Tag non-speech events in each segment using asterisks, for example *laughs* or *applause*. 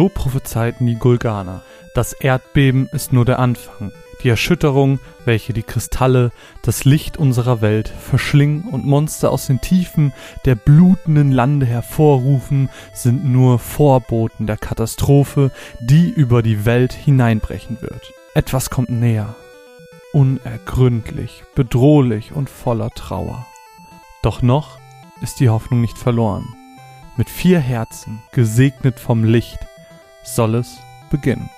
So prophezeiten die Gulganer. Das Erdbeben ist nur der Anfang. Die Erschütterung, welche die Kristalle, das Licht unserer Welt verschlingen und Monster aus den Tiefen der blutenden Lande hervorrufen, sind nur Vorboten der Katastrophe, die über die Welt hineinbrechen wird. Etwas kommt näher. Unergründlich, bedrohlich und voller Trauer. Doch noch ist die Hoffnung nicht verloren. Mit vier Herzen, gesegnet vom Licht, soll es beginnen.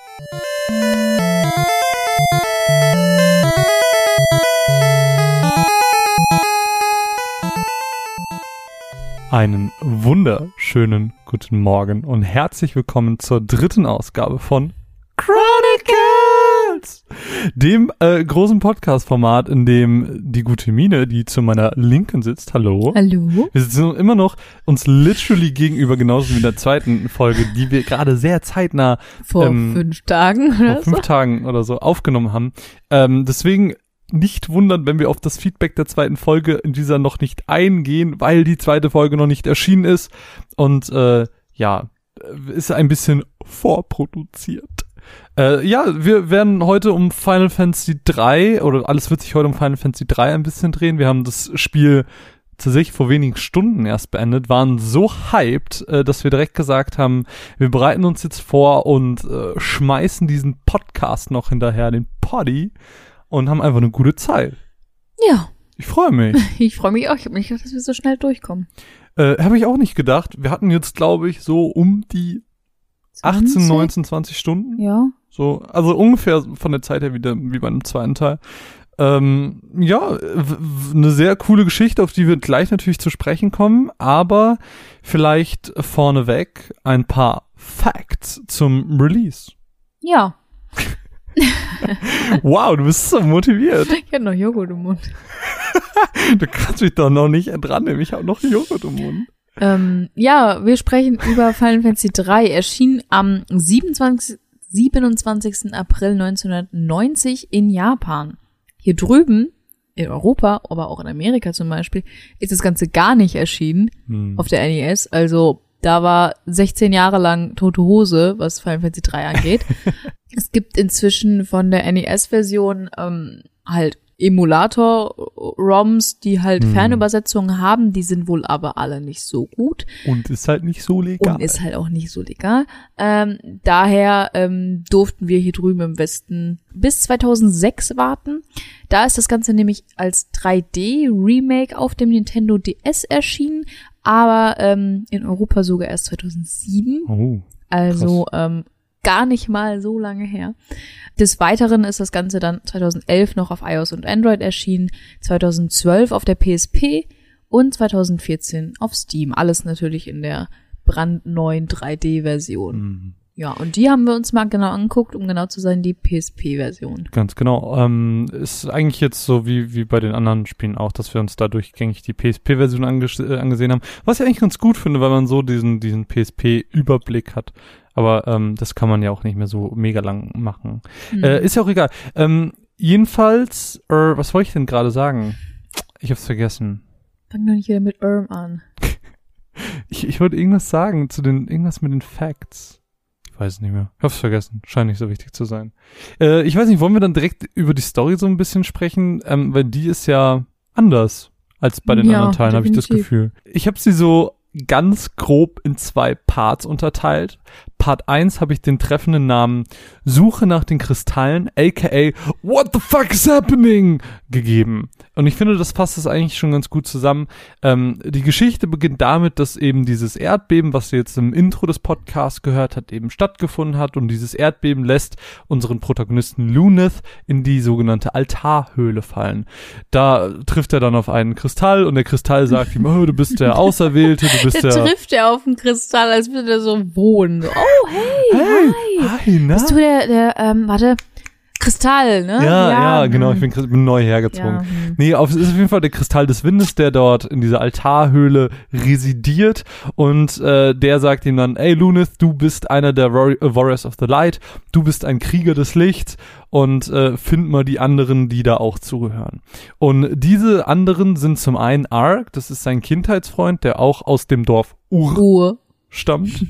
Einen wunderschönen guten Morgen und herzlich willkommen zur dritten Ausgabe von dem äh, großen Podcast-Format, in dem die gute Mine, die zu meiner Linken sitzt, hallo. Hallo. Wir sitzen immer noch uns literally gegenüber, genauso wie in der zweiten Folge, die wir gerade sehr zeitnah Vor ähm, fünf Tagen vor oder fünf so. Tagen oder so aufgenommen haben. Ähm, deswegen nicht wundern, wenn wir auf das Feedback der zweiten Folge in dieser noch nicht eingehen, weil die zweite Folge noch nicht erschienen ist und äh, ja, ist ein bisschen vorproduziert. Äh, ja, wir werden heute um Final Fantasy 3 oder alles wird sich heute um Final Fantasy 3 ein bisschen drehen. Wir haben das Spiel tatsächlich vor wenigen Stunden erst beendet, waren so hyped, äh, dass wir direkt gesagt haben, wir bereiten uns jetzt vor und äh, schmeißen diesen Podcast noch hinterher, den Poddy, und haben einfach eine gute Zeit. Ja, Ich freue mich. *laughs* ich freue mich auch. Ich habe nicht gedacht, dass wir so schnell durchkommen. äh, Habe ich auch nicht gedacht. Wir hatten jetzt, glaube ich, so um die 18, 20? 19, 20 Stunden. Ja. So, also ungefähr von der Zeit her wieder wie beim zweiten Teil. Ähm, ja, eine sehr coole Geschichte, auf die wir gleich natürlich zu sprechen kommen, aber vielleicht vorneweg ein paar Facts zum Release. Ja. *laughs* Wow, du bist so motiviert. Ich hatte noch Joghurt im Mund. *laughs* Du kannst mich doch noch nicht dran nehmen. Ich habe noch Joghurt im Mund. Ähm, ja, wir sprechen über Final Fantasy 3. Erschien am 27, 27. April 1990 in Japan. Hier drüben, in Europa, aber auch in Amerika zum Beispiel, ist das Ganze gar nicht erschienen Hm. auf der NES. Also da war 16 Jahre lang tote Hose, was Final Fantasy 3 angeht. *laughs* es gibt inzwischen von der NES-Version ähm, halt Emulator-ROMs, die halt Hm. Fernübersetzungen haben, die sind wohl aber alle nicht so gut Und ist halt nicht so legal. und ist halt auch nicht so legal. Ähm, daher ähm, durften wir hier drüben im Westen bis 2006 warten. Da ist das Ganze nämlich als 3D-Remake auf dem Nintendo DS erschienen, aber ähm, in Europa sogar erst 2007. oh. Also ähm, gar nicht mal so lange her. Des Weiteren ist das Ganze dann 2011 noch auf iOS und Android erschienen, 2012 auf der PSP und 2014 auf Steam. Alles natürlich in der brandneuen 3D-Version. Hm. Ja, und die haben wir uns mal genau angeguckt, um genau zu sein, die PSP-Version. Ganz genau. Ähm, ist eigentlich jetzt so wie, wie bei den anderen Spielen auch, dass wir uns da durchgängig die PSP-Version anges äh, angesehen haben. Was ich eigentlich ganz gut finde, weil man so diesen, diesen PSP-Überblick hat. Aber ähm, das kann man ja auch nicht mehr so mega lang machen. Hm. Äh, ist ja auch egal. Ähm, jedenfalls, äh, was wollte ich denn gerade sagen? Ich hab's vergessen. Fang doch nicht wieder mit Irm an. *laughs* Ich, ich wollte irgendwas sagen zu den, irgendwas mit den Facts. Ich weiß es nicht mehr. Ich hab's vergessen. Scheint nicht so wichtig zu sein. Äh, ich weiß nicht, wollen wir dann direkt über die Story so ein bisschen sprechen? Ähm, weil die ist ja anders als bei den Ja, anderen Teilen, habe ich das. Gefühl. Ich habe sie so ganz grob in zwei Parts unterteilt. Part 1 habe ich den treffenden Namen Suche nach den Kristallen, aka What the fuck is happening gegeben. Und ich finde, das fasst es eigentlich schon ganz gut zusammen. Ähm, die Geschichte beginnt damit, dass eben dieses Erdbeben, was ihr jetzt im Intro des Podcasts gehört hat, eben stattgefunden hat. Und dieses Erdbeben lässt unseren Protagonisten Luneth in die sogenannte Altarhöhle fallen. Da trifft er dann auf einen Kristall und der Kristall sagt ihm, *laughs* oh, du bist der Auserwählte, du bist Der der... trifft er auf den Kristall, als würde er so wohnen. So, oh, hey, Hey, hi. hi, na? Bist du der, der, ähm, warte, Kristall, ne? Ja, ja, genau, hm. ich bin, bin neu hergezogen. Ja, hm. Nee, auf, es ist auf jeden Fall der Kristall des Windes, der dort in dieser Altarhöhle residiert und äh, der sagt ihm dann, ey Lunith, du bist einer der Warri- äh, Warriors of the Light, du bist ein Krieger des Lichts und äh, find mal die anderen, die da auch zugehören. Und diese anderen sind zum einen Ark, das ist sein Kindheitsfreund, der auch aus dem Dorf Ur Ruhe. Stammt.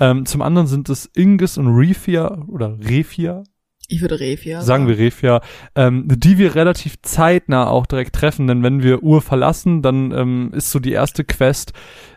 ähm, zum anderen sind es Ingus und Refia oder Refia, Ich würde Refia sagen wir Refia, ähm, die wir relativ zeitnah auch direkt treffen, denn wenn wir Ur verlassen, dann ähm, ist so die erste Quest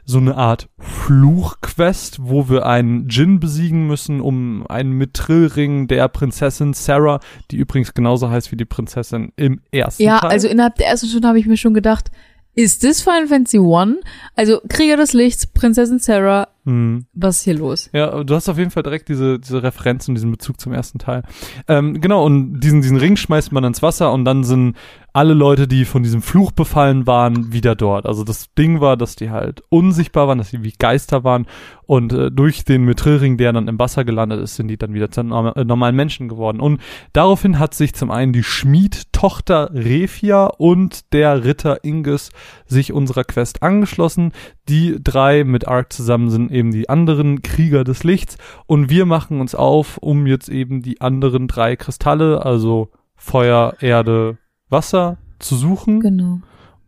so eine Art Fluchquest, wo wir einen Djinn besiegen müssen, um einen Mithrillring der Prinzessin Sarah, die übrigens genauso heißt wie die Prinzessin im ersten Ja, Teil. also innerhalb der ersten Stunde habe ich mir schon gedacht, ist das Final Fantasy One? Also Krieger des Lichts, Prinzessin Sarah, Hm. was ist hier los? Ja, du hast auf jeden Fall direkt diese, diese Referenz und diesen Bezug zum ersten Teil. Ähm, genau, und diesen, diesen Ring schmeißt man ins Wasser und dann sind alle Leute, die von diesem Fluch befallen waren, wieder dort. Also das Ding war, dass die halt unsichtbar waren, dass die wie Geister waren und äh, durch den Mithrillring, der dann im Wasser gelandet ist, sind die dann wieder zu äh, normalen Menschen geworden. Und daraufhin hat sich zum einen die Schmiedtochter Refia und der Ritter Inges sich unserer Quest angeschlossen. Die drei mit Ark zusammen sind eben die anderen Krieger des Lichts und wir machen uns auf, um jetzt eben die anderen drei Kristalle, also Feuer, Erde, Wasser zu suchen. Genau.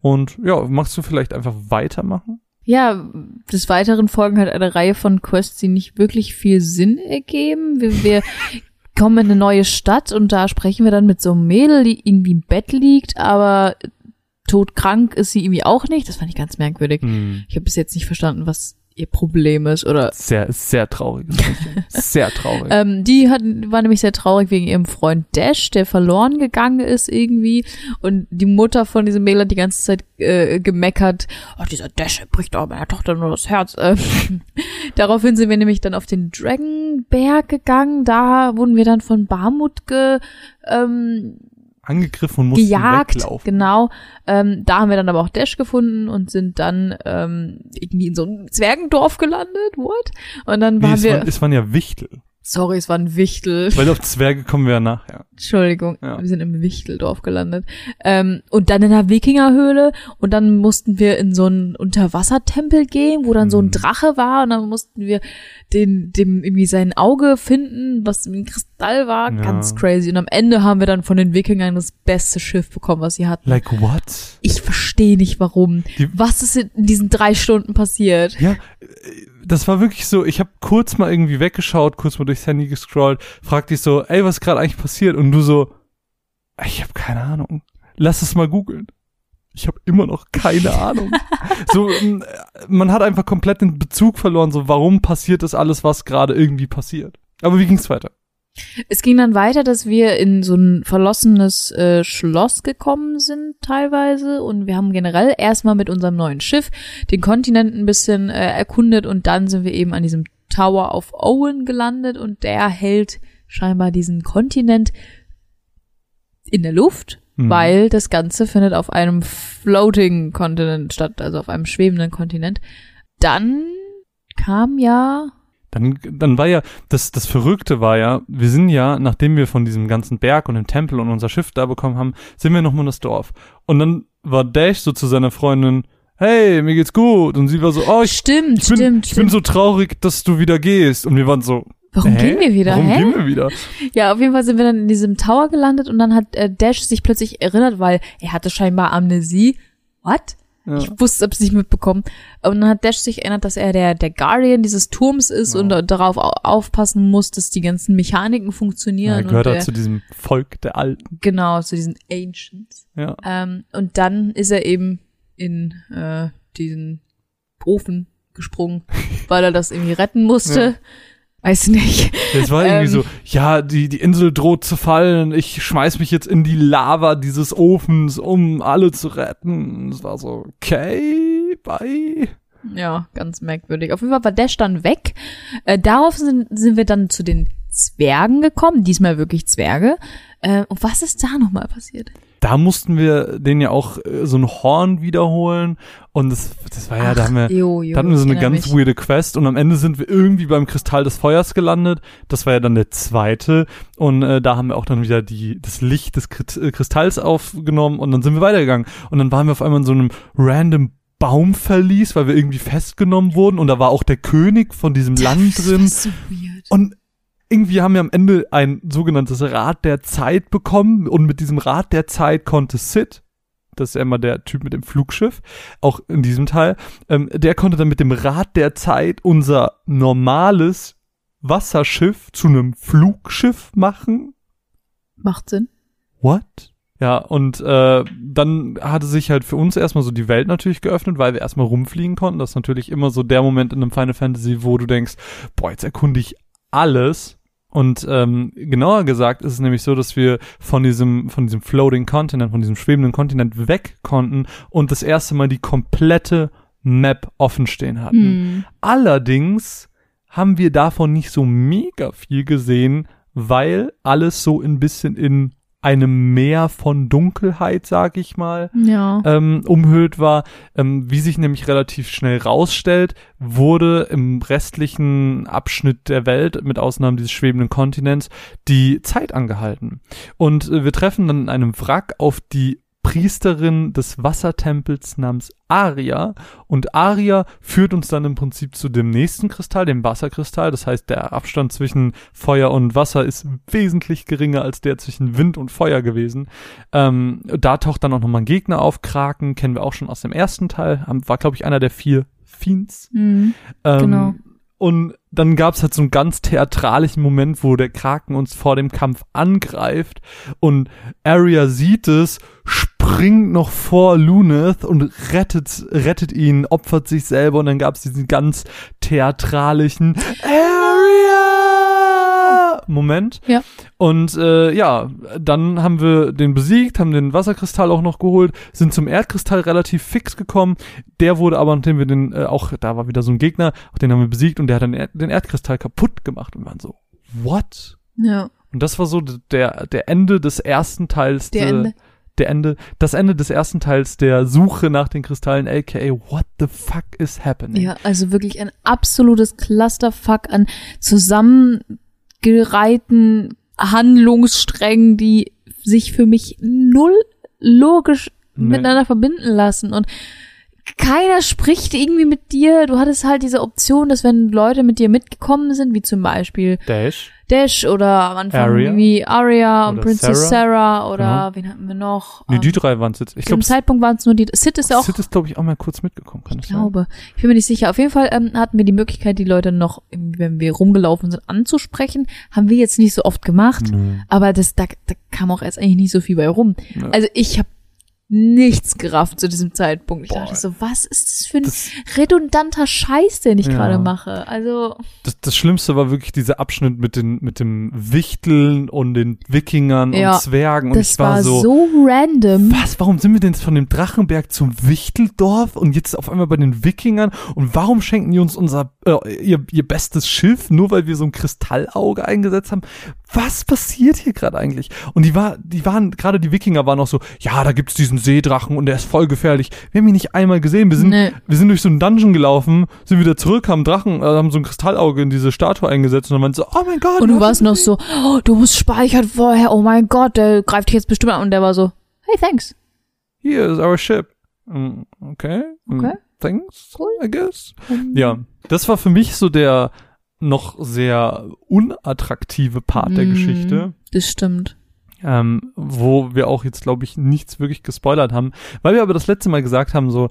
Und ja, magst du vielleicht einfach weitermachen? Ja, des Weiteren folgen halt eine Reihe von Quests, die nicht wirklich viel Sinn ergeben. Wir, wir *laughs* kommen in eine neue Stadt und da sprechen wir dann mit so einem Mädel, die irgendwie im Bett liegt, aber todkrank ist sie irgendwie auch nicht. Das fand ich ganz merkwürdig. Hm. Ich habe bis jetzt nicht verstanden, was ihr Problem ist oder Sehr, sehr Mädchen. Sehr traurig. *laughs* ähm, die hat, war nämlich sehr traurig wegen ihrem Freund Dash, der verloren gegangen ist irgendwie. Und die Mutter von diesem Mädel hat die ganze Zeit äh, gemeckert, oh, dieser Dash bricht auch meiner Tochter nur das Herz. Ähm, *laughs* Daraufhin sind wir nämlich dann auf den Dragonberg gegangen. Da wurden wir dann von Barmut ge, ähm, Angegriffen und mussten gejagt. weglaufen. Genau. Ähm, da haben wir dann aber auch Dash gefunden und sind dann ähm, irgendwie in so einem Zwergendorf gelandet. What? Und dann Nee, waren es, wir. waren, es waren ja Wichtel. Sorry, es war ein Wichtel. Weil auf Zwerge kommen wir ja nachher. Entschuldigung, Ja. wir sind im Wichteldorf gelandet. Ähm, und dann in der Wikingerhöhle und dann mussten wir in so einen Unterwassertempel gehen, wo dann so ein Mhm. Drache war und dann mussten wir den, dem irgendwie sein Auge finden, was ein Kristall war. Ja. Ganz crazy. Und am Ende haben wir dann von den Wikingern das beste Schiff bekommen, was sie hatten. Like what? Ich verstehe nicht warum. Die- Was ist in diesen drei Stunden passiert? Ja, das war wirklich so, ich habe kurz mal irgendwie weggeschaut, kurz mal durchs Handy gescrollt, frag dich so, ey, was gerade eigentlich passiert? Und du so, ich habe keine Ahnung. Lass es mal googeln. Ich habe immer noch keine *laughs* Ahnung. so, ähm, man hat einfach komplett den Bezug verloren, so warum passiert das alles, was gerade irgendwie passiert. Aber wie ging's weiter? Es ging dann weiter, dass wir in so ein verlossenes äh, Schloss gekommen sind teilweise und wir haben generell erstmal mit unserem neuen Schiff den Kontinent ein bisschen äh, erkundet und dann sind wir eben an diesem Tower of Owen gelandet und der hält scheinbar diesen Kontinent in der Luft, Hm. weil das Ganze findet auf einem floating Kontinent statt, also auf einem schwebenden Kontinent. Dann kam ja Dann, dann war ja, das, das Verrückte war ja, wir sind ja, nachdem wir von diesem ganzen Berg und dem Tempel und unser Schiff da bekommen haben, sind wir nochmal in das Dorf. Und dann war Dash so zu seiner Freundin, hey, mir geht's gut. Und sie war so, oh, ich, stimmt, ich, bin, stimmt, ich bin so traurig, dass du wieder gehst. Und wir waren so, Warum hä? gehen wir wieder? Warum Hä? gehen wir wieder? Ja, auf jeden Fall sind wir dann in diesem Tower gelandet und dann hat äh, Dash sich plötzlich erinnert, weil er hatte scheinbar Amnesie. What? Ja. Ich wusste es nicht mitbekommen. Und dann hat Dash sich erinnert, dass er der, der Guardian dieses Turms ist Ja. und da- darauf au- aufpassen muss, dass die ganzen Mechaniken Ja, funktionieren. er gehört er, zu diesem Volk der Alten. genau, zu diesen Ancients. Ja. Ähm, und dann ist er eben in äh, diesen Ofen gesprungen, weil er das irgendwie retten musste. Weiß nicht. Es war irgendwie Ähm. so, ja, die, die Insel droht zu fallen, ich schmeiß mich jetzt in die Lava dieses Ofens, um alle zu retten. Es war so, okay, bye. Ja, ganz merkwürdig. Auf jeden Fall war Dash dann weg. Äh, darauf sind, sind wir dann zu den Zwergen gekommen, diesmal wirklich Zwerge. Äh, und was ist da nochmal passiert? Da mussten wir den ja auch äh, so ein Horn wiederholen und das, das war ja, da haben wir, jo, jo, da hatten wir so eine ganz mich. weirde Quest und am Ende sind wir irgendwie beim Kristall des Feuers gelandet. Das war ja dann der zweite und äh, da haben wir auch dann wieder die das Licht des äh, Kristalls aufgenommen und dann sind wir weitergegangen und dann waren wir auf einmal in so einem random Baumverlies, weil wir irgendwie festgenommen wurden und da war auch der König von diesem Land Das drin so weird. und irgendwie haben wir am Ende ein sogenanntes Rad der Zeit bekommen und mit diesem Rad der Zeit konnte Sid das ist ja immer der Typ mit dem Flugschiff, auch in diesem Teil, ähm, der konnte dann mit dem Rad der Zeit unser normales Wasserschiff zu einem Flugschiff machen. Macht Sinn. What? Ja, und äh, dann hatte sich halt für uns erstmal so die Welt natürlich geöffnet, weil wir erstmal rumfliegen konnten. Das ist natürlich immer so der Moment in einem Final Fantasy, wo du denkst, boah, jetzt erkunde ich alles. Und ähm, genauer gesagt ist es nämlich so, dass wir von diesem, von diesem Floating Continent, von diesem schwebenden Kontinent weg konnten und das erste Mal die komplette Map offen stehen hatten. Hm. Allerdings haben wir davon nicht so mega viel gesehen, weil alles so ein bisschen in einem Meer von Dunkelheit, sag ich mal, Ja. ähm, umhüllt war. Ähm, wie sich nämlich relativ schnell rausstellt, wurde im restlichen Abschnitt der Welt, mit Ausnahme dieses schwebenden Kontinents, die Zeit angehalten. Und äh, wir treffen dann in einem Wrack auf die Priesterin des Wassertempels namens Aria und Aria führt uns dann im Prinzip zu dem nächsten Kristall, dem Wasserkristall. Das heißt, der Abstand zwischen Feuer und Wasser ist wesentlich geringer als der zwischen Wind und Feuer gewesen. Ähm, da taucht dann auch nochmal ein Gegner auf. Kraken kennen wir auch schon aus dem ersten Teil. War, glaube ich, einer der vier Fiends. Hm. Ähm, Genau. Und dann gab's halt so einen ganz theatralischen Moment, wo der Kraken uns vor dem Kampf angreift und Arya sieht es, springt noch vor Luneth und rettet, rettet ihn, opfert sich selber und dann gab's diesen ganz theatralischen Arya Moment. Ja. Und äh, ja, dann haben wir den besiegt, haben den Wasserkristall auch noch geholt, sind zum Erdkristall relativ fix gekommen. Der wurde aber, nachdem wir den äh, auch, da war wieder so ein Gegner, auch den haben wir besiegt und der hat dann den Erdkristall kaputt gemacht und wir waren so, what? Ja. Und das war so der der Ende des ersten Teils Der de- Ende. Der Ende das Ende des ersten Teils der Suche nach den Kristallen aka what the fuck is happening Ja, also wirklich ein absolutes Clusterfuck an zusammengereihten Handlungssträngen, die sich für mich null logisch Nee. miteinander verbinden lassen und keiner spricht irgendwie mit dir. Du hattest halt diese Option, dass wenn Leute mit dir mitgekommen sind, wie zum Beispiel Dash Dash oder am Anfang Arya. wie Arya und Princess Sarah. Sarah, oder wen hatten wir noch? nee, die Ähm, drei waren es jetzt ich zu dem glaube Zeitpunkt waren es nur die. Sid ist ja auch Sid ist glaube ich auch mal kurz mitgekommen kann ich sein? glaube. Ich bin mir nicht sicher. Auf jeden Fall ähm, hatten wir die Möglichkeit, die Leute noch, wenn wir rumgelaufen sind, anzusprechen. Haben wir jetzt nicht so oft gemacht. Nö. Aber das, da, da kam auch erst eigentlich nicht so viel bei rum. Ja. Also ich habe nichts gerafft zu diesem Zeitpunkt. Ich Boah. dachte so, was ist das für ein Das- redundanter Scheiß, den ich Ja. gerade mache? Also, das, das Schlimmste war wirklich dieser Abschnitt mit den mit dem Wichteln und den Wikingern Ja, und Zwergen und das ich war, war so, so, random. was warum sind wir denn jetzt von dem Drachenberg zum Wichteldorf und jetzt auf einmal bei den Wikingern und warum schenken die uns unser äh, ihr, ihr bestes Schiff nur weil wir so ein Kristallauge eingesetzt haben was passiert hier gerade eigentlich und die war die waren gerade die Wikinger waren auch so ja da gibt's diesen Seedrachen und der ist voll gefährlich wir haben ihn nicht einmal gesehen wir sind Nee. wir sind durch so einen Dungeon gelaufen, sind wieder zurück, haben Drachen, äh, haben so ein Kristallauge in diese Statue eingesetzt und dann waren so, oh mein Gott. Und du warst noch so, oh, du musst speichern vorher, oh mein Gott, der greift dich jetzt bestimmt an. Und der war so, hey, thanks. Here is our ship. Mm, Okay. Mm, Okay. Thanks, Cool. I guess. Ja, das war für mich so der noch sehr unattraktive Part der Mm, Geschichte. Das stimmt. Ähm, wo wir auch jetzt, glaube ich, nichts wirklich gespoilert haben, weil wir aber das letzte Mal gesagt haben, so,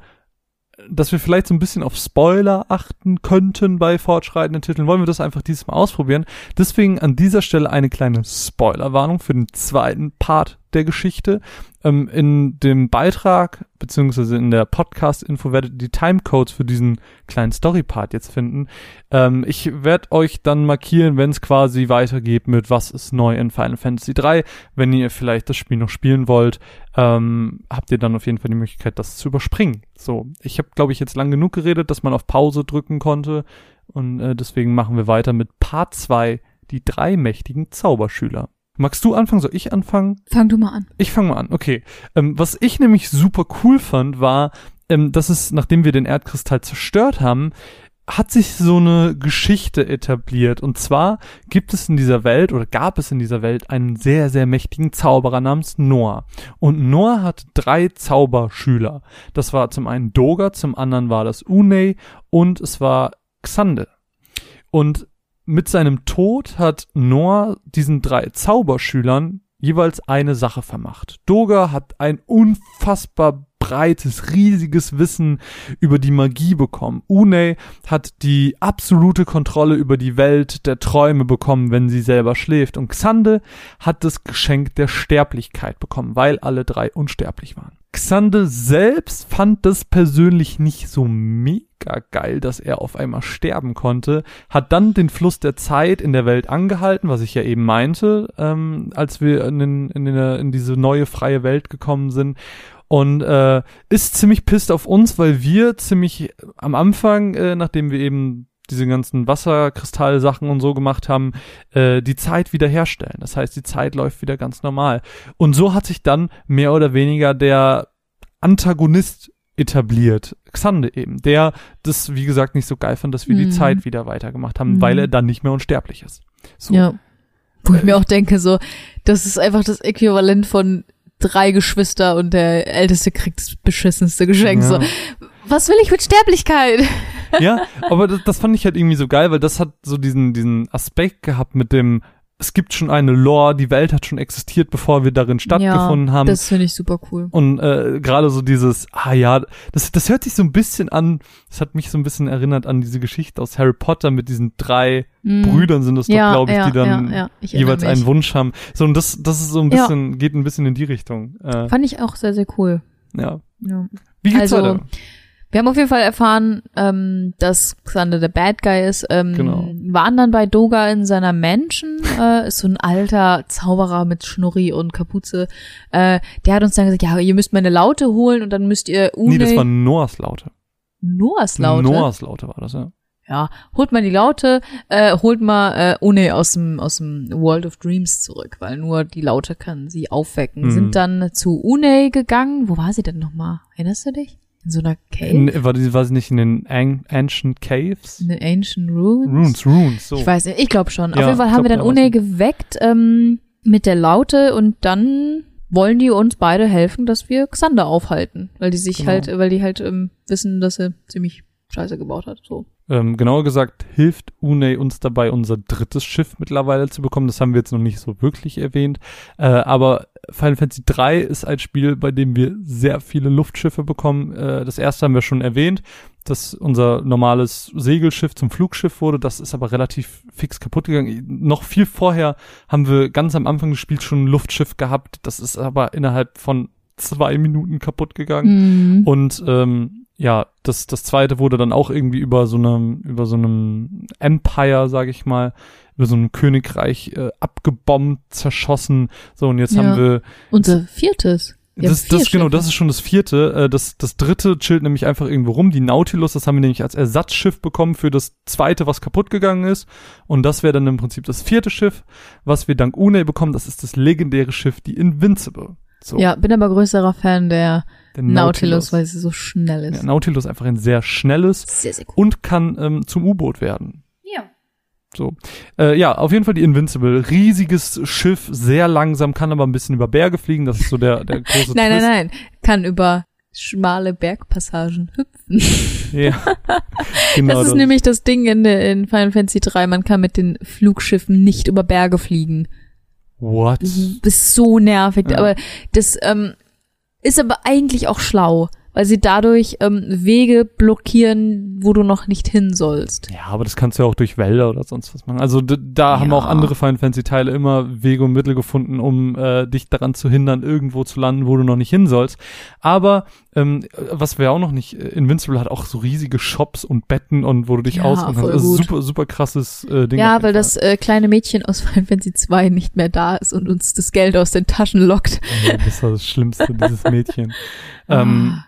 dass wir vielleicht so ein bisschen auf Spoiler achten könnten bei fortschreitenden Titeln, wollen wir das einfach dieses Mal ausprobieren. Deswegen an dieser Stelle eine kleine Spoilerwarnung für den zweiten Part der Geschichte. Ähm, in dem Beitrag, beziehungsweise in der Podcast-Info werdet ihr die Timecodes für diesen kleinen Story-Part jetzt finden. Ähm, ich werde euch dann markieren, wenn es quasi weitergeht mit was ist neu in Final Fantasy 3. Wenn ihr vielleicht das Spiel noch spielen wollt, ähm, habt ihr dann auf jeden Fall die Möglichkeit, das zu überspringen. So, ich habe, glaube ich, jetzt lang genug geredet, dass man auf Pause drücken konnte. Und äh, deswegen machen wir weiter mit Part 2, die drei mächtigen Zauberschüler. Magst du anfangen? Soll ich anfangen? Fang du mal an. Ich fange mal an, okay. Ähm, was ich nämlich super cool fand, war, ähm, dass es, nachdem wir den Erdkristall zerstört haben, hat sich so eine Geschichte etabliert. Und zwar gibt es in dieser Welt oder gab es in dieser Welt einen sehr, sehr mächtigen Zauberer namens Noah. Und Noah hat drei Zauberschüler. Das war zum einen Doga, zum anderen war das Unei und es war Xande. Und mit seinem Tod hat Noah diesen drei Zauberschülern jeweils eine Sache vermacht. Doga hat ein unfassbar breites, riesiges Wissen über die Magie bekommen. Une hat die absolute Kontrolle über die Welt der Träume bekommen, wenn sie selber schläft. Und Xande hat das Geschenk der Sterblichkeit bekommen, weil alle drei unsterblich waren. Xande selbst fand das persönlich nicht so mega geil, dass er auf einmal sterben konnte, hat dann den Fluss der Zeit in der Welt angehalten, was ich ja eben meinte, ähm, als wir in, den, in, in diese neue freie Welt gekommen sind. Und äh, ist ziemlich pisst auf uns, weil wir ziemlich am Anfang, äh, nachdem wir eben diese ganzen Wasserkristallsachen und so gemacht haben, äh, die Zeit wiederherstellen. Das heißt, die Zeit läuft wieder ganz normal. Und so hat sich dann mehr oder weniger der Antagonist etabliert, Xande eben, der das, wie gesagt, nicht so geil fand, dass wir mhm. die Zeit wieder weitergemacht haben, mhm. weil er dann nicht mehr unsterblich ist. So. Ja. Wo ich mir auch denke, so, das ist einfach das Äquivalent von drei Geschwister und der Älteste kriegt das beschissenste Geschenk. Ja. So, was will ich mit Sterblichkeit? Ja, aber das, das fand ich halt irgendwie so geil, weil das hat so diesen, diesen Aspekt gehabt mit dem, es gibt schon eine Lore, die Welt hat schon existiert, bevor wir darin stattgefunden ja, haben. Das finde ich super cool. Und äh, gerade so dieses, ah ja, das, das hört sich so ein bisschen an, das hat mich so ein bisschen erinnert an diese Geschichte aus Harry Potter mit diesen drei mm. Brüdern sind es ja, doch, glaube ich, ja, die dann jeweils einen Wunsch haben. So, und das, das ist so ein bisschen, geht ein bisschen in die Richtung. Äh, Fand ich auch sehr, sehr cool. Ja. Wie geht's also, weiter? Wir haben auf jeden Fall erfahren, ähm, dass Xander der Bad Guy ist. Ähm, genau. Waren dann bei Doga in seiner Mansion, *laughs* äh, ist so ein alter Zauberer mit Schnurri und Kapuze. Äh, der hat uns dann gesagt, ja, ihr müsst meine Laute holen und dann müsst ihr Une Nee, das war Noahs Laute. Noahs Laute? Noahs Laute war das, ja. Ja, holt mal die Laute, äh, holt mal äh, Une aus dem aus dem World of Dreams zurück, weil nur die Laute kann sie aufwecken. Mhm. Sind dann zu Une gegangen. Wo war sie denn nochmal? Erinnerst du dich? In so einer Cave? In, war, die, war sie nicht in den An Ancient Caves? In den Ancient Runes? Runes, Runes, so. Ich weiß nicht, ich glaube schon. Ja, Auf jeden Fall haben wir dann Une geweckt ähm, mit der Laute und dann wollen die uns beide helfen, dass wir Xander aufhalten. Weil die sich genau. halt, weil die halt ähm, wissen, dass er ziemlich Scheiße gebaut hat. So. Ähm, genauer gesagt hilft Unei uns dabei, unser drittes Schiff mittlerweile zu bekommen. Das haben wir jetzt noch nicht so wirklich erwähnt. Äh, aber Final Fantasy 3 ist ein Spiel, bei dem wir sehr viele Luftschiffe bekommen. Äh, das erste haben wir schon erwähnt, dass unser normales Segelschiff zum Flugschiff wurde. Das ist aber relativ fix kaputt gegangen. Noch viel vorher haben wir ganz am Anfang des Spiels schon ein Luftschiff gehabt. Das ist aber innerhalb von zwei Minuten kaputt gegangen. Mhm. Und ähm, ja, das, das zweite wurde dann auch irgendwie über so einem, über so einem Empire, sag ich mal, über so einem Königreich äh, abgebombt, zerschossen. So, und jetzt ja. haben wir. Unser viertes. Das, das genau, das ist schon das vierte. Äh, das, das dritte chillt nämlich einfach irgendwo rum. Die Nautilus, das haben wir nämlich als Ersatzschiff bekommen für das zweite, was kaputt gegangen ist. Und das wäre dann im Prinzip das vierte Schiff, was wir dank Une bekommen. Das ist das legendäre Schiff, die Invincible. So. Ja, bin aber größerer Fan der Nautilus, Nautilus, weil sie so schnell ist. Ja, Nautilus einfach ein sehr schnelles sehr, sehr cool. und kann ähm, zum U-Boot werden. Ja. So. Äh, ja, auf jeden Fall die Invincible. Riesiges Schiff, sehr langsam, kann aber ein bisschen über Berge fliegen. Das ist so der, der *laughs* große Nein, Twist. nein, nein. Kann über schmale Bergpassagen hüpfen. *laughs* Ja. genau das ist das. nämlich das Ding in, in Final Fantasy 3. Man kann mit den Flugschiffen nicht über Berge fliegen. What? Das ist so nervig. Ja. Aber das ähm, ist aber eigentlich auch schlau weil sie dadurch ähm, Wege blockieren, wo du noch nicht hin sollst. Ja, aber das kannst du ja auch durch Wälder oder sonst was machen. Also da ja. haben auch andere Final Fantasy Teile immer Wege und Mittel gefunden, um äh, dich daran zu hindern, irgendwo zu landen, wo du noch nicht hin sollst. Aber ähm, was wir auch noch nicht, äh, Invincible hat auch so riesige Shops und Betten und wo du dich ja, aus kannst. Also super, super krasses äh, Ding. Ja, weil das äh, kleine Mädchen aus *laughs* Final Fantasy 2 nicht mehr da ist und uns das Geld aus den Taschen lockt. Ja, das war das Schlimmste, dieses Mädchen. *laughs* ähm, ah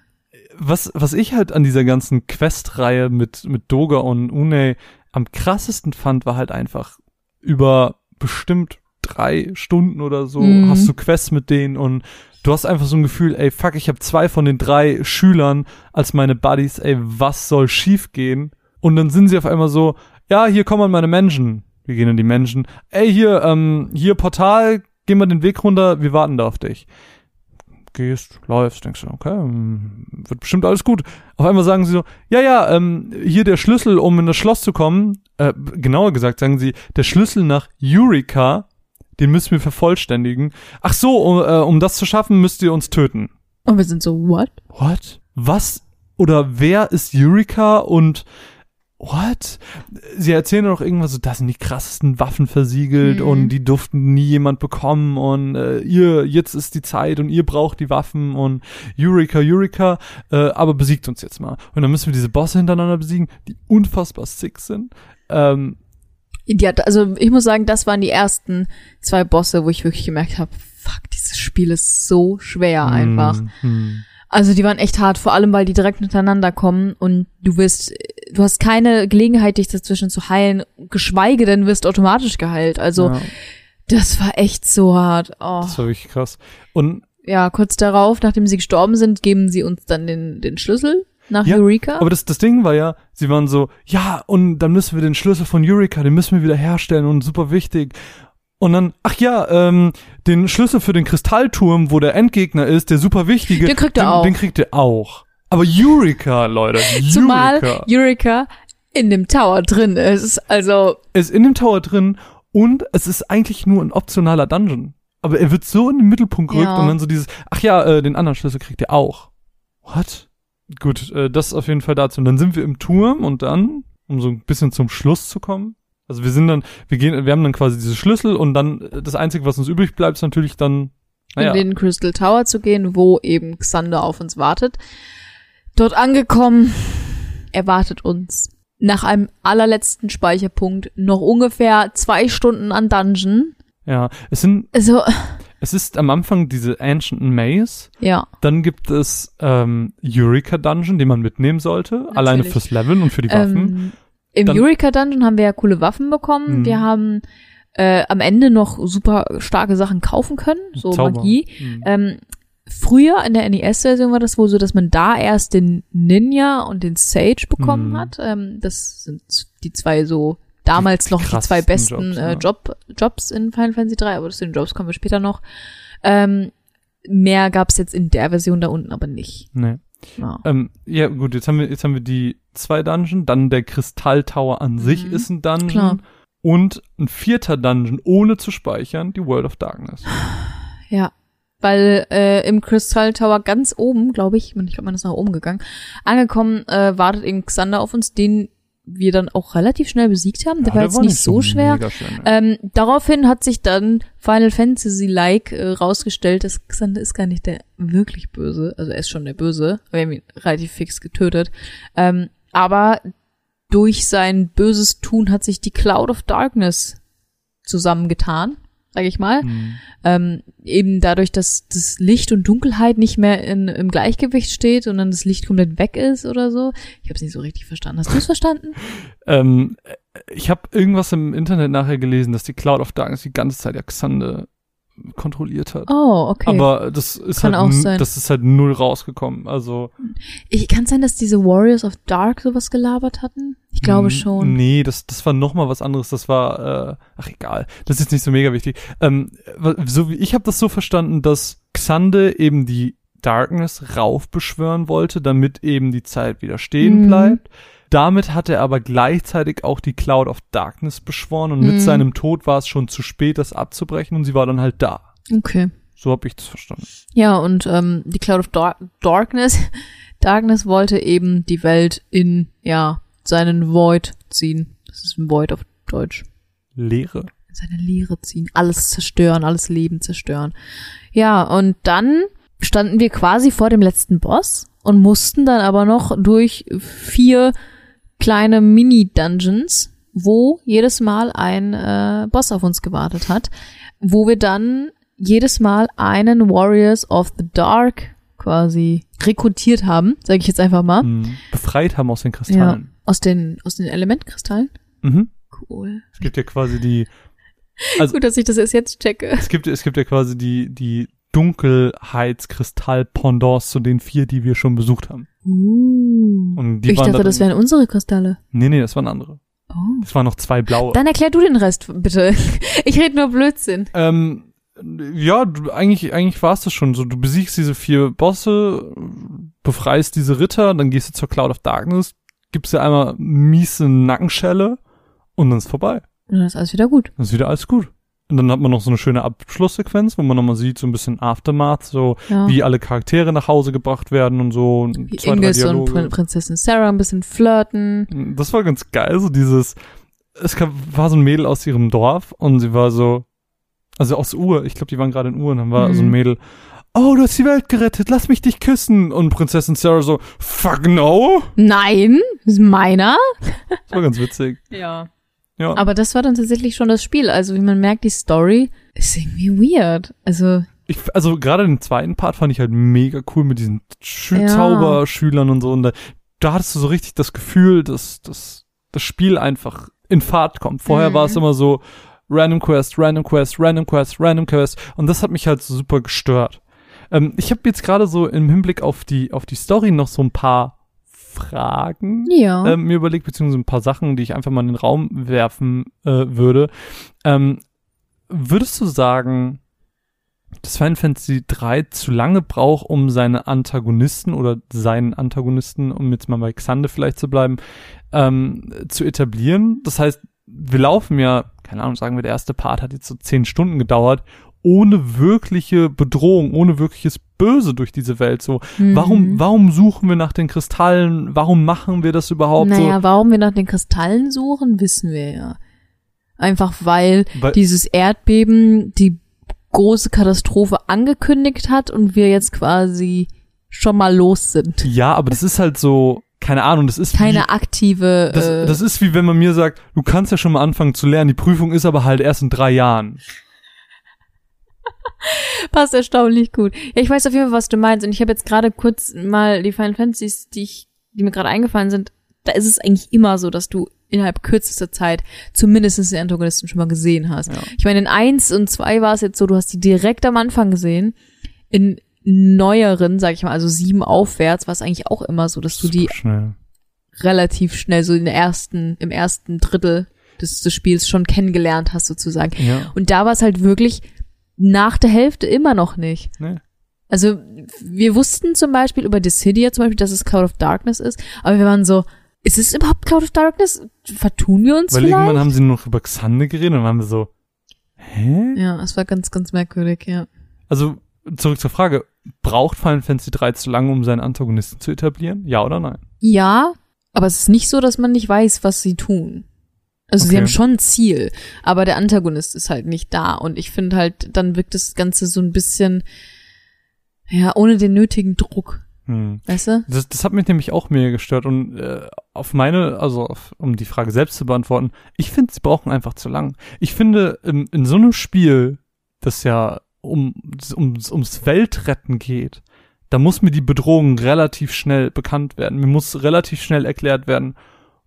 was, was ich halt an dieser ganzen Quest-Reihe mit, mit Doga und Une am krassesten fand, war halt einfach über bestimmt drei Stunden oder so mhm. hast du Quests mit denen und du hast einfach so ein Gefühl, ey, fuck, ich habe zwei von den drei Schülern als meine Buddies, ey, was soll schiefgehen? Und dann sind sie auf einmal so, ja, hier kommen meine Menschen. Wir gehen in die Menschen. Ey, hier, ähm, hier Portal, geh mal den Weg runter, wir warten da auf dich gehst, läufst, denkst du, okay, hm, wird bestimmt alles gut. Auf einmal sagen sie so, ja, ja, ähm, hier der Schlüssel, um in das Schloss zu kommen, äh, genauer gesagt sagen sie, der Schlüssel nach Eureka, den müssen wir vervollständigen. Ach so, um, äh, um das zu schaffen, müsst ihr uns töten. Und wir sind so, what? What? Was oder wer ist Eureka und what? Sie erzählen doch irgendwas so, das sind die krassesten Waffen versiegelt Mhm. und die durften nie jemand bekommen und äh, ihr, jetzt ist die Zeit und ihr braucht die Waffen und Eureka, Eureka, äh, aber besiegt uns jetzt mal. Und dann müssen wir diese Bosse hintereinander besiegen, die unfassbar sick sind. Ähm, Ja, also ich muss sagen, das waren die ersten zwei Bosse, wo ich wirklich gemerkt habe, fuck, dieses Spiel ist so schwer einfach. hm. Also die waren echt hart, vor allem weil die direkt hintereinander kommen und du wirst, du hast keine Gelegenheit, dich dazwischen zu heilen, geschweige denn wirst automatisch geheilt. Also ja, das war echt so hart. Oh. das war wirklich krass. Und Ja, kurz darauf, nachdem sie gestorben sind, geben sie uns dann den, den Schlüssel nach Ja, Eureka. Aber das, das Ding war ja, sie waren so, ja, und dann müssen wir den Schlüssel von Eureka, den müssen wir wieder herstellen und super wichtig. Und dann, ach ja, ähm, den Schlüssel für den Kristallturm, wo der Endgegner ist, der super wichtige, Den kriegt er den, auch. Den kriegt er auch. Aber Eureka, Leute, *laughs* Zumal Eureka Eureka in dem Tower drin ist. Also, ist in dem Tower drin und es ist eigentlich nur ein optionaler Dungeon. Aber er wird so in den Mittelpunkt gerückt Ja. und dann so dieses, ach ja, äh, den anderen Schlüssel kriegt er auch. What? Gut, äh, das auf jeden Fall dazu. Und dann sind wir im Turm und dann, um so ein bisschen zum Schluss zu kommen. Also wir sind dann, wir gehen, wir haben dann quasi diese Schlüssel und dann äh, das Einzige, was uns übrig bleibt, ist natürlich dann, naja, in den Crystal Tower zu gehen, wo eben Xander auf uns wartet. Dort angekommen, erwartet uns nach einem allerletzten Speicherpunkt noch ungefähr zwei Stunden an Dungeon. ja. Es sind, Also, es ist am Anfang diese Ancient Maze, ja. dann gibt es ähm, Eureka Dungeon, den man mitnehmen sollte, alleine Natürlich. fürs Leveln und für die Waffen. Ähm, Im Dann- Eureka Dungeon haben wir ja coole Waffen bekommen. Mhm. Wir haben äh, am Ende noch super starke Sachen kaufen können, so Zauber. Magie. Mhm. Ähm, früher in der NES-Version war das wohl so, dass man da erst den Ninja und den Sage bekommen Mhm. hat. Ähm, das sind die zwei so damals Die- noch die zwei besten Jobs, äh. Job, Jobs in Final Fantasy 3, aber zu den Jobs kommen wir später noch. Ähm, mehr gab's jetzt in der Version da unten aber nicht. Nee. Ja. Ähm, ja, gut, jetzt haben wir, jetzt haben wir die zwei Dungeon, dann der Kristalltower an sich Mhm. ist ein Dungeon. Klar. Und ein vierter Dungeon, ohne zu speichern, die World of Darkness. *sighs* Ja, weil äh, im Crystal Tower ganz oben, glaube ich, ich glaube, man ist nach oben gegangen, angekommen, äh, wartet eben Xander auf uns, den wir dann auch relativ schnell besiegt haben. Der Ja, war jetzt nicht so schwer. schwer, ne? Ähm, daraufhin hat sich dann Final Fantasy-like äh, rausgestellt, dass Xander ist gar nicht der wirklich Böse, also er ist schon der Böse, wir haben ihn relativ fix getötet. Ähm, aber durch sein böses Tun hat sich die Cloud of Darkness zusammengetan, sage ich mal. Hm. Ähm, eben dadurch, dass das Licht und Dunkelheit nicht mehr in, im Gleichgewicht steht und dann das Licht komplett weg ist oder so. Ich habe es nicht so richtig verstanden. Hast du es verstanden? *laughs* Ähm, ich habe irgendwas im Internet nachher gelesen, dass die Cloud of Darkness die ganze Zeit ja Xande kontrolliert hat. Oh, okay. Aber das ist Kann halt, das ist halt null rausgekommen. Also ich kann sein, dass diese Warriors of Dark sowas gelabert hatten. Ich glaube schon. Nee, das, das war noch mal was anderes. Das war, äh, ach egal, das ist nicht so mega wichtig. Ähm, so wie ich habe das so verstanden, dass Xande eben die Darkness raufbeschwören wollte, damit eben die Zeit wieder stehen Mhm. bleibt. Damit hat er aber gleichzeitig auch die Cloud of Darkness beschworen und Mhm. mit seinem Tod war es schon zu spät, das abzubrechen und sie war dann halt da. Okay. So habe ich das verstanden. Ja, und ähm, die Cloud of Dark Darkness, *laughs* Darkness wollte eben die Welt in, ja, seinen Void ziehen. Das ist ein Void auf Deutsch. Leere. in seine Leere ziehen, alles zerstören, alles Leben zerstören. Ja, und dann standen wir quasi vor dem letzten Boss und mussten dann aber noch durch vier kleine Mini-Dungeons, wo jedes Mal ein äh, Boss auf uns gewartet hat, wo wir dann jedes Mal einen Warriors of the Dark quasi rekrutiert haben, sage ich jetzt einfach mal, Mhm. Befreit haben aus den Kristallen. aus den aus den Elementkristallen. Mhm. Cool. Es gibt ja quasi die, Also- Gut, dass ich das erst jetzt checke. es gibt, es gibt ja quasi die, die Dunkelheitskristall-Pendants zu den vier, die wir schon besucht haben. Uh. Und die ich dachte, da das wären unsere Kristalle. Nee, nee, das waren andere. Oh. Es waren noch zwei blaue. Dann erklär du den Rest, bitte. *laughs* Ich rede nur Blödsinn. Ähm, ja, du, eigentlich, eigentlich war es das schon so. Du besiegst diese vier Bosse, befreist diese Ritter, dann gehst du zur Cloud of Darkness, gibst dir einmal miese Nackenschelle und dann ist vorbei. Und dann ist alles wieder gut. Dann ist wieder alles gut. Und dann hat man noch so eine schöne Abschlusssequenz, wo man nochmal sieht, so ein bisschen Aftermath, so Ja. wie alle Charaktere nach Hause gebracht werden und so. und Wie zwei, Inges und. Prin Prinzessin Sarah ein bisschen flirten. Das war ganz geil, so dieses, es kam, war so ein Mädel aus ihrem Dorf und sie war so, also aus Ur, ich glaube, die waren gerade in Ur und dann war Mhm. so ein Mädel, oh, du hast die Welt gerettet, lass mich dich küssen. Und Prinzessin Sarah so, fuck no. Nein, das ist meiner. Das war ganz witzig. Ja. Ja. Aber das war dann tatsächlich schon das Spiel. Also wie man merkt, die Story ist irgendwie weird. Also Ich, also gerade den zweiten Part fand ich halt mega cool mit diesen Schü Ja. Zauberschülern und so. Und da, da hattest du so richtig das Gefühl, dass, dass das Spiel einfach in Fahrt kommt. Vorher Mhm. war es immer so Random Quest, Random Quest, Random Quest, Random Quest. Und das hat mich halt super gestört. Ähm, ich habe jetzt gerade so im Hinblick auf die, auf die Story noch so ein paar Fragen ja. ähm, mir überlegt, beziehungsweise ein paar Sachen, die ich einfach mal in den Raum werfen äh, würde. Ähm, würdest du sagen, dass Final Fantasy 3 zu lange braucht, um seine Antagonisten oder seinen Antagonisten, um jetzt mal bei Xande vielleicht zu bleiben, ähm, zu etablieren? Das heißt, wir laufen ja, keine Ahnung, sagen wir, der erste Part hat jetzt so zehn Stunden gedauert, ohne wirkliche Bedrohung, ohne wirkliches Böse durch diese Welt. So, Mhm. warum, warum suchen wir nach den Kristallen? Warum machen wir das überhaupt Naja, warum wir nach den Kristallen suchen, wissen wir ja. Einfach weil so? Weil, dieses Erdbeben die große Katastrophe angekündigt hat und wir jetzt quasi schon mal los sind. ja, aber das ist halt so, keine Ahnung, das ist wie, Keine aktive. das, äh, das ist wie wenn man mir sagt, du kannst ja schon mal anfangen zu lernen, die Prüfung ist aber halt erst in drei Jahren. *laughs* passt erstaunlich gut. Ja, ich weiß auf jeden Fall, was du meinst. Und ich habe jetzt gerade kurz mal die Final Fantasies, die ich, die mir gerade eingefallen sind. Da ist es eigentlich immer so, dass du innerhalb kürzester Zeit zumindest den Antagonisten schon mal gesehen hast. Ja. Ich meine, in eins und zwei war es jetzt so, du hast die direkt am Anfang gesehen. In neueren, sag ich mal, also sieben aufwärts, war es eigentlich auch immer so, dass du die schnell. relativ schnell so in der ersten, im ersten Drittel des, des Spiels schon kennengelernt hast, sozusagen. Ja. Und da war es halt wirklich nach der Hälfte immer noch nicht. Nee. Also wir wussten zum Beispiel über Dissidia zum Beispiel, dass es Cloud of Darkness ist, aber wir waren so, ist es überhaupt Cloud of Darkness? Vertun wir uns Weil vielleicht? irgendwann haben sie nur noch über Xande geredet und waren wir so, hä? ja, es war ganz, ganz merkwürdig, ja. Also, zurück zur Frage, braucht Final Fantasy 3 zu lange, um seinen Antagonisten zu etablieren? Ja oder nein? Ja, aber es ist nicht so, dass man nicht weiß, was sie tun. Also sie Okay. haben schon ein Ziel, aber der Antagonist ist halt nicht da. Und ich finde halt, dann wirkt das Ganze so ein bisschen, ja, ohne den nötigen Druck. Hm. Weißt du? Das, das hat mich nämlich auch mega gestört und äh, auf meine, also auf, um die Frage selbst zu beantworten, ich finde, sie brauchen einfach zu lang. Ich finde, in, in so einem Spiel, das ja um, ums, ums Weltretten geht, da muss mir die Bedrohung relativ schnell bekannt werden. Mir muss relativ schnell erklärt werden,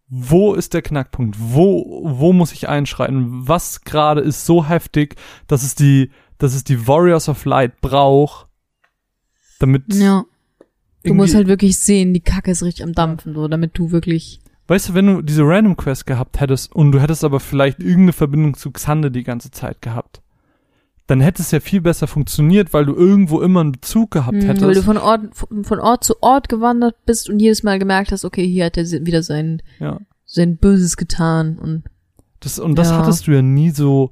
wo ist der Knackpunkt? Wo, wo muss ich einschreiten? Was gerade ist so heftig, dass es die, dass es die Warriors of Light braucht, damit Ja. Du musst halt wirklich sehen, die Kacke ist richtig am Dampfen, so, damit du wirklich. Weißt du, wenn du diese Random Quest gehabt hättest und du hättest aber vielleicht irgendeine Verbindung zu Xande die ganze Zeit gehabt, dann hätte es ja viel besser funktioniert, weil du irgendwo immer einen Bezug gehabt Hm, hättest. weil du von Ort, von Ort zu Ort gewandert bist und jedes Mal gemerkt hast, okay, hier hat er wieder sein, ja. sein Böses getan und Das, und das Ja. hattest du ja nie so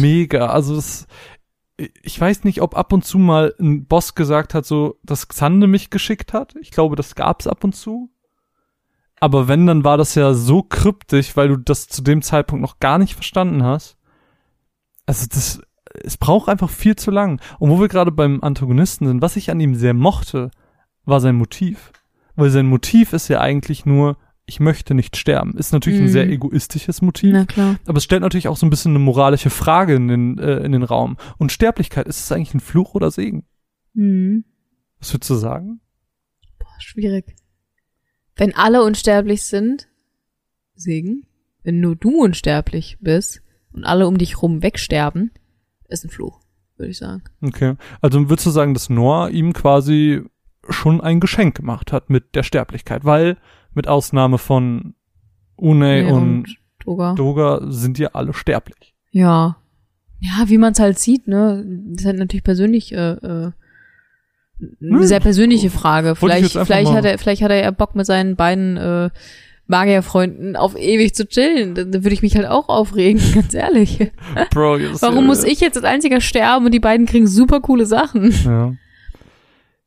mega. Also das, ich weiß nicht, ob ab und zu mal ein Boss gesagt hat, so, dass Xande mich geschickt hat. Ich glaube, das gab's ab und zu. Aber wenn, dann war das ja so kryptisch, weil du das zu dem Zeitpunkt noch gar nicht verstanden hast. Also das, es braucht einfach viel zu lang. Und wo wir gerade beim Antagonisten sind, was ich an ihm sehr mochte, war sein Motiv. Weil sein Motiv ist ja eigentlich nur, ich möchte nicht sterben. Ist natürlich ein Mhm. sehr egoistisches Motiv. Na klar. Aber es stellt natürlich auch so ein bisschen eine moralische Frage in den, äh, in den Raum. Und Sterblichkeit, ist es eigentlich ein Fluch oder Segen? Hm. Was würdest du sagen? Boah, schwierig. Wenn alle unsterblich sind, Segen. Wenn nur du unsterblich bist und alle um dich rum wegsterben, ist ein Fluch, würde ich sagen. Okay. Also würdest du sagen, dass Noah ihm quasi schon ein Geschenk gemacht hat mit der Sterblichkeit? Weil, mit Ausnahme von Une Nee, und, Toga. Doga, sind ja alle sterblich. Ja. Ja, wie man es halt sieht, ne? Das ist halt natürlich persönlich, äh, äh, eine Hm. sehr persönliche Frage. Vielleicht, vielleicht hat er, vielleicht hat er ja Bock mit seinen beiden äh, Magierfreunden auf ewig zu chillen. Dann würde ich mich halt auch aufregen, *laughs* ganz ehrlich. Bro, Warum muss ich jetzt als einziger sterben und die beiden kriegen super coole Sachen? Ja.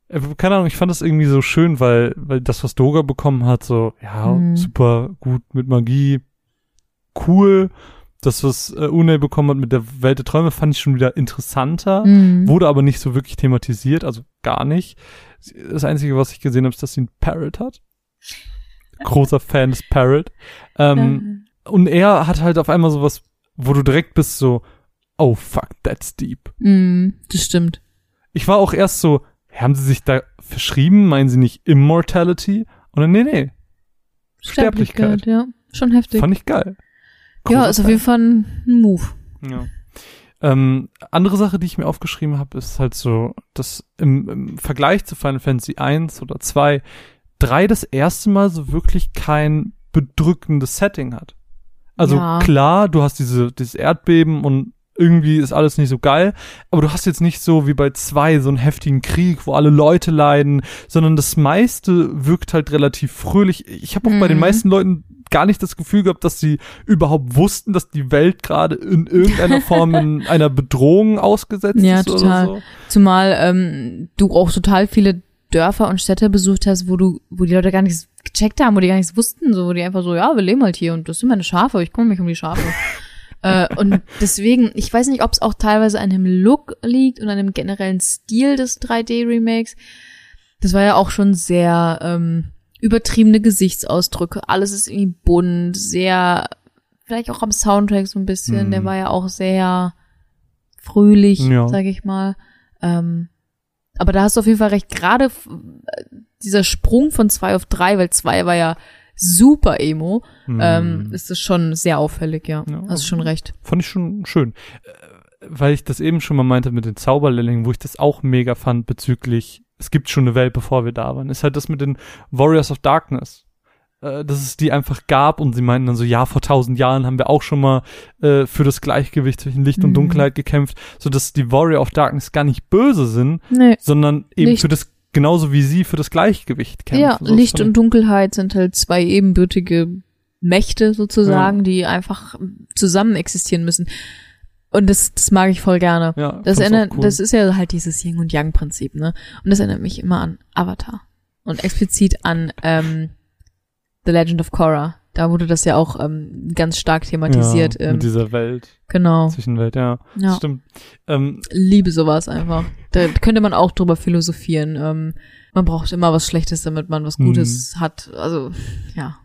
Äh, Keine Ahnung, ich fand das irgendwie so schön, weil, weil das, was Doga bekommen hat, so, ja, Mhm. super gut mit Magie, cool. Das, was äh, Une bekommen hat mit der Welt der Träume, fand ich schon wieder interessanter. Mhm. Wurde aber nicht so wirklich thematisiert, also gar nicht. Das Einzige, was ich gesehen habe, ist, dass sie einen Parrot hat. Großer Fan des Parrot. Ähm, Und er hat halt auf einmal sowas, wo du direkt bist so, oh fuck, that's deep. Mhm, das stimmt. Ich war auch erst so, haben sie sich da verschrieben? Meinen sie nicht Immortality? Und dann, nee, nee. Sterblichkeit. Ja, schon heftig. Fand ich geil. ja, Großer ist auf jeden Fall ein Move. Ja. Ähm, andere Sache, die ich mir aufgeschrieben habe, ist halt so, dass im, im Vergleich zu Final Fantasy 1 oder 2, 3 das erste Mal so wirklich kein bedrückendes Setting hat. Also Ja. klar, du hast diese, dieses Erdbeben und irgendwie ist alles nicht so geil, aber du hast jetzt nicht so wie bei 2 so einen heftigen Krieg, wo alle Leute leiden, sondern das meiste wirkt halt relativ fröhlich. Ich habe auch bei den Mhm. meisten Leuten gar nicht das Gefühl gehabt, dass sie überhaupt wussten, dass die Welt gerade in irgendeiner Form in *laughs* einer Bedrohung ausgesetzt Ja, ist total. oder so. Zumal ähm, du auch total viele Dörfer und Städte besucht hast, wo du, wo die Leute gar nichts gecheckt haben, wo die gar nichts wussten, so wo die einfach so, ja, wir leben halt hier und das sind meine Schafe, ich kümmere mich um die Schafe. *laughs* äh, und deswegen, ich weiß nicht, ob es auch teilweise an dem Look liegt und an dem generellen Stil des 3D-Remakes. Das war ja auch schon sehr ähm, übertriebene Gesichtsausdrücke. Alles ist irgendwie bunt, sehr, vielleicht auch am Soundtrack so ein bisschen. Mhm. Der war ja auch sehr fröhlich, Ja. sag ich mal. Ähm, aber da hast du auf jeden Fall recht. Gerade äh, dieser Sprung von zwei auf drei, weil zwei war ja super emo, ähm, ist das schon sehr auffällig, ja. Ja. Hast schon recht. Fand ich schon schön. Äh, Weil ich das eben schon mal meinte mit den Zauberlehrlingen, wo ich das auch mega fand bezüglich, es gibt schon eine Welt, bevor wir da waren, ist halt das mit den Warriors of Darkness. Äh, Dass es die einfach gab und sie meinten dann so, ja, vor tausend Jahren haben wir auch schon mal äh, für das Gleichgewicht zwischen Licht und Mhm. Dunkelheit gekämpft, so dass die Warrior of Darkness gar nicht böse sind, Nee. sondern eben Licht. für das, genauso wie sie für das Gleichgewicht kämpfen. Ja, So, Licht und Dunkelheit sind halt zwei ebenbürtige Mächte sozusagen, die einfach zusammen existieren müssen. Und das, das mag ich voll gerne. Ja, Das erinnert, cool. das ist ja halt dieses Yin und Yang Prinzip, ne? Und das erinnert mich immer an Avatar. Und explizit an ähm, The Legend of Korra. Da wurde das ja auch ähm, ganz stark thematisiert. ja, ähm, mit dieser Welt, genau. Zwischenwelt, ja. Ja. Stimmt. Ähm, Liebe sowas einfach. Da könnte man auch drüber philosophieren. Ähm, man braucht immer was Schlechtes, damit man was Gutes hat. Also, ja.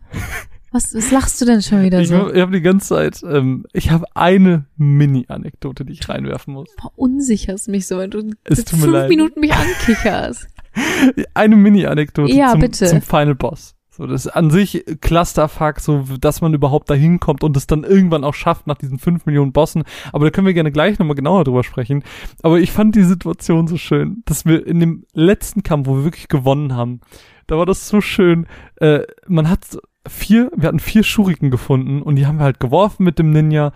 Was, was lachst du denn schon wieder ich so? hab, ich hab die ganze Zeit, ähm, ich habe eine Mini-Anekdote, die ich reinwerfen muss. Verunsicherst mich so, wenn du Es fünf leid. Minuten mich ankicherst. *laughs* Eine Mini-Anekdote Ja, zum, bitte. zum Final Boss. So, das ist an sich Clusterfuck, so, dass man überhaupt da hinkommt und es dann irgendwann auch schafft nach diesen fünf Millionen Bossen. Aber da können wir gerne gleich nochmal genauer drüber sprechen. Aber ich fand die Situation so schön, dass wir in dem letzten Kampf, wo wir wirklich gewonnen haben, da war das so schön. Äh, man hat vier, wir hatten vier Schuriken gefunden und die haben wir halt geworfen mit dem Ninja.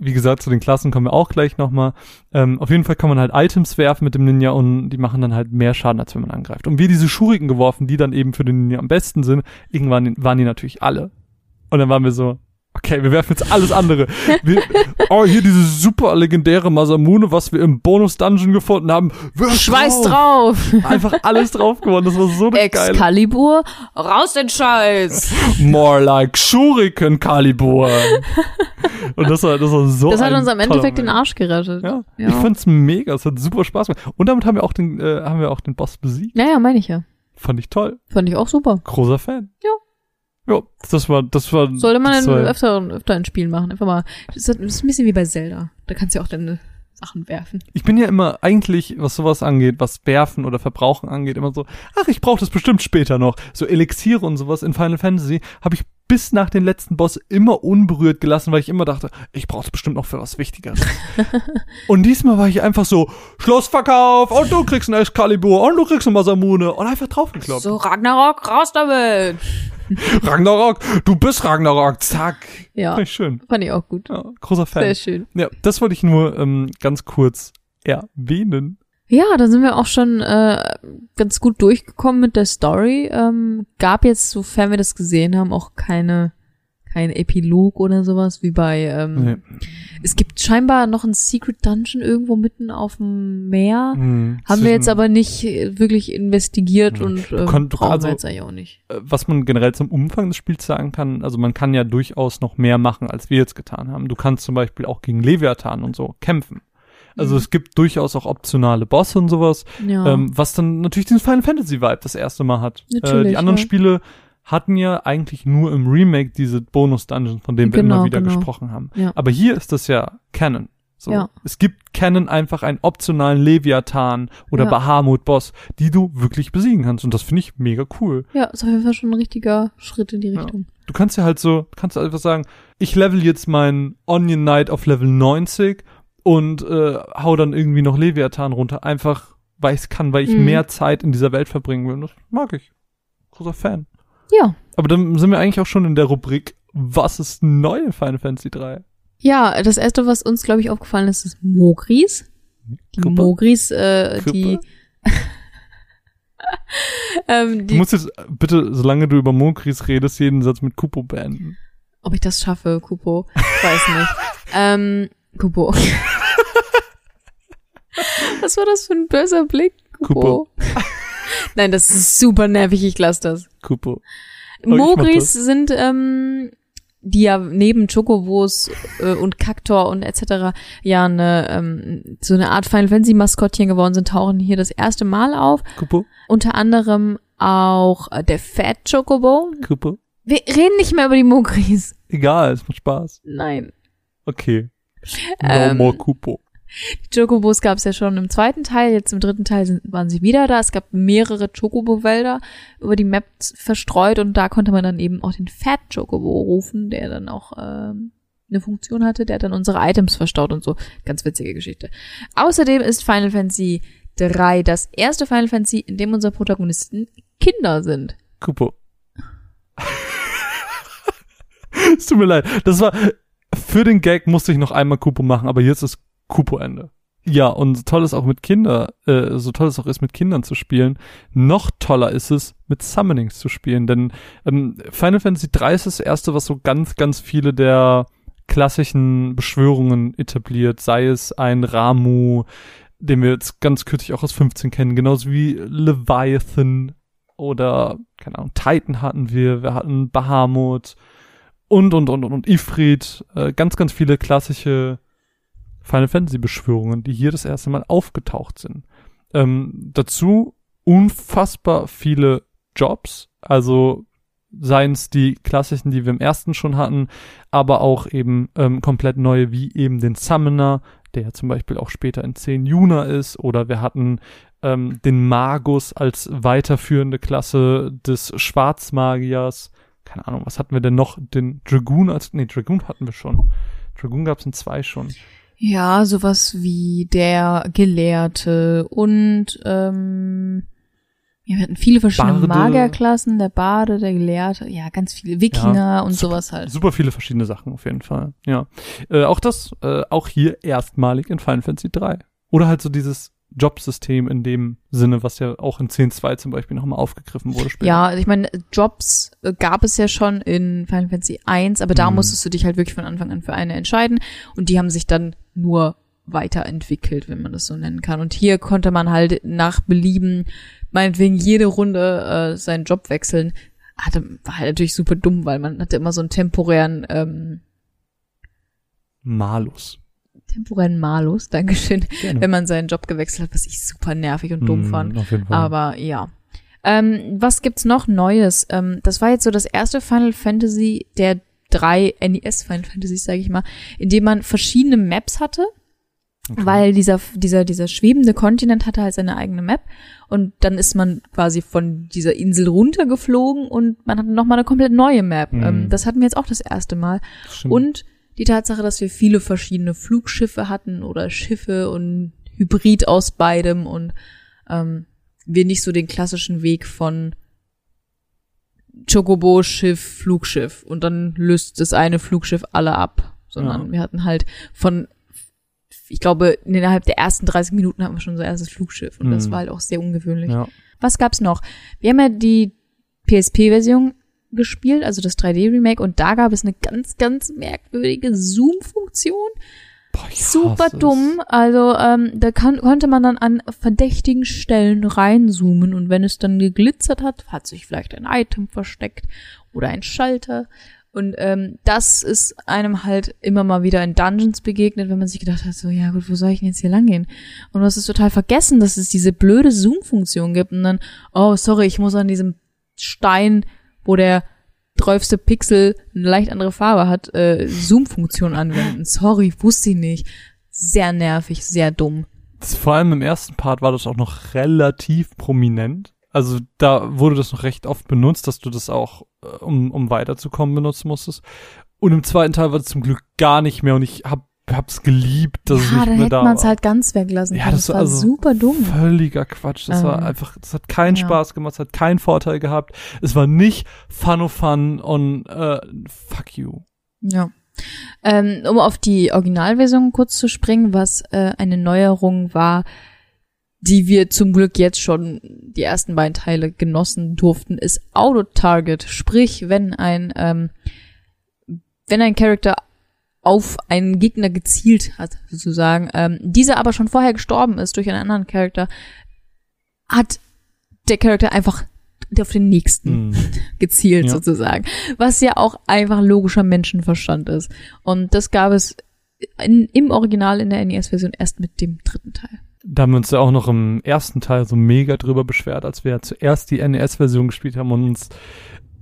Wie gesagt, zu den Klassen kommen wir auch gleich nochmal. Ähm, auf jeden Fall kann man halt Items werfen mit dem Ninja und die machen dann halt mehr Schaden, als wenn man angreift. Und wir diese Schuriken geworfen, die dann eben für den Ninja am besten sind, irgendwann waren die natürlich alle. Und dann waren wir so, okay, wir werfen jetzt alles andere. Wir, oh, hier diese super legendäre Masamune, was wir im Bonus-Dungeon gefunden haben. Wirf Schweiß drauf! Einfach alles drauf gewonnen. Das war so eine geile. Excalibur, raus den Scheiß! More like Shuriken Calibur. Und das war, das war so Das hat uns am Endeffekt den. Arsch gerettet. Ja, Ja. ich fand's mega. Es hat super Spaß gemacht. Und damit haben wir auch den, äh, haben wir auch den Boss besiegt. Naja, meine ich ja. Fand ich toll. Fand ich auch super. Großer Fan. Ja. Ja, das war, das war. Sollte man das in, war, öfter, öfter in Spielen machen. Einfach mal. Das ist, ein bisschen wie bei Zelda. Da kannst du ja auch deine Sachen werfen. Ich bin ja immer eigentlich, was sowas angeht, was Werfen oder Verbrauchen angeht, immer so, ach, ich brauche das bestimmt später noch. So Elixiere und sowas in Final Fantasy habe ich bis nach den letzten Boss immer unberührt gelassen, weil ich immer dachte, ich brauche es bestimmt noch für was Wichtigeres. *laughs* und diesmal war ich einfach so, Schlussverkauf und du kriegst einen Excalibur und du kriegst eine Masamune und einfach draufgekloppt. So, Ragnarok, raus damit! *laughs* Ragnarok, du bist Ragnarok, zack. Ja, Fand ich schön. fand ich auch gut. Ja, großer Fan. Sehr schön. Ja, das wollte ich nur ähm, ganz kurz erwähnen. Ja, da sind wir auch schon äh, ganz gut durchgekommen mit der Story. Ähm, gab jetzt, sofern wir das gesehen haben, auch keine kein Epilog oder sowas wie bei. Ähm, Nee. Es gibt scheinbar noch ein Secret Dungeon irgendwo mitten auf dem Meer. Hm, Haben wir jetzt aber nicht äh, wirklich investigiert Nee. und äh, du- brauchen also- wir jetzt eigentlich auch nicht. äh, was man generell zum Umfang des Spiels sagen kann, also man kann ja durchaus noch mehr machen, als wir jetzt getan haben. Du kannst zum Beispiel auch gegen Leviathan und so kämpfen. Also Mhm. es gibt durchaus auch optionale Bosse und sowas, Ja. ähm, was dann natürlich diesen Final Fantasy Vibe das erste Mal hat. äh, Natürlich, die anderen ja. Spiele hatten ja eigentlich nur im Remake diese Bonus-Dungeons, von denen wir Genau, immer wieder genau. gesprochen haben. Ja. Aber hier ist das ja Canon. So. Ja. Es gibt Canon einfach einen optionalen Leviathan oder Ja. Bahamut-Boss, die du wirklich besiegen kannst. Und das finde ich mega cool. ja, ist auf jeden Fall schon ein richtiger Schritt in die Ja. Richtung. Du kannst ja halt so, kannst du einfach sagen, ich level jetzt meinen Onion Knight auf Level 90 und äh, hau dann irgendwie noch Leviathan runter, einfach weil ich es kann, weil ich Mhm. mehr Zeit in dieser Welt verbringen will. Und das mag ich. Großer Fan. Ja. Aber dann sind wir eigentlich auch schon in der Rubrik, was ist neu in Final Fantasy 3? Ja, das erste, was uns, glaube ich, aufgefallen ist, ist Mogris. Die Kuppe? Mogris, äh, Kuppe? die, *laughs* ähm, Du die, musst jetzt bitte, solange du über Mokris redest, jeden Satz mit Kupo beenden. ob ich das schaffe, Kupo, ich weiß nicht. *laughs* ähm, Kupo. *laughs* Was war das für ein böser Blick? Kupo. Nein, das ist super nervig, ich lasse das. Kupo. mach Mogris das. sind, ähm, die ja neben Chocobos äh, und Kaktor und etc. ja eine, ähm, so eine Art Final Fantasy Maskottchen geworden sind, tauchen hier das erste Mal auf. Kupo. Unter anderem auch äh, der Fat Chocobo. Kupo. Wir reden nicht mehr über die Mogris. Egal, es macht Spaß. Nein. Okay. No Ähm, more Kupo. Die Chocobos gab es ja schon im zweiten Teil, jetzt im dritten Teil sind, waren sie wieder da. Es gab mehrere Chocobo-Wälder über die Map verstreut und da konnte man dann eben auch den Fat Chocobo rufen, der dann auch ähm, eine Funktion hatte, der dann unsere Items verstaut und so. Ganz witzige Geschichte. Außerdem ist Final Fantasy 3 das erste Final Fantasy, in dem unsere Protagonisten Kinder sind. Kupo. *laughs* es tut mir leid. Das war, für den Gag musste ich noch einmal Kupo machen, aber jetzt ist Kupo-Ende. Ja, und so toll es auch mit Kinder, äh, so toll es auch ist, mit Kindern zu spielen, noch toller ist es, mit Summonings zu spielen, denn ähm, Final Fantasy 3 ist das erste, was so ganz, ganz viele der klassischen Beschwörungen etabliert, sei es ein Ramu, den wir jetzt ganz kürzlich auch aus 15 kennen, genauso wie Leviathan oder, keine Ahnung, Titan hatten wir, wir hatten Bahamut und, und, und, und, und Ifrit, äh, ganz, ganz viele klassische Final Fantasy Beschwörungen, die hier das erste Mal aufgetaucht sind. Ähm, dazu unfassbar viele Jobs, also seien es die klassischen, die wir im ersten schon hatten, aber auch eben ähm, komplett neue, wie eben den Summoner, der ja zum Beispiel auch später in 10 Juna ist, oder wir hatten ähm, den Magus als weiterführende Klasse des Schwarzmagiers. Keine Ahnung, was hatten wir denn noch? Den Dragoon als, nee, Dragoon hatten wir schon. Dragoon gab es in zwei schon. Ja, sowas wie der Gelehrte und ähm, ja, wir hatten viele verschiedene Barde. Magierklassen, der Bade, der Gelehrte, ja, ganz viele Wikinger Ja, und super- sowas halt. Super viele verschiedene Sachen auf jeden Fall. Ja. Äh, auch das, äh, auch hier erstmalig in Final Fantasy 3. Oder halt so dieses Jobsystem in dem Sinne, was ja auch in 10.2 zum Beispiel nochmal aufgegriffen wurde später. Ja, ich meine, Jobs äh, gab es ja schon in Final Fantasy 1, aber da Mhm. musstest du dich halt wirklich von Anfang an für eine entscheiden und die haben sich dann nur weiterentwickelt, wenn man das so nennen kann. Und hier konnte man halt nach Belieben meinetwegen jede Runde äh, seinen Job wechseln. Hatte, war halt natürlich super dumm, weil man hatte immer so einen temporären, ähm, Malus. temporären Malus, Dankeschön, Gerne. wenn man seinen Job gewechselt hat, was ich super nervig und dumm Mm, fand. Auf jeden Fall. Aber ja. Ähm, was gibt's noch Neues? Ähm, das war jetzt so das erste Final Fantasy der drei NES Final Fantasies, sage ich mal, in dem man verschiedene Maps hatte, Okay. weil dieser dieser dieser schwebende Kontinent hatte halt seine eigene Map und dann ist man quasi von dieser Insel runtergeflogen und man hatte noch mal eine komplett neue Map. Mhm. Ähm, das hatten wir jetzt auch das erste Mal. Stimmt. Und die Tatsache, dass wir viele verschiedene Flugschiffe hatten oder Schiffe und Hybrid aus beidem und ähm, wir nicht so den klassischen Weg von Chocobo, Schiff, Flugschiff und dann löst das eine Flugschiff alle ab, sondern Ja. wir hatten halt von ich glaube, innerhalb der ersten 30 Minuten hatten wir schon unser erstes Flugschiff und das Mhm. war halt auch sehr ungewöhnlich. Ja. Was gab's noch? Wir haben ja die PSP-Version gespielt, also das 3D-Remake, und da gab es eine ganz, ganz merkwürdige Zoom-Funktion. Boah, Super dumm. Also ähm, da kann, konnte man dann an verdächtigen Stellen reinzoomen und wenn es dann geglitzert hat, hat sich vielleicht ein Item versteckt oder ein Schalter. Und ähm, das ist einem halt immer mal wieder in Dungeons begegnet, wenn man sich gedacht hat, so, ja gut, wo soll ich denn jetzt hier langgehen? Und du hast es total vergessen, dass es diese blöde Zoom-Funktion gibt und dann, oh, sorry, ich muss an diesem Stein, wo der 12. Pixel eine leicht andere Farbe hat, äh, Zoom-Funktion anwenden. Sorry, wusste ich nicht. Sehr nervig, sehr dumm. Vor allem im ersten Part war das auch noch relativ prominent. Also da wurde das noch recht oft benutzt, dass du das auch, äh, um, um weiterzukommen, benutzen musstest. Und im zweiten Teil war das zum Glück gar nicht mehr und ich hab, hab's geliebt, dass es ja, nicht da mehr hätte da man es war. halt ganz weglassen Ja, können. das Das, war war also super dumm. Völliger Quatsch. Das war Ähm, einfach, das hat keinen ja. Spaß gemacht, es hat keinen Vorteil gehabt. Es war nicht fun of fun und äh, fuck you. Ja. Ähm, um auf die Originalversion kurz zu springen, was äh, eine Neuerung war, die wir zum Glück jetzt schon die ersten beiden Teile genossen durften, ist Auto-Target. Sprich, wenn ein, ähm, wenn ein Charakter auf einen Gegner gezielt hat, sozusagen, ähm, dieser aber schon vorher gestorben ist durch einen anderen Charakter, hat der Charakter einfach auf den nächsten Hm. *laughs* gezielt Ja. sozusagen. Was ja auch einfach logischer Menschenverstand ist. Und das gab es in, im Original in der NES-Version erst mit dem dritten Teil. Da haben wir uns ja auch noch im ersten Teil so mega drüber beschwert, als wir ja zuerst die NES-Version gespielt haben und uns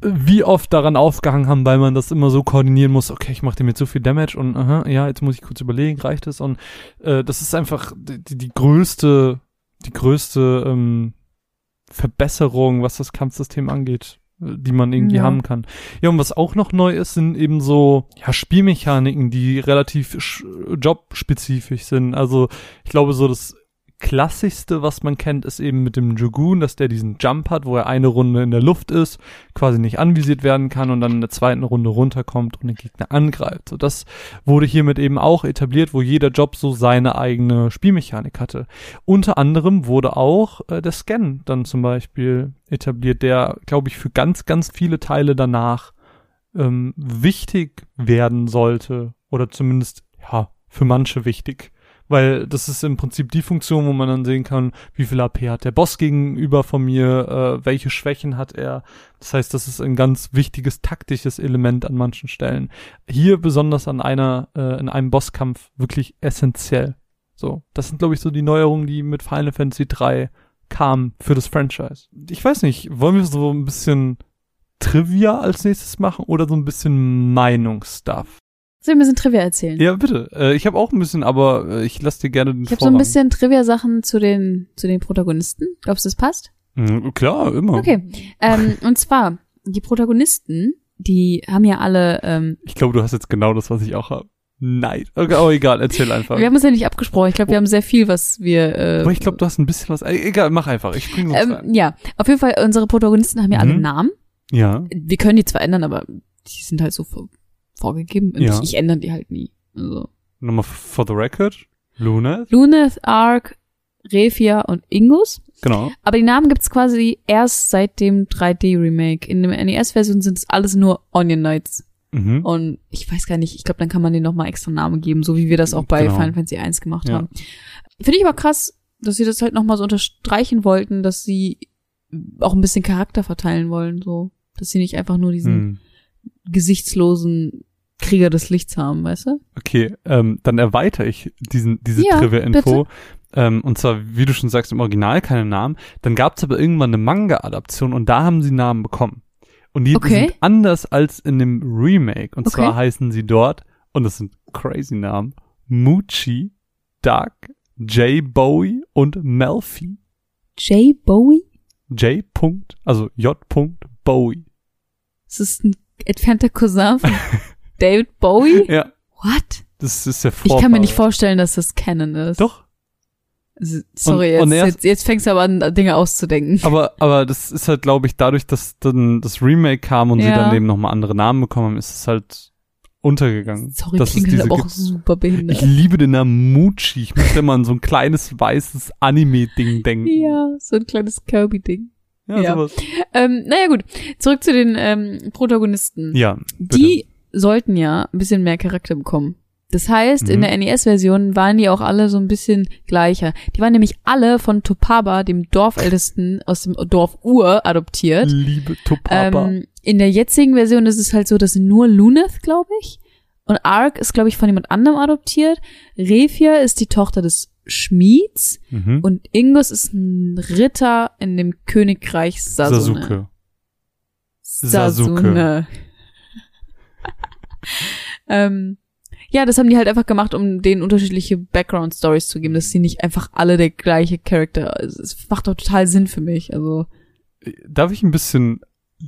wie oft daran aufgehangen haben, weil man das immer so koordinieren muss, okay, ich mache dem jetzt so viel Damage und aha, ja, jetzt muss ich kurz überlegen, reicht es? Und äh, das ist einfach die, die, größte, die größte ähm, Verbesserung, was das Kampfsystem angeht, äh, die man irgendwie Ja. haben kann. Ja, und was auch noch neu ist, sind eben so ja, Spielmechaniken, die relativ sch- jobspezifisch sind. Also ich glaube, so das klassischste, was man kennt, ist eben mit dem Dragoon, dass der diesen Jump hat, wo er eine Runde in der Luft ist, quasi nicht anvisiert werden kann und dann in der zweiten Runde runterkommt und den Gegner angreift. So, das wurde hiermit eben auch etabliert, wo jeder Job so seine eigene Spielmechanik hatte. Unter anderem wurde auch äh, der Scan dann zum Beispiel etabliert, der, glaube ich, für ganz, ganz viele Teile danach ähm, wichtig werden sollte oder zumindest, ja, für manche wichtig. Weil das ist im Prinzip die Funktion, wo man dann sehen kann, wie viel AP hat der Boss gegenüber von mir, äh, welche Schwächen hat er. Das heißt, das ist ein ganz wichtiges taktisches Element an manchen Stellen. Hier besonders an einer, äh, in einem Bosskampf wirklich essentiell. So, das sind, glaube ich, so die Neuerungen, die mit Final Fantasy 3 kamen für das Franchise. Ich weiß nicht, wollen wir so ein bisschen Trivia als nächstes machen oder so ein bisschen Meinungsstuff? Soll ich ein bisschen Trivia erzählen? Ja, bitte. Äh, ich habe auch ein bisschen, aber äh, ich lasse dir gerne den Ich habe so ein bisschen Trivia-Sachen zu den, zu den Protagonisten. Glaubst du, das passt? Mhm, klar, immer. Okay. Ähm, und zwar, die Protagonisten, die haben ja alle, ähm, Ich glaube, du hast jetzt genau das, was ich auch habe. Nein. Okay, aber egal, erzähl einfach. wir haben uns ja nicht abgesprochen. Ich glaube, wir haben sehr viel, was wir. Äh, aber ich glaube, du hast ein bisschen was. Äh, egal, mach einfach. Ich spring sonst ähm, rein. ja, auf jeden Fall, unsere Protagonisten haben ja alle Mhm. Namen. Ja. Wir können die zwar ändern, aber die sind halt so vorgegeben. Und Ja. ich, ich ändere die halt nie. Also. Nochmal for the record. Luna. Luneth, Ark, Refia und Ingus. Genau. Aber die Namen gibt's quasi erst seit dem 3D-Remake. In der NES-Version sind es alles nur Onion Knights. Mhm. Und ich weiß gar nicht, ich glaube, dann kann man denen nochmal extra Namen geben, so wie wir das auch bei Genau. Final Fantasy 1 gemacht Ja. haben. Finde ich aber krass, dass sie das halt nochmal so unterstreichen wollten, dass sie auch ein bisschen Charakter verteilen wollen, so. Dass sie nicht einfach nur diesen Hm. Gesichtslosen Krieger des Lichts haben, weißt du? Okay, ähm, dann erweitere ich diesen, diese Ja, Trivia-Info. Ähm, und zwar, wie du schon sagst, im Original keine Namen. Dann gab es aber irgendwann eine Manga-Adaption und da haben sie Namen bekommen. Und die Okay. sind anders als in dem Remake. Und Okay. zwar heißen sie dort, und das sind crazy Namen, Muchi, Duck, J. Bowie und Melfi. Jay Bowie? J. Punkt, also J. Punkt Bowie. Ist das ein entfernter Cousin von *laughs* David Bowie? Ja, What? das ist der Ich Vorfahre. kann mir nicht vorstellen, dass das Canon ist. Doch, Sorry, Und- und jetzt, jetzt, jetzt fängst du aber an, Dinge auszudenken. Aber, aber das ist halt, glaube ich, dadurch, dass dann das Remake kam und sie Ja. dann eben nochmal andere Namen bekommen haben, ist es halt untergegangen. Sorry, dass es klingt diese aber auch super behindert. Ich liebe den Namen Muchi. Ich muss immer an so ein kleines weißes Anime-Ding *laughs* denken. ja, so ein kleines Kirby-Ding. Ja, ja. sowas. Ähm, naja gut, zurück zu den ähm, Protagonisten. Ja, bitte. Die sollten ja ein bisschen mehr Charakter bekommen. Das heißt, in Mhm. der NES-Version waren die auch alle so ein bisschen gleicher. Die waren nämlich alle von Topaba, dem Dorfältesten aus dem Dorf Ur, adoptiert. liebe Topapa. Ähm, in der jetzigen Version ist es halt so, dass nur Luneth, glaube ich, und Ark ist, glaube ich, von jemand anderem adoptiert. Refia ist die Tochter des Schmieds mhm. und Ingus ist ein Ritter in dem Königreich Sasune. Sasuke. Sasune. *laughs* ähm, ja, das haben die halt einfach gemacht, um denen unterschiedliche Background-Stories zu geben, dass sie nicht einfach alle der gleiche Charakter. also Es macht doch total Sinn für mich. Also Darf ich ein bisschen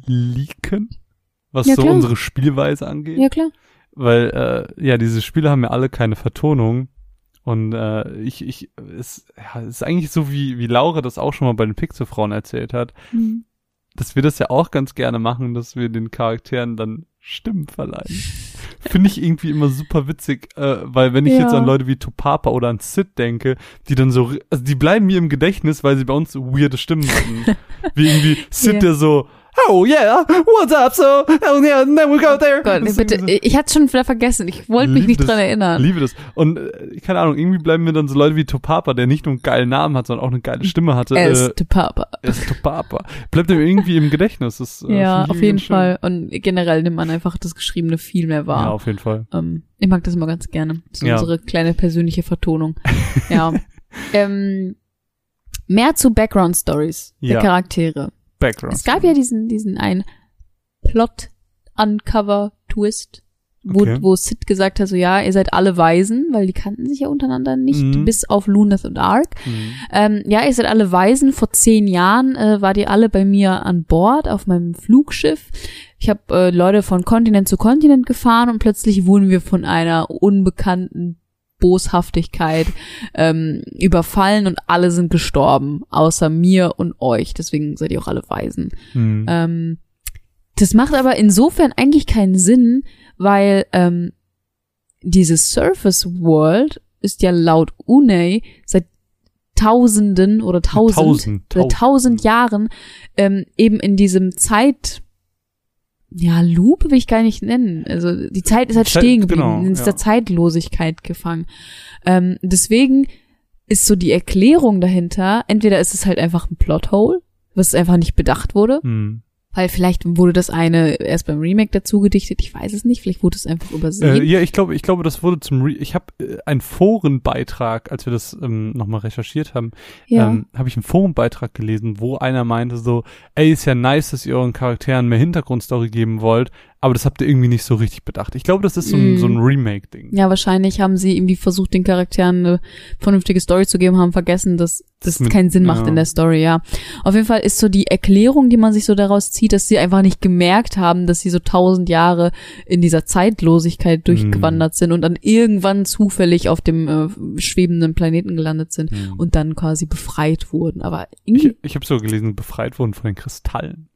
leaken, was Ja, so unsere Spielweise angeht? ja klar. Weil, äh, ja, diese Spiele haben ja alle keine Vertonung. Und äh, ich, ich, es, ja, es ist eigentlich so, wie, wie Laura das auch schon mal bei den Pixelfrauen erzählt hat, Mhm. dass wir das ja auch ganz gerne machen, dass wir den Charakteren dann Stimmen verleihen. Finde ich irgendwie immer super witzig, äh, weil wenn ich Ja. jetzt an Leute wie Topapa oder an Sid denke, die dann so, also die bleiben mir im Gedächtnis, weil sie bei uns so weirde Stimmen hatten. *laughs* wie irgendwie Sid, Ja. der so, oh yeah, what's up, so, oh yeah, and then we go there. Gott, Das ist bitte, *laughs* ich hatte schon wieder vergessen. Ich wollte mich nicht das. dran erinnern. Liebe das. Und äh, keine Ahnung, irgendwie bleiben mir dann so Leute wie Topapa, der nicht nur einen geilen Namen hat, sondern auch eine geile Stimme hatte. Er äh, ist der Papa. er ist Topapa. Bleibt mir irgendwie im Gedächtnis. Das, äh, Ja, auf jeden. Fall. Und generell nimmt man einfach das Geschriebene viel mehr Ja, wahr. auf jeden Fall. Ähm, ich mag das immer ganz gerne. Das ist Ja. unsere kleine persönliche Vertonung. *laughs* ja. Ähm, mehr zu Background Stories der Ja. Charaktere. Background. Es gab ja diesen, diesen einen Plot-Uncover-Twist, wo, Okay. wo Sid gesagt hat, so ja, ihr seid alle Waisen, weil die kannten sich ja untereinander nicht, Mhm. bis auf Luneth und Ark. Mhm. Ähm, ja, ihr seid alle Waisen. Vor zehn Jahren äh, wart ihr alle bei mir an Bord auf meinem Flugschiff. Ich habe äh, Leute von Kontinent zu Kontinent gefahren und plötzlich wurden wir von einer unbekannten Boshaftigkeit ähm, überfallen und alle sind gestorben, außer mir und euch. Deswegen seid ihr auch alle Waisen. Mhm. Ähm, das macht aber insofern eigentlich keinen Sinn, weil ähm, diese Surface World ist ja laut Unei seit Tausenden oder Tausend, Tausend, seit tausend. tausend Jahren ähm, eben in diesem Zeit ja, Loop will ich gar nicht nennen. Also die Zeit ist halt Zeit- stehen geblieben, genau, in ja. der Zeitlosigkeit gefangen. Ähm, deswegen ist so die Erklärung dahinter, entweder ist es halt einfach ein Plothole, was einfach nicht bedacht wurde, Mhm. Weil vielleicht wurde das eine erst beim Remake dazu gedichtet, ich weiß es nicht, vielleicht wurde es einfach übersehen. Äh, ja, ich glaube, ich glaube, das wurde zum Re ich habe äh, einen Forenbeitrag, als wir das ähm, nochmal recherchiert haben, ja. ähm, habe ich einen Forenbeitrag gelesen, wo einer meinte so, ey, ist ja nice, dass ihr euren Charakteren mehr Hintergrundstory geben wollt, aber das habt ihr irgendwie nicht so richtig bedacht. Ich glaube, das ist so ein, Mm. so ein Remake-Ding. ja, wahrscheinlich haben sie irgendwie versucht, den Charakteren eine vernünftige Story zu geben, haben vergessen, dass das Mit- keinen Sinn macht ja. in der Story, ja. Auf jeden Fall ist so die Erklärung, die man sich so daraus zieht, dass sie einfach nicht gemerkt haben, dass sie so tausend Jahre in dieser Zeitlosigkeit durchgewandert sind und dann irgendwann zufällig auf dem äh, schwebenden Planeten gelandet sind Mhm. und dann quasi befreit wurden. Aber irgendwie. Ich, ich habe so gelesen, befreit wurden von den Kristallen.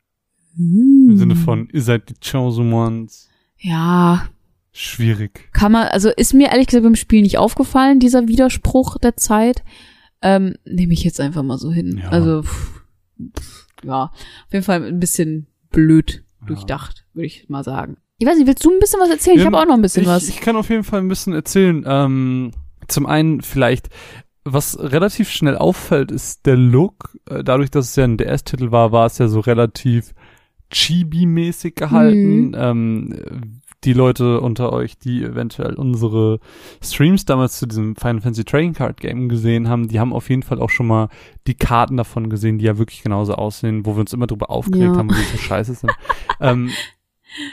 Hm. Im Sinne von, ihr seid die Chosen Ones. Ja, Schwierig. kann man, also ist mir ehrlich gesagt beim Spiel nicht aufgefallen, dieser Widerspruch der Zeit. Ähm, Nehme ich jetzt einfach mal so hin. Ja. Also, pff, pff, ja, auf jeden Fall ein bisschen blöd Ja. durchdacht, würde ich mal sagen. Ich weiß nicht, willst du ein bisschen was erzählen? ich Ja, habe auch noch ein bisschen ich, was. Ich kann auf jeden Fall ein bisschen erzählen. Ähm, zum einen vielleicht, was relativ schnell auffällt, ist der Look. Äh, Dadurch, dass es ja ein DS-Titel war, war es ja so relativ chibi-mäßig gehalten. Mhm. Ähm, die Leute unter euch, die eventuell unsere Streams damals zu diesem Final Fantasy Trading Card Game gesehen haben, die haben auf jeden Fall auch schon mal die Karten davon gesehen, die ja wirklich genauso aussehen, wo wir uns immer drüber aufgeregt Ja. haben, wo die so scheiße sind. *laughs* ähm,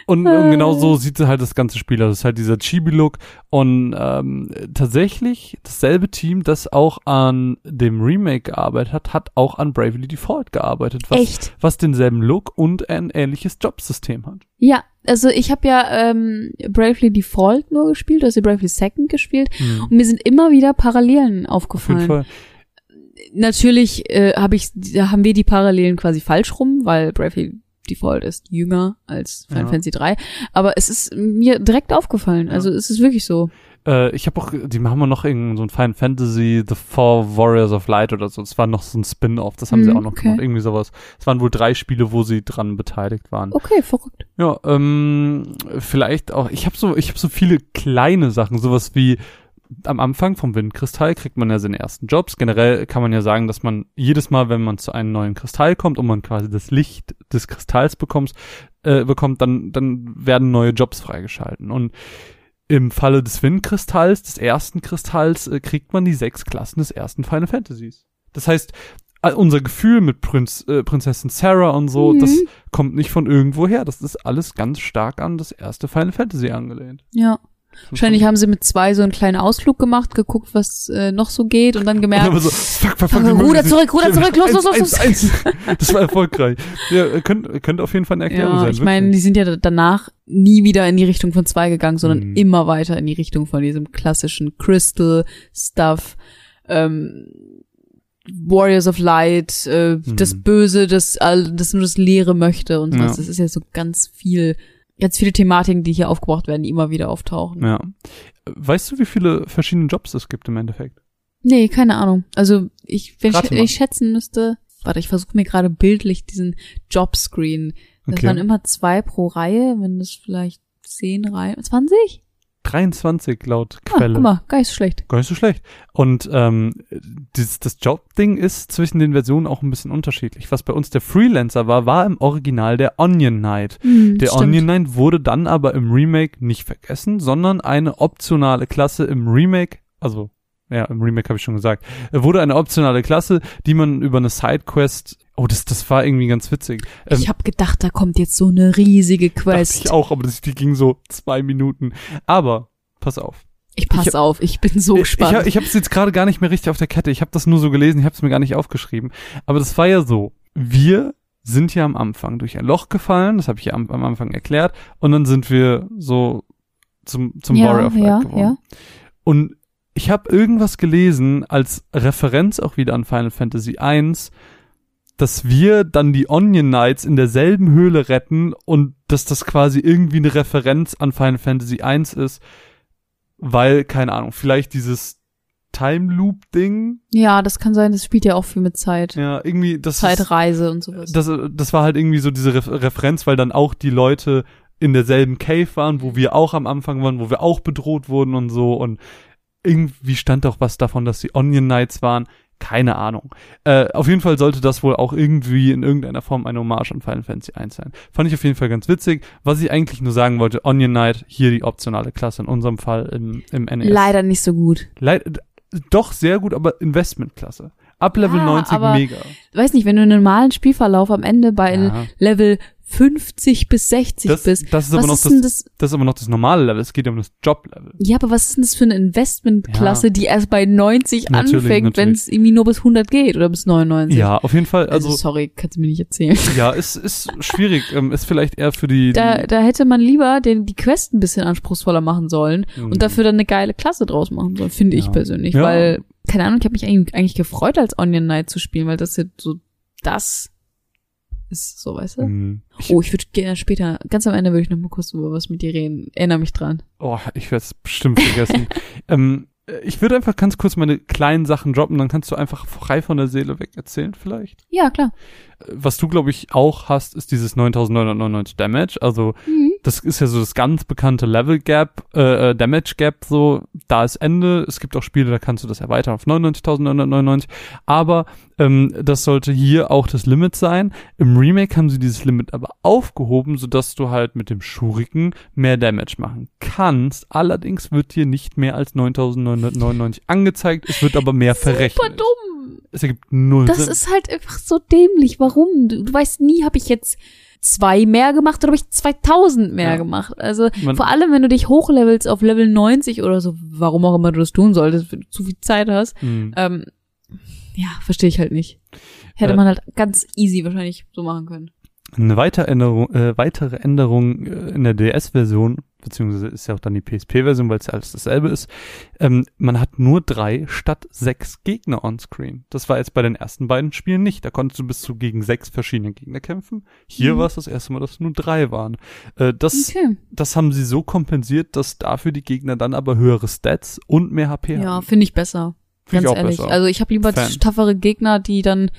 und, und genau so sieht halt das ganze Spiel aus. Es ist halt dieser Chibi-Look und ähm, tatsächlich dasselbe Team, das auch an dem Remake gearbeitet hat, hat auch an Bravely Default gearbeitet, was, Echt? was denselben Look und ein ähnliches Jobsystem hat. Ja, also ich habe ja ähm, Bravely Default nur gespielt, du hast ja Bravely Second gespielt und mir sind immer wieder Parallelen Auf jeden aufgefallen. Fall. Natürlich äh, hab ich, haben wir die Parallelen quasi falsch rum, weil Bravely Default ist jünger als Final Ja. Fantasy 3. Aber es ist mir direkt aufgefallen. Ja. Also es ist wirklich so. Äh, ich habe auch, die haben wir noch irgend so ein Final Fantasy, The Four Warriors of Light oder so. Das war noch so ein Spin-off, das haben sie Mhm, auch noch okay. gemacht. Irgendwie sowas. Es waren wohl drei Spiele, wo sie dran beteiligt waren. Okay, verrückt. Ja, ähm, vielleicht auch, ich habe so, ich habe so viele kleine Sachen, sowas wie am Anfang vom Windkristall kriegt man ja seine ersten Jobs. Generell kann man ja sagen, dass man jedes Mal, wenn man zu einem neuen Kristall kommt und man quasi das Licht des Kristalls bekommt, äh, bekommt, dann, dann werden neue Jobs freigeschalten. Und im Falle des Windkristalls, des ersten Kristalls, äh, kriegt man die sechs Klassen des ersten Final Fantasies. Das heißt, unser Gefühl mit Prinz, äh, Prinzessin Sarah und so, Mhm. das kommt nicht von irgendwo her. Das ist alles ganz stark an das erste Final Fantasy angelehnt. Ja. Wahrscheinlich haben sie mit zwei so einen kleinen Ausflug gemacht, geguckt, was äh, noch so geht und dann Und gemerkt, dann so, fuck, fuck, fuck, Ruder das zurück, Ruder zurück, los, los, los, los. eins, eins. Das war erfolgreich. Ja, äh, könnte, könnte auf jeden Fall eine Erklärung ja, sein. ich meine, die sind ja danach nie wieder in die Richtung von zwei gegangen, sondern Mhm. immer weiter in die Richtung von diesem klassischen Crystal Stuff, ähm, Warriors of Light, äh, Mhm. das Böse, das, all- das nur das Leere möchte und sowas. Ja. Das ist ja so ganz viel, ganz viele Thematiken, die hier aufgebracht werden, die immer wieder auftauchen. Ja. Weißt du, wie viele verschiedene Jobs es gibt im Endeffekt? Nee, keine Ahnung. Also ich, wenn ich, ich schätzen müsste, warte, ich versuche mir gerade bildlich diesen Jobscreen. Das Okay. waren immer zwei pro Reihe, wenn das vielleicht zehn Reihen, 20? 23 laut Ah, Quelle. guck mal, gar nicht so schlecht. Gar nicht so schlecht. Und ähm, dieses, das Job-Ding ist zwischen den Versionen auch ein bisschen unterschiedlich. Was bei uns der Freelancer war, war im Original der Onion Knight. Hm, Der stimmt. Onion Knight wurde dann aber im Remake nicht vergessen, sondern eine optionale Klasse im Remake, also ja, im Remake habe ich schon gesagt, äh, wurde eine optionale Klasse, die man über eine Sidequest, oh, das, das war irgendwie ganz witzig. Ähm, Ich habe gedacht, da kommt jetzt so eine riesige dachte Quest. ich auch, aber das, die ging so zwei Minuten. Aber, pass auf. Ich pass Ich- auf, ich bin so Ich, gespannt. ich habe es jetzt gerade gar nicht mehr richtig auf der Kette. Ich habe das nur so gelesen, ich habe es mir gar nicht aufgeschrieben. Aber das war ja so. Wir sind ja am Anfang durch ein Loch gefallen, das habe ich ja am, am Anfang erklärt, und dann sind wir so zum, zum Ja, Warrior of Light ja, geworden. ja. Und ich habe irgendwas gelesen als Referenz auch wieder an Final Fantasy I, dass wir dann die Onion Knights in derselben Höhle retten und dass das quasi irgendwie eine Referenz an Final Fantasy I ist, weil, keine Ahnung, vielleicht dieses Time Loop Ding, ja, das kann sein, das spielt ja auch viel mit Zeit. ja, irgendwie, das ist, Zeitreise und sowas. das, das war halt irgendwie so diese Ref Referenz, weil dann auch die Leute in derselben Cave waren, wo wir auch am Anfang waren, wo wir auch bedroht wurden und so und irgendwie stand auch was davon, dass die Onion Knights waren. Keine Ahnung. Äh, auf jeden Fall sollte das wohl auch irgendwie in irgendeiner Form eine Hommage an Final Fantasy 1 sein. Fand ich auf jeden Fall ganz witzig. Was ich eigentlich nur sagen wollte, Onion Knight, hier die optionale Klasse, in unserem Fall im, im NES. Leider nicht so gut. Leid, doch sehr gut, aber Investmentklasse. Ab Level Ja, 90 aber- mega. Weiß nicht, wenn du in einem normalen Spielverlauf am Ende bei Ja. Level 50 bis 60 Das, bist, das ist was aber noch ist das, das? das ist aber noch das normale Level. Es geht ja um das Job-Level. Ja, aber was ist denn das für eine Investmentklasse, die erst bei 90 Natürlich, anfängt, wenn es irgendwie nur bis 100 geht oder bis 99? Ja, auf jeden Fall. Also, Also, sorry, kannst du mir nicht erzählen. *laughs* ja, ist, ist schwierig. ähm, ist vielleicht eher für die. Da, da hätte man lieber den, die Quest ein bisschen anspruchsvoller machen sollen die und dafür dann eine geile Klasse draus machen sollen, finde ich Ja. persönlich. Ja. Weil, keine Ahnung, ich habe mich eigentlich, eigentlich gefreut, als Onion Knight zu spielen, weil das jetzt so das ist, so weißt du? Hm. Ich, Oh, ich würde gerne später, ganz am Ende würde ich noch mal kurz über was mit dir reden. Erinnere mich dran. oh, ich werde es bestimmt vergessen. *laughs* ähm, äh, ich würde einfach ganz kurz meine kleinen Sachen droppen, dann kannst du einfach frei von der Seele weg erzählen vielleicht. Ja, klar. Äh, Was du, glaube ich, auch hast, ist dieses 9999 Damage. Also Mhm. Das ist ja so das ganz bekannte Level Gap, äh, äh, Damage Gap, so, da ist Ende. Es gibt auch Spiele, da kannst du das erweitern auf 99.999. Aber ähm, das sollte hier auch das Limit sein. Im Remake haben sie dieses Limit aber aufgehoben, sodass du halt mit dem Schuriken mehr Damage machen kannst. Allerdings wird dir nicht mehr als 9.999 angezeigt. Es wird aber mehr verrechnet. Super dumm. Es ergibt null Das Sinn. ist halt einfach so dämlich. Warum? Du, du weißt nie, habe ich jetzt zwei mehr gemacht oder habe ich 2000 mehr Ja. gemacht. Also Man- vor allem, wenn du dich hochlevelst auf Level 90 oder so, warum auch immer du das tun solltest, wenn du zu viel Zeit hast, Hm. ähm, ja, verstehe ich halt nicht. Hätte Äh, man halt ganz easy wahrscheinlich so machen können. Eine weitere Änderung, äh, weitere Änderung äh, in der DS-Version beziehungsweise ist ja auch dann die PSP-Version, weil es ja alles dasselbe ist, ähm, man hat nur drei statt sechs Gegner on-screen. Das war jetzt bei den ersten beiden Spielen nicht. Da konntest du bis zu gegen sechs verschiedene Gegner kämpfen. Hier Mhm. war es das erste Mal, dass es nur drei waren. Äh, das, Okay. das haben sie so kompensiert, dass dafür die Gegner dann aber höhere Stats und mehr HP Ja, haben. finde ich besser. Find Ganz ich ehrlich. besser. Also ich habe lieber Fan. taffere Gegner, die dann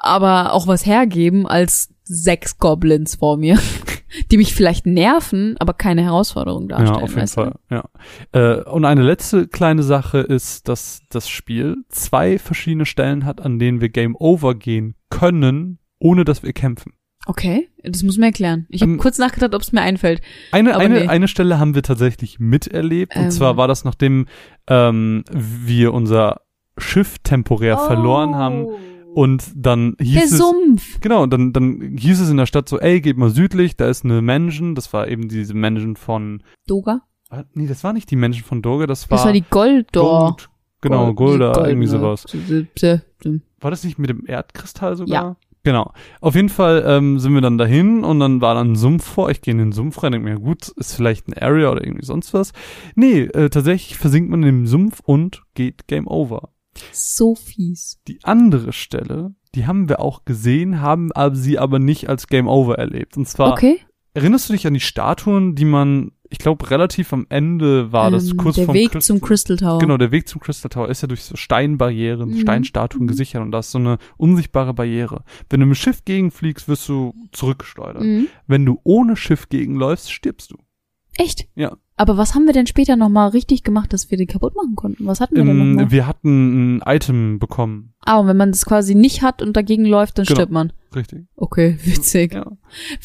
aber auch was hergeben, als sechs Goblins vor mir, *laughs* die mich vielleicht nerven, aber keine Herausforderung darstellen. Ja, auf jeden weißt du? Fall. Ja. Äh, und eine letzte kleine Sache ist, dass das Spiel zwei verschiedene Stellen hat, an denen wir Game Over gehen können, ohne dass wir kämpfen. Okay, das muss mir erklären. Ich habe Ähm, kurz nachgedacht, ob es mir einfällt. Eine, Aber eine, nee. eine Stelle haben wir tatsächlich miterlebt. Und Ähm. zwar war das, nachdem ähm, wir unser Schiff temporär verloren haben. Und dann hieß. Der es. Sumpf. Genau, dann, dann hieß es in der Stadt so, ey, geht mal südlich, da ist eine Mansion. Das war eben diese Mansion von. Doga? Ah, Nee, das war nicht die Mansion von Dorge, das war. Das war die Goldor. Gold. Genau, Golda, irgendwie sowas. sowas. War das nicht mit dem Erdkristall sogar? Ja. Genau. Auf jeden Fall ähm, sind wir dann dahin und dann war dann ein Sumpf vor. Ich gehe in den Sumpf rein, denke mir, gut, ist vielleicht ein Area oder irgendwie sonst was. Nee, äh, tatsächlich versinkt man in dem Sumpf und geht Game Over. So fies. Die andere Stelle, die haben wir auch gesehen, haben aber sie aber nicht als Game Over erlebt. Und zwar, Okay. erinnerst du dich an die Statuen, die man, ich glaube, relativ am Ende war das Ähm, kurz der vom Weg Christ- zum Crystal Tower. Genau, der Weg zum Crystal Tower ist ja durch so Steinbarrieren, Mhm. Steinstatuen Mhm. gesichert und da ist so eine unsichtbare Barriere. Wenn du mit dem Schiff gegenfliegst, wirst du zurückgesteuert. Mhm. Wenn du ohne Schiff gegenläufst, stirbst du. Echt? Ja. Aber was haben wir denn später nochmal richtig gemacht, dass wir die kaputt machen konnten? Was hatten wir denn Ähm, nochmal? wir hatten ein Item bekommen. Ah, und wenn man das quasi nicht hat und dagegen läuft, dann Genau. stirbt man. Richtig. Okay, *laughs* witzig. Ja.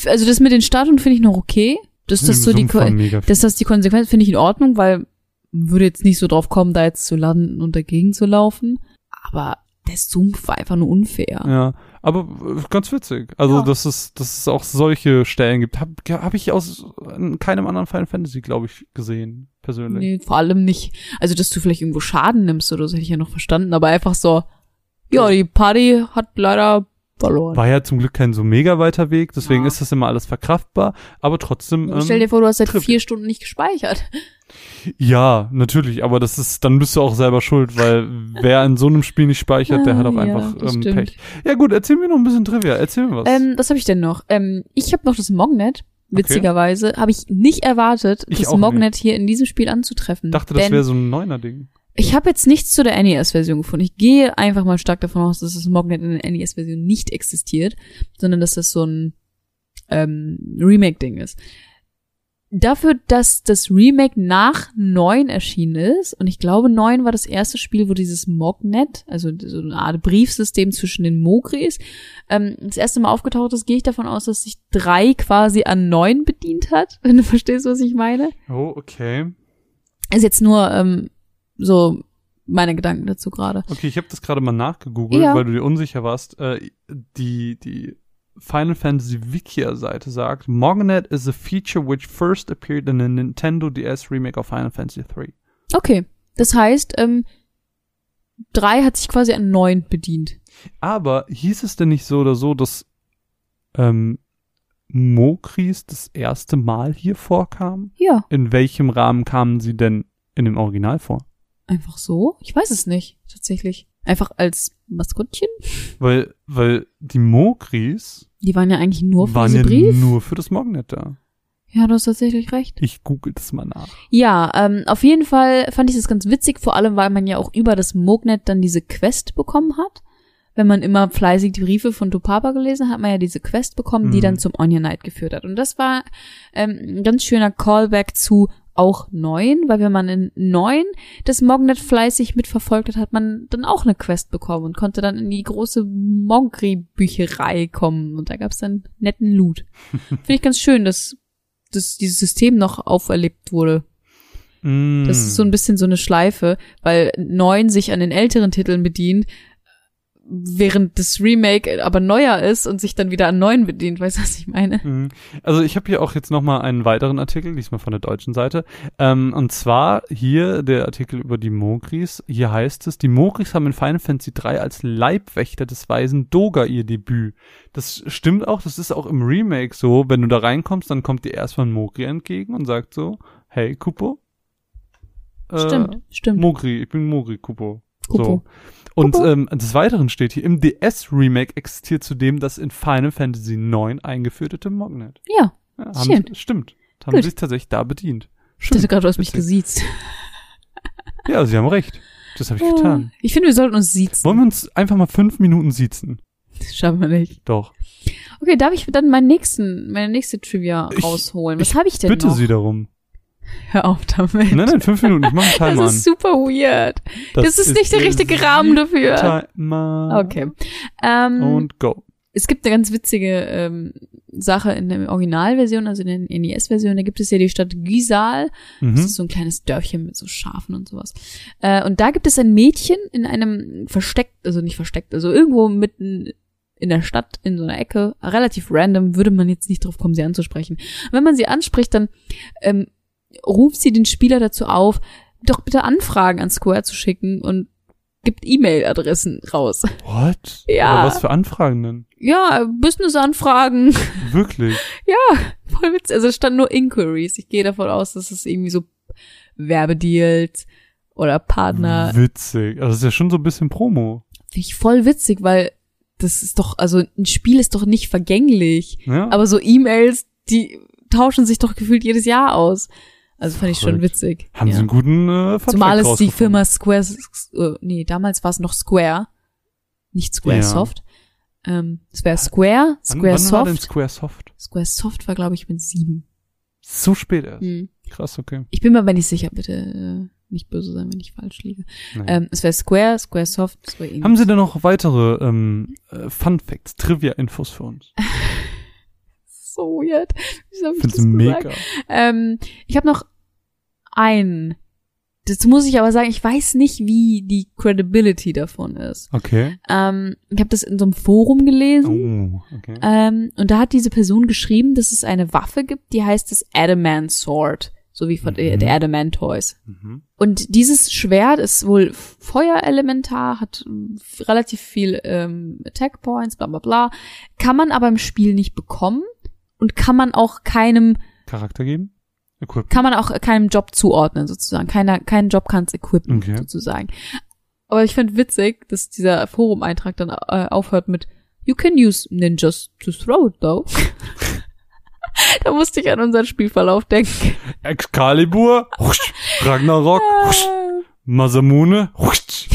Also das mit den Statuen finde ich noch okay. Dass das Im so die, Sumpf dass das die Konsequenz finde ich in Ordnung, weil man würde jetzt nicht so drauf kommen, da jetzt zu landen und dagegen zu laufen. Aber der Sumpf war einfach nur unfair. Ja, aber äh, ganz witzig. Also, Ja. dass es, dass es auch solche Stellen gibt, habe hab ich aus in keinem anderen Final Fantasy, glaube ich, gesehen, persönlich. Nee, vor allem nicht. Also, dass du vielleicht irgendwo Schaden nimmst oder so, hätte ich ja noch verstanden. Aber einfach so, ja, die Party hat leider verloren. War ja zum Glück kein so mega weiter Weg, deswegen Ja. ist das immer alles verkraftbar, aber trotzdem. Aber Stell dir Ähm, vor, du hast seit trifft. vier Stunden nicht gespeichert. ja, natürlich, aber das ist, dann bist du auch selber schuld, weil wer in so einem Spiel nicht speichert, der hat auch *laughs* ja, einfach ähm, stimmt. Pech. Ja gut, erzähl mir noch ein bisschen Trivia, erzähl mir was. Ähm, was habe ich denn noch? Ähm, ich habe noch das Mognet. Witzigerweise habe ich nicht erwartet, Ich das Mognet hier in diesem Spiel anzutreffen. dachte, das wäre so ein Neuner-Ding. Ich habe jetzt nichts zu der NES-Version gefunden. Ich gehe einfach mal stark davon aus, dass das Mognet in der NES-Version nicht existiert, sondern dass das so ein ähm, Remake-Ding ist. Dafür, dass das Remake nach 9 erschienen ist, und ich glaube, 9 war das erste Spiel, wo dieses Mognet, also so eine Art Briefsystem zwischen den Mogris, ähm, das erste Mal aufgetaucht ist, gehe ich davon aus, dass sich 3 quasi an 9 bedient hat, wenn du verstehst, was ich meine. Oh, okay. Ist jetzt nur ähm, so meine Gedanken dazu gerade. Okay, ich habe das gerade mal nachgegoogelt, Ja. weil du dir unsicher warst. Äh, die, die Final Fantasy Wikia-Seite sagt, Mognet is a feature which first appeared in a Nintendo DS remake of Final Fantasy 3. Okay, das heißt, ähm, 3 hat sich quasi an 9 bedient. Aber hieß es denn nicht so oder so, dass ähm, Mokris das erste Mal hier vorkam? Ja, In welchem Rahmen kamen sie denn in dem Original vor? Einfach so? Ich weiß es nicht, tatsächlich. Einfach als Maskottchen? Weil, weil die Mokris Die waren ja eigentlich nur für waren ja Brief. nur für das Mognet da. Ja, du hast tatsächlich recht. Ich google das mal nach. Ja, ähm, auf jeden Fall fand ich das ganz witzig, vor allem weil man ja auch über das Mognet dann diese Quest bekommen hat. Wenn man immer fleißig die Briefe von Topapa gelesen hat, hat man ja diese Quest bekommen, die Mhm. dann zum Onion Knight geführt hat. Und das war ähm, ein ganz schöner Callback zu auch neun, weil wenn man in neun das Mognet fleißig mitverfolgt hat, hat man dann auch eine Quest bekommen und konnte dann in die große Mogri-Bücherei kommen und da gab's dann netten Loot. *laughs* Finde ich ganz schön, dass, dass dieses System noch auferlebt wurde. Mm. Das ist so ein bisschen so eine Schleife, weil neun sich an den älteren Titeln bedient, während das Remake aber neuer ist und sich dann wieder an neuen bedient, weißt du, was ich meine? Mhm. Also ich habe hier auch jetzt nochmal einen weiteren Artikel, diesmal von der deutschen Seite. Ähm, und zwar hier der Artikel über die Mogris. Hier heißt es, die Mogris haben in Final Fantasy 3 als Leibwächter des weisen Doga ihr Debüt. Das stimmt auch, das ist auch im Remake so. Wenn du da reinkommst, dann kommt dir erstmal ein Mogri entgegen und sagt so, hey Kupo. Äh, stimmt, stimmt. Mogri, ich bin Mogri, Kupo. Kupo. So. Und ähm, des Weiteren steht hier, im DS-Remake existiert zudem das in Final Fantasy IX eingeführte Mognet. Ja, Ja, haben, Schön. Stimmt. Haben Gut. sich tatsächlich da bedient. Schön. gerade, du hast mich gesiezt. *laughs* Ja, Sie haben recht. Das habe ich getan. Ich finde, wir sollten uns siezen. Wollen wir uns einfach mal fünf Minuten siezen? Das schaffen wir nicht. Doch. Okay, darf ich dann meinen nächsten, meine nächste Trivia Ich- rausholen? Was habe ich denn Bitte noch? Sie darum. Hör auf damit. Nein, nein, fünf Minuten. Ich mache einen Timer das ist super weird. an. Das, ist, nicht der richtige Rahmen dafür. Timer. Okay. Ähm, Und go. es gibt eine ganz witzige ähm, Sache in der Originalversion, also in der NES-Version. Da gibt es ja die Stadt Gysal. Das Mhm. ist so ein kleines Dörfchen mit so Schafen und sowas. Äh, und da gibt es ein Mädchen in einem versteckt, also nicht versteckt, also irgendwo mitten in der Stadt, in so einer Ecke, relativ random, würde man jetzt nicht drauf kommen, sie anzusprechen. Und wenn man sie anspricht, dann ähm, ruft sie den Spieler dazu auf, doch bitte Anfragen an Square zu schicken und gibt E-Mail-Adressen raus. What? Ja. Aber was für Anfragen denn? Ja, Business-Anfragen. *laughs* Wirklich? Voll witzig. Also es stand nur Inquiries. Ich gehe davon aus, dass es irgendwie so Werbedeals oder Partner. Witzig. Also das ist ja schon so ein bisschen Promo. Finde ich voll witzig, weil das ist doch, also ein Spiel ist doch nicht vergänglich. Ja? Aber so E-Mails, die tauschen sich doch gefühlt jedes Jahr aus. Also fand ich schon witzig. Haben ja. Sie einen guten äh, Zumal es die. Firma Square, äh, nee, damals war es noch Square, nicht Squaresoft. Ähm, es wäre Square, Wann, wann war denn Squaresoft. Squaresoft? Squaresoft war, glaube ich, mit sieben. So spät erst. Hm. Krass, okay. Ich bin mir aber nicht sicher, bitte äh, nicht böse sein, wenn ich falsch liege. Nein. Ähm, es wäre Square, Squaresoft, Square Enix. Haben Sie denn noch weitere ähm, äh, Fun Facts, Trivia-Infos für uns? *laughs* so weird. Wieso hab ich Find's das mega. gesagt? Ähm, ich habe noch einen. Dazu muss ich aber sagen, ich weiß nicht, wie die Credibility davon ist. Okay. Ähm, ich habe das in so einem Forum gelesen. Oh, okay. Ähm, und da hat diese Person geschrieben, dass es eine Waffe gibt, die heißt das Adamant Sword. So wie von Mhm. der Adamant Toys. Mhm. Und dieses Schwert ist wohl Feuerelementar, hat ähm, relativ viel ähm, Attack Points, bla bla bla. Kann man aber im Spiel nicht bekommen und kann man auch keinem, Charakter geben? Equip. kann man auch keinem Job zuordnen sozusagen. Keiner, kein Job kann es equippen Okay. sozusagen. Aber ich finde witzig, dass dieser Forum-Eintrag dann äh, aufhört mit You can use ninjas to throw it though. *laughs* da musste ich an unseren Spielverlauf denken. Excalibur, husch, Ragnarok, *laughs* husch, Masamune, husch.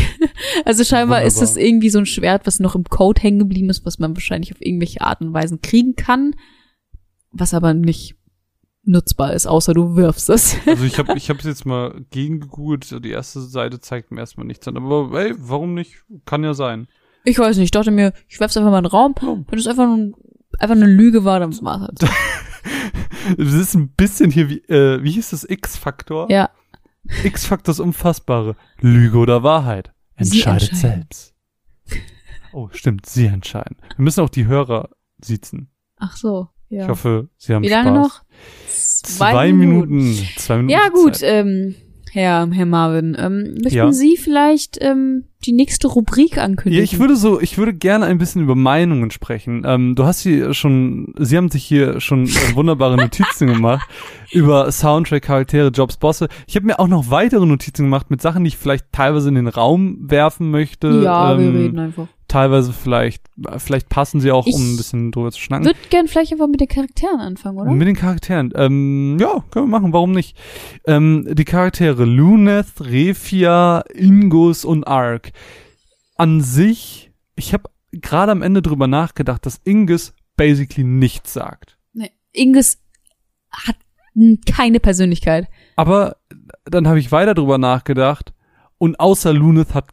Also scheinbar ist Wunderbar. es irgendwie so ein Schwert, was noch im Code hängen geblieben ist, was man wahrscheinlich auf irgendwelche Arten und Weisen kriegen kann, was aber nicht nutzbar ist, außer du wirfst es. *laughs* Also ich habe ich hab's jetzt mal gegengegoogelt, die erste Seite zeigt mir erstmal nichts an. Aber ey, warum nicht? Kann ja sein. Ich weiß nicht, ich dachte mir, ich werf's einfach mal in den Raum, wenn es einfach, nur, einfach eine Lüge war, dann war's halt. *laughs* Es ist ein bisschen hier wie, äh, wie hieß das? X-Faktor? Ja, X-Faktor ist Unfassbare. Lüge oder Wahrheit? Entscheidet selbst. Oh, stimmt, Sie entscheiden. Wir müssen auch die Hörer sitzen. ach so, ja. Ich hoffe, Sie haben Wie Spaß. lange noch? Zwei, Minuten. Zwei Minuten. Ja gut, Zeit. ähm, Herr, Herr Marvin, ähm, möchten Ja. Sie vielleicht ähm, die nächste Rubrik ankündigen? Ja, ich würde so, ich würde gerne ein bisschen über Meinungen sprechen. Ähm, du hast hier schon, Sie haben sich hier schon äh, wunderbare *laughs* Notizen gemacht über Soundtrack, Charaktere, Jobs, Bosse. Ich habe mir auch noch weitere Notizen gemacht mit Sachen, die ich vielleicht teilweise in den Raum werfen möchte. ja, ähm, wir reden einfach. Teilweise vielleicht, vielleicht passen sie auch, um Ich ein bisschen drüber zu schnacken. Würde gern vielleicht einfach mit den Charakteren anfangen, oder? Mit den Charakteren. Ähm, ja, können wir machen, warum nicht? Ähm, die Charaktere Luneth, Refia, Ingus und Ark. An sich, ich habe gerade am Ende drüber nachgedacht, dass Ingus basically nichts sagt. Nee. Inges hat keine Persönlichkeit. Aber dann habe ich weiter drüber nachgedacht und außer Luneth hat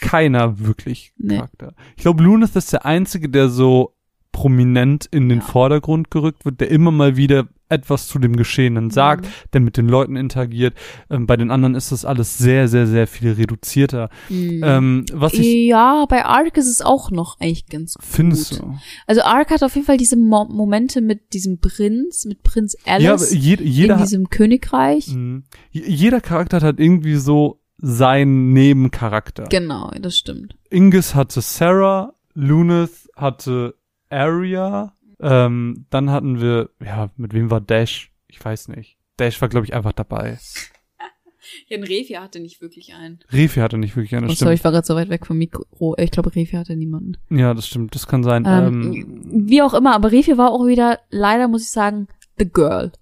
keiner wirklich Nee. Charakter. Ich glaube, Luneth ist der Einzige, der so prominent in den Ja. Vordergrund gerückt wird, der immer mal wieder etwas zu dem Geschehenen sagt, Mhm. der mit den Leuten interagiert. Ähm, bei den anderen ist das alles sehr, sehr, sehr viel reduzierter. Mhm. Ähm, was ich ja, bei Ark ist es auch noch eigentlich ganz gut. findest du? Also Ark hat auf jeden Fall diese Mo Momente mit diesem Prinz, mit Prinz Ja, Alice jed, jeder, in hat- diesem Königreich. Mhm. Jeder Charakter hat irgendwie so seinen Nebencharakter. Genau, das stimmt. Ingus hatte Sarah, Luneth hatte Arya, ähm, dann hatten wir, ja, mit wem war Dash? Ich weiß nicht. Dash war, glaube ich, einfach dabei. *laughs* Jan Refia hatte nicht wirklich einen. Refi hatte nicht wirklich eine Oh, sorry, Stimme. ich war gerade so weit weg vom Mikro. Ich glaube, Refia hatte niemanden. Ja, das stimmt, das kann sein. Ähm, Ähm, wie auch immer, aber Refia war auch wieder, leider muss ich sagen, the girl.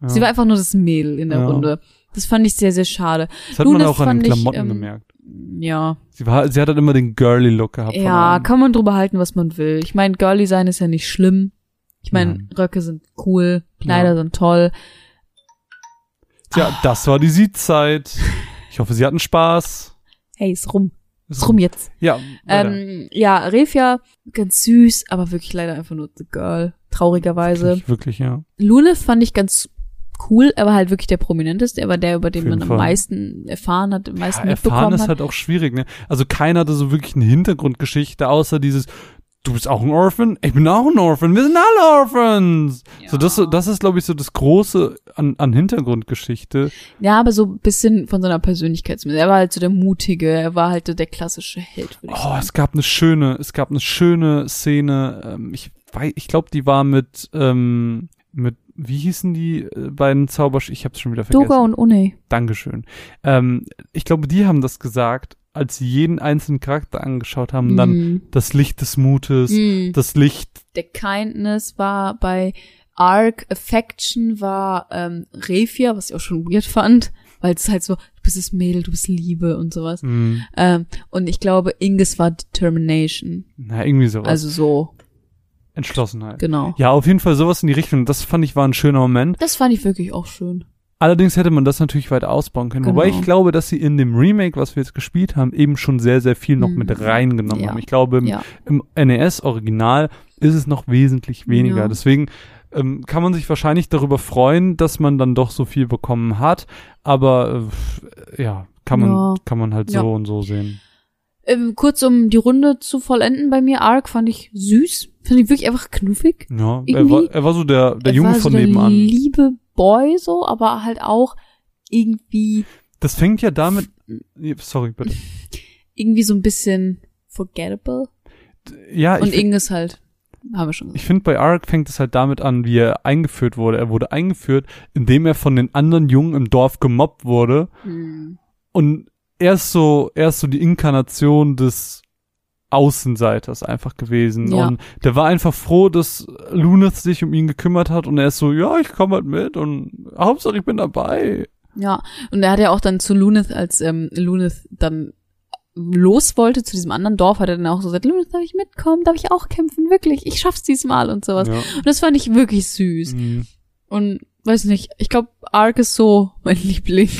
ja. Sie war einfach nur das Mädel in der Ja. Runde. Das fand ich sehr, sehr schade. das hat man Luneth auch an den fand ich, Klamotten ähm, gemerkt. Ja. Sie war, sie hat halt immer den girly Look gehabt. Ja, kann man drüber halten, was man will. Ich meine, girly sein ist ja nicht schlimm. Ich meine. Röcke sind cool, Kleider Ja. sind toll. Tja, das war die Sie-Zeit. Ich hoffe, Sie hatten Spaß. Hey, ist rum. Ist rum jetzt. Ja, weiter. Ähm, ja, Refia, ganz süß, aber wirklich leider einfach nur the girl. Traurigerweise. wirklich, wirklich, ja. Luneth fand ich ganz cool. Er war halt wirklich der prominenteste. Er war der, über den man Fall. am meisten erfahren hat, am meisten Ja, erfahren mitbekommen ist hat. halt auch schwierig, ne? Also keiner hatte so wirklich eine Hintergrundgeschichte, außer dieses, du bist auch ein Orphan, ich bin auch ein Orphan, wir sind alle Orphans. So, das, das ist, glaube ich, so das Große an, an Hintergrundgeschichte. Ja, aber so ein bisschen von seiner Persönlichkeit. Er war halt so der Mutige. Er war halt so der klassische Held, würde ich Oh, sagen. es gab eine schöne, es gab eine schöne Szene, ähm, ich weiß, ich glaube, die war mit, ähm, mit, wie hießen die äh, beiden Zaubersch, ich hab's schon wieder vergessen. Doga und Une. Dankeschön. Ähm, ich glaube, die haben das gesagt, als sie jeden einzelnen Charakter angeschaut haben, dann Mm. das Licht des Mutes, Mm. das Licht Der Kindness war bei Arc, Affection war ähm, Refia, was ich auch schon weird fand, weil es halt so, du bist das Mädel, du bist Liebe und sowas. mh, Ähm, und ich glaube, Inges war Determination. na, irgendwie sowas. Also so, Entschlossenheit. genau. Ja, auf jeden Fall sowas in die Richtung. Das fand ich war ein schöner Moment. Das fand ich wirklich auch schön. Allerdings hätte man das natürlich weiter ausbauen können. Genau. Wobei ich glaube, dass sie in dem Remake, was wir jetzt gespielt haben, eben schon sehr, sehr viel noch Mhm. mit reingenommen Ja. haben. Ich glaube, im, Ja. im NES-Original ist es noch wesentlich weniger. Ja. Deswegen ähm, kann man sich wahrscheinlich darüber freuen, dass man dann doch so viel bekommen hat. Aber äh, ja, kann man, kann man halt so und so sehen. Ähm, kurz um die Runde zu vollenden bei mir, Arc fand ich süß. Fand ich wirklich einfach knuffig. Ja, er war, er war so der, der Er Junge war so von der nebenan. liebe Boy so, aber halt auch irgendwie, Das fängt ja damit, sorry, bitte. irgendwie so ein bisschen forgettable. Ja, Und ich, fi- Inges halt, haben wir schon ich gesagt. finde, bei Ark fängt es halt damit an, wie er eingeführt wurde. Er wurde eingeführt, indem er von den anderen Jungen im Dorf gemobbt wurde. Hm. Und er ist so, er ist so die Inkarnation des Außenseiters einfach gewesen. Ja. Und der war einfach froh, dass Luneth sich um ihn gekümmert hat und er ist so, ja, ich komme halt mit und Hauptsache ich bin dabei. Ja, und er hat ja auch dann zu Luneth, als ähm, Luneth dann los wollte zu diesem anderen Dorf, hat er dann auch so gesagt, Luneth, darf ich mitkommen? Darf ich auch kämpfen? Wirklich? Ich schaff's diesmal und sowas. Ja. Und das fand ich wirklich süß. Mhm. Und weiß nicht, ich glaube, Ark ist so mein Liebling.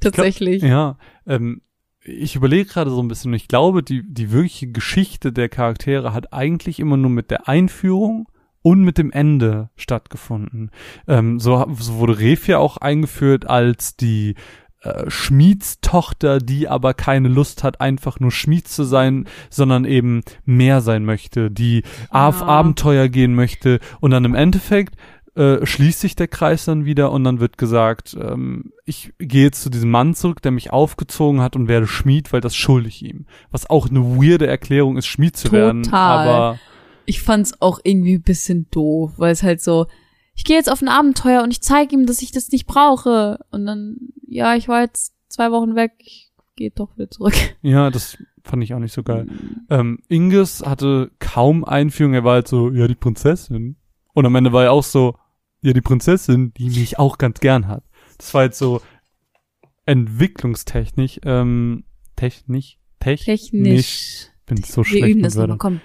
Tatsächlich. Ja, ähm, ich überlege gerade so ein bisschen, und ich glaube, die, die wirkliche Geschichte der Charaktere hat eigentlich immer nur mit der Einführung und mit dem Ende stattgefunden. Ähm, so, so wurde Refia auch eingeführt als die äh, Schmiedstochter, die aber keine Lust hat, einfach nur Schmied zu sein, sondern eben mehr sein möchte, die auf Ja. Abenteuer gehen möchte und dann im Endeffekt äh, schließt sich der Kreis dann wieder und dann wird gesagt, ähm, ich gehe jetzt zu diesem Mann zurück, der mich aufgezogen hat und werde Schmied, weil das schulde ich ihm. Was auch eine weirde Erklärung ist, Schmied zu werden. Total. Aber Ich fand's auch irgendwie ein bisschen doof, weil es halt so, ich gehe jetzt auf ein Abenteuer und ich zeige ihm, dass ich das nicht brauche. Und dann, ja, ich war jetzt zwei Wochen weg, ich gehe doch wieder zurück. *laughs* ja, das fand ich auch nicht so geil. Ähm, Inges hatte kaum Einführung, er war halt so, ja, die Prinzessin. Und am Ende war er auch so, ja, die Prinzessin, die mich auch ganz gern hat. Das war jetzt so entwicklungstechnisch, ähm, technisch, technisch. Technisch. Bin so Wir schlecht üben mit das nochmal, Wörtern. komm.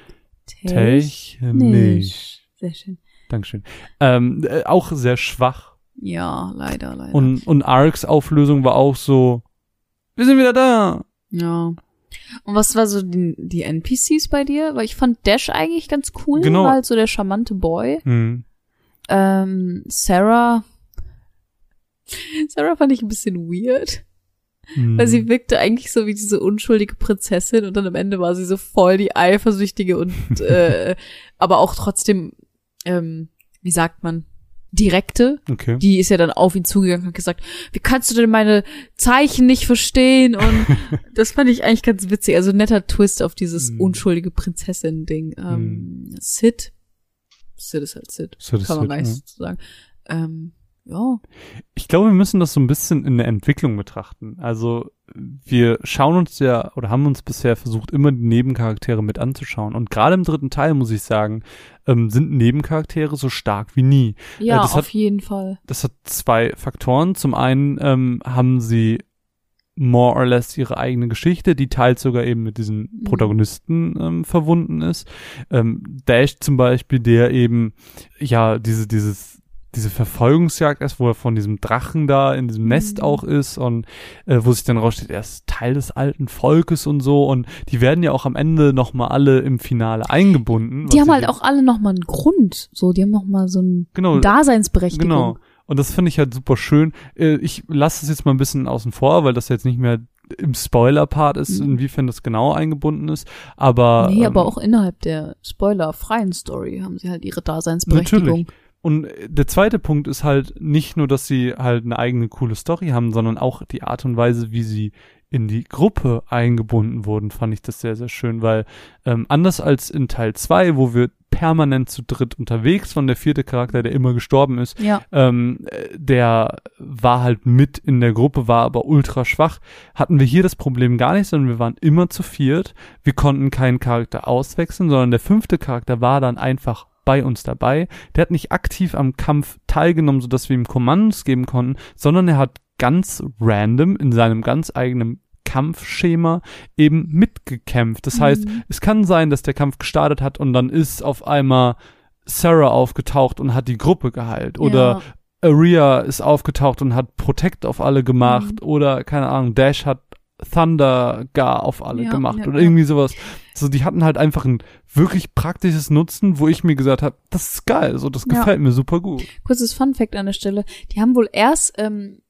Technisch. Sehr schön. Dankeschön. Ähm, äh, auch sehr schwach. Ja, leider, leider. Und, und Arcs Auflösung war auch so, wir sind wieder da. ja. Und was war so die, die NPCs bei dir? Weil ich fand Dash eigentlich ganz cool, Genau. war halt so der charmante Boy. Hm. Ähm, Sarah. Sarah fand ich ein bisschen weird, Hm. weil sie wirkte eigentlich so wie diese unschuldige Prinzessin und dann am Ende war sie so voll die eifersüchtige und *laughs* äh, aber auch trotzdem, ähm, wie sagt man, direkte. Okay. Die ist ja dann auf ihn zugegangen und hat gesagt, wie kannst du denn meine Zeichen nicht verstehen? Und *laughs* das fand ich eigentlich ganz witzig. Also ein netter Twist auf dieses Hm. unschuldige Prinzessin-Ding. Ähm, Sid. Sid ist halt Sid. Das Kann man nicht ja. so sagen. Ähm, ja. Ich glaube, wir müssen das so ein bisschen in der Entwicklung betrachten. Also wir schauen uns ja oder haben uns bisher versucht, immer die Nebencharaktere mit anzuschauen. Und gerade im dritten Teil, muss ich sagen, ähm, sind Nebencharaktere so stark wie nie. Ja, das auf hat- jeden Fall. Das hat zwei Faktoren. Zum einen ähm, haben sie more or less ihre eigene Geschichte, die teils sogar eben mit diesen Mhm. Protagonisten ähm, verwunden ist. Ähm, Dash zum Beispiel, der eben ja diese dieses diese Verfolgungsjagd erst, wo er von diesem Drachen da in diesem Nest Mhm. auch ist und äh, wo sich dann raussteht, er ist Teil des alten Volkes und so und die werden ja auch am Ende nochmal alle im Finale eingebunden. Die haben halt auch alle nochmal einen Grund. So, die haben nochmal so eine genau, Daseinsberechtigung. Genau. Und das finde ich halt super schön. Äh, Ich lasse es jetzt mal ein bisschen außen vor, weil das jetzt nicht mehr im Spoiler-Part ist, Mhm. inwiefern das genau eingebunden ist. Aber, Nee, aber ähm, auch innerhalb der spoilerfreien Story haben sie halt ihre Daseinsberechtigung. Natürlich. Und äh, der zweite Punkt ist halt nicht nur, dass sie halt eine eigene coole Story haben, sondern auch die Art und Weise, wie sie in die Gruppe eingebunden wurden, fand ich das sehr, sehr schön, weil ähm, anders als in Teil 2, wo wir permanent zu dritt unterwegs waren, der vierte Charakter, der immer gestorben ist, Ja. ähm, äh, der war halt mit in der Gruppe, war aber ultra schwach. Hatten wir hier das Problem gar nicht, sondern wir waren immer zu viert. Wir konnten keinen Charakter auswechseln, sondern der fünfte Charakter war dann einfach bei uns dabei. Der hat nicht aktiv am Kampf teilgenommen, sodass wir ihm Kommandos geben konnten, sondern er hat ganz random in seinem ganz eigenen Kampfschema eben mitgekämpft. Das heißt, Mhm. es kann sein, dass der Kampf gestartet hat und dann ist auf einmal Sarah aufgetaucht und hat die Gruppe geheilt. Oder ja. Aria ist aufgetaucht und hat Protect auf alle gemacht. Mhm. Oder, keine Ahnung, Dash hat Thunder gar auf alle Ja, gemacht. ja, oder ja. irgendwie sowas. So, die hatten halt einfach ein wirklich praktisches Nutzen, wo ich mir gesagt habe, das ist geil. So, das Ja. gefällt mir super gut. Kurzes Fun Fact an der Stelle. Die haben wohl erst ähm,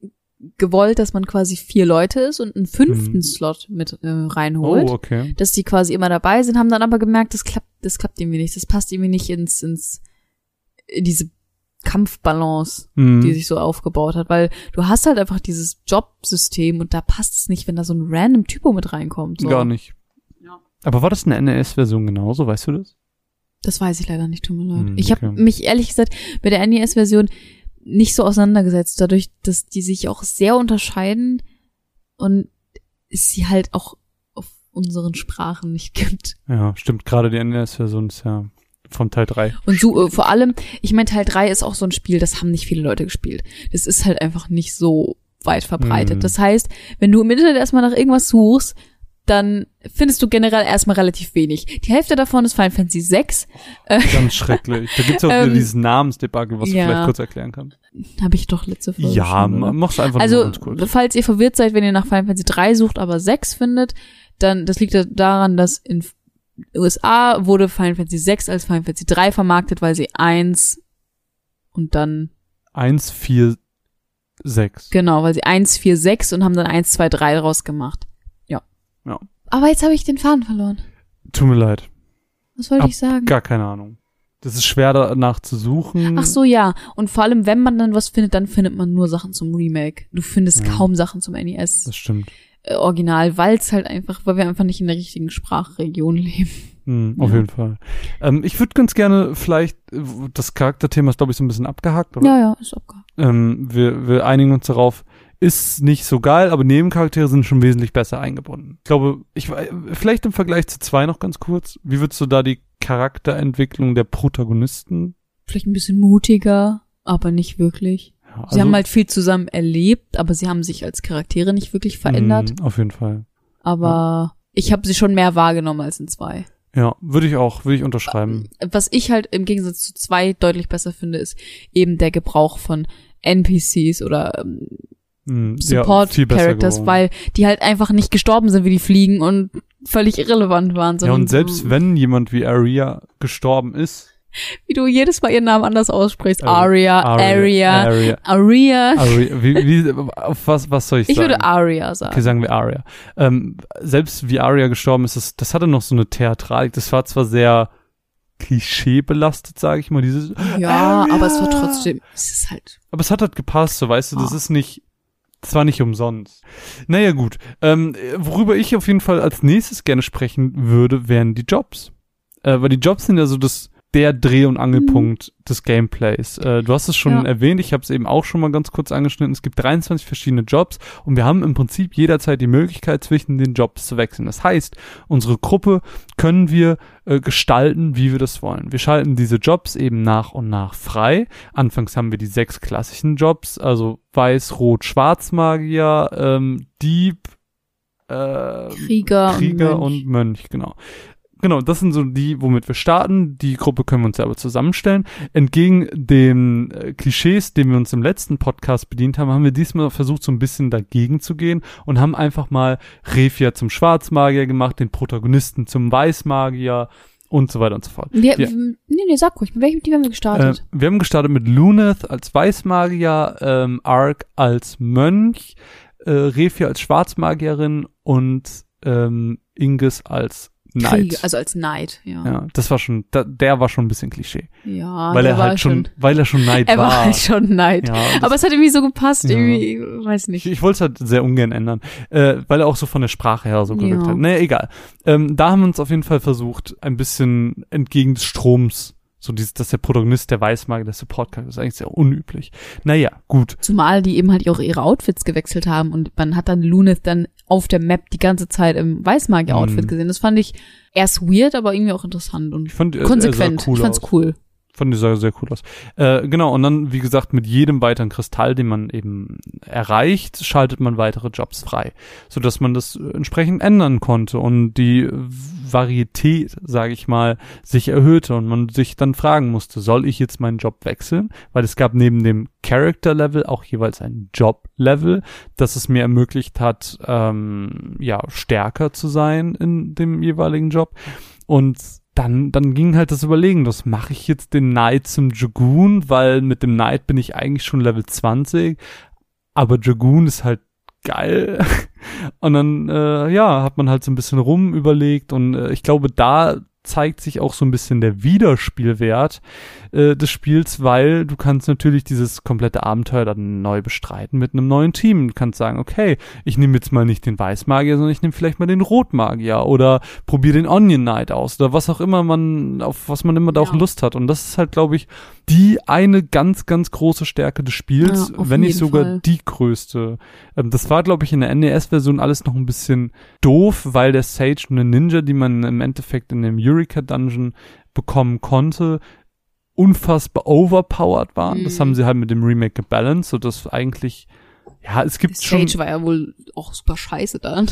gewollt, dass man quasi vier Leute ist und einen fünften Mhm. Slot mit äh, reinholt. Oh, okay. Dass die quasi immer dabei sind, haben dann aber gemerkt, das klappt, das klappt irgendwie nicht. Das passt irgendwie nicht ins, ins, in diese Kampfbalance, Mhm. die sich so aufgebaut hat, weil du hast halt einfach dieses Jobsystem und da passt es nicht, wenn da so ein random Typo mit reinkommt. So. Gar nicht. Ja. Aber war das eine NES-Version genauso, weißt du das? Das weiß ich leider nicht, tut mir leid. Hm, Ich habe okay. mich ehrlich gesagt mit der NES-Version nicht so auseinandergesetzt, dadurch, dass die sich auch sehr unterscheiden und es sie halt auch auf unseren Sprachen nicht gibt. Ja, stimmt. Gerade die NES-Version ist ja von Teil 3. Und so, äh, vor allem, ich meine, Teil 3 ist auch so ein Spiel, das haben nicht viele Leute gespielt. Das ist halt einfach nicht so weit verbreitet. Mhm. Das heißt, wenn du im Internet erstmal nach irgendwas suchst, dann findest du generell erstmal relativ wenig. Die Hälfte davon ist Final Fantasy 6. Ganz schrecklich. Da gibt's auch wieder *laughs* Ähm, dieses Namensdebakel, was ja. du vielleicht kurz erklären kannst. Habe ich doch letzte Folge Ja, schon, mach's einfach nur Also, ganz kurz. falls ihr verwirrt seid, wenn ihr nach Final Fantasy 3 sucht, aber 6 findet, dann, das liegt daran, dass in USA wurde Final Fantasy 6 als Final Fantasy 3 vermarktet, weil sie 1 und dann, Eins, vier, sechs. genau, weil sie 1, 4, 6 und haben dann 1, 2, 3 draus gemacht. Ja. Aber jetzt habe ich den Faden verloren. Tut mir leid. Was wollte ich sagen? Gar keine Ahnung. Das ist schwer danach zu suchen. Ach so, ja. Und vor allem, wenn man dann was findet, dann findet man nur Sachen zum Remake. Du findest Ja. kaum Sachen zum NES Das stimmt. äh, Original, weil es halt einfach, weil wir einfach nicht in der richtigen Sprachregion *laughs* leben. Hm, auf Ja. jeden Fall. Ähm, ich würde ganz gerne vielleicht, äh, das Charakterthema ist, glaube ich, so ein bisschen abgehakt, oder? Ja, ja, ist abgehakt. Ähm, wir, wir einigen uns darauf, ist nicht so geil, aber Nebencharaktere sind schon wesentlich besser eingebunden. Ich glaube, ich vielleicht im Vergleich zu zwei noch ganz kurz. Wie würdest du da die Charakterentwicklung der Protagonisten? Vielleicht ein bisschen mutiger, aber nicht wirklich. Ja, Sie haben halt viel zusammen erlebt, aber sie haben sich als Charaktere nicht wirklich verändert. mh, Auf jeden Fall. Aber ich habe sie schon mehr wahrgenommen als in zwei. Ja, würde ich auch, würde ich unterschreiben. Was ich halt im Gegensatz zu zwei deutlich besser finde, ist eben der Gebrauch von NPCs oder ähm, Mh, ja, Support viel besser Characters, geworden. weil die halt einfach nicht gestorben sind, wie die fliegen und völlig irrelevant waren. Ja, und selbst so, wenn jemand wie Aria gestorben ist, Wie du jedes Mal ihren Namen anders aussprichst. Aria, Aria, Aria, Aria, Aria. Wie, wie, was, was soll ich, Ich sagen? würde Aria sagen. Okay, sagen wir Aria. Ähm, selbst wie Aria gestorben ist, das, das hatte noch so eine Theatralik. Das war zwar sehr klischeebelastet, sage ich mal, dieses, Ja, Aria. aber es war trotzdem, es ist halt, aber es hat halt gepasst, so weißt du, das Ah. ist nicht, das war nicht umsonst. Naja, gut. Ähm, worüber ich auf jeden Fall als nächstes gerne sprechen würde, wären die Jobs. Äh, weil die Jobs sind ja so das, der Dreh- und Angelpunkt des Gameplays. Äh, du hast es schon Ja. erwähnt, ich habe es eben auch schon mal ganz kurz angeschnitten. Es gibt 23 verschiedene Jobs und wir haben im Prinzip jederzeit die Möglichkeit, zwischen den Jobs zu wechseln. Das heißt, unsere Gruppe können wir äh, gestalten, wie wir das wollen. Wir schalten diese Jobs eben nach und nach frei. Anfangs haben wir die sechs klassischen Jobs, also Weiß, Rot, Schwarzmagier, ähm, Dieb, äh, Krieger, Krieger und, Mönch. und Mönch, genau. Genau, das sind so die, womit wir starten. Die Gruppe können wir uns selber zusammenstellen. Entgegen den äh, Klischees, den wir uns im letzten Podcast bedient haben, haben wir diesmal versucht, so ein bisschen dagegen zu gehen und haben einfach mal Refia zum Schwarzmagier gemacht, den Protagonisten zum Weißmagier und so weiter und so fort. Wir, Wir- nee, nee, sag ruhig, mit welchem Team haben wir Äh, gestartet? wir haben gestartet mit Luneth als Weißmagier, ähm, Ark als Mönch, äh, Refia als Schwarzmagierin und ähm, Inges als Knight. Krieger, also als Knight, ja. ja, das war schon, da, der war schon ein bisschen Klischee, Ja, weil er halt schon, weil er schon Knight er war war. halt schon Knight. ja, das, Aber es hat irgendwie so gepasst, Ja. irgendwie, weiß ich, nicht. ich wollte es halt sehr ungern ändern, äh, weil er auch so von der Sprache her so gewirkt hat. Naja, egal. Ähm, da haben wir uns auf jeden Fall versucht, ein bisschen entgegen des Stroms, so dieses, dass der Protagonist der Weißmagier, der Support-Charakter ist eigentlich sehr unüblich. Naja, gut. Zumal die eben halt auch ihre Outfits gewechselt haben und man hat dann Luneth dann auf der Map die ganze Zeit im Weißmagier-Outfit Mhm. gesehen. Das fand ich erst weird, aber irgendwie auch interessant und Ich fand, er- konsequent. Er sah cool ich fand's aus. cool. Fand die sah sehr cool aus. Äh, genau, und dann, wie gesagt, mit jedem weiteren Kristall, den man eben erreicht, schaltet man weitere Jobs frei, sodass man das entsprechend ändern konnte und die Varietät, sage ich mal, sich erhöhte und man sich dann fragen musste, soll ich jetzt meinen Job wechseln? Weil es gab neben dem Character-Level auch jeweils ein Job-Level, das es mir ermöglicht hat, ähm, ja, stärker zu sein in dem jeweiligen Job. Und dann, dann ging halt das Überlegen, das mache ich jetzt den Knight zum Dragoon, weil mit dem Knight bin ich eigentlich schon Level 20, aber Dragoon ist halt geil. *laughs* Und dann, äh, ja, hat man halt so ein bisschen rum überlegt und äh, ich glaube, da zeigt sich auch so ein bisschen der Wiederspielwert äh, des Spiels, weil du kannst natürlich dieses komplette Abenteuer dann neu bestreiten mit einem neuen Team. Du kannst sagen, okay, ich nehme jetzt mal nicht den Weißmagier, sondern ich nehme vielleicht mal den Rotmagier oder probiere den Onion Knight aus oder was auch immer man, auf was man immer da auch Ja. Lust hat. Und das ist halt, glaube ich, die eine ganz, ganz große Stärke des Spiels, Ja, wenn nicht sogar Fall. die größte. Ähm, das war, glaube ich, in der NES-Version alles noch ein bisschen doof, weil der Sage und der Ninja, die man im Endeffekt in dem Eureka Dungeon bekommen konnte, unfassbar overpowered waren. Das Mhm. haben sie halt mit dem Remake gebalanced, sodass eigentlich, ja, es gibt schon, Sage war ja wohl auch super scheiße dann.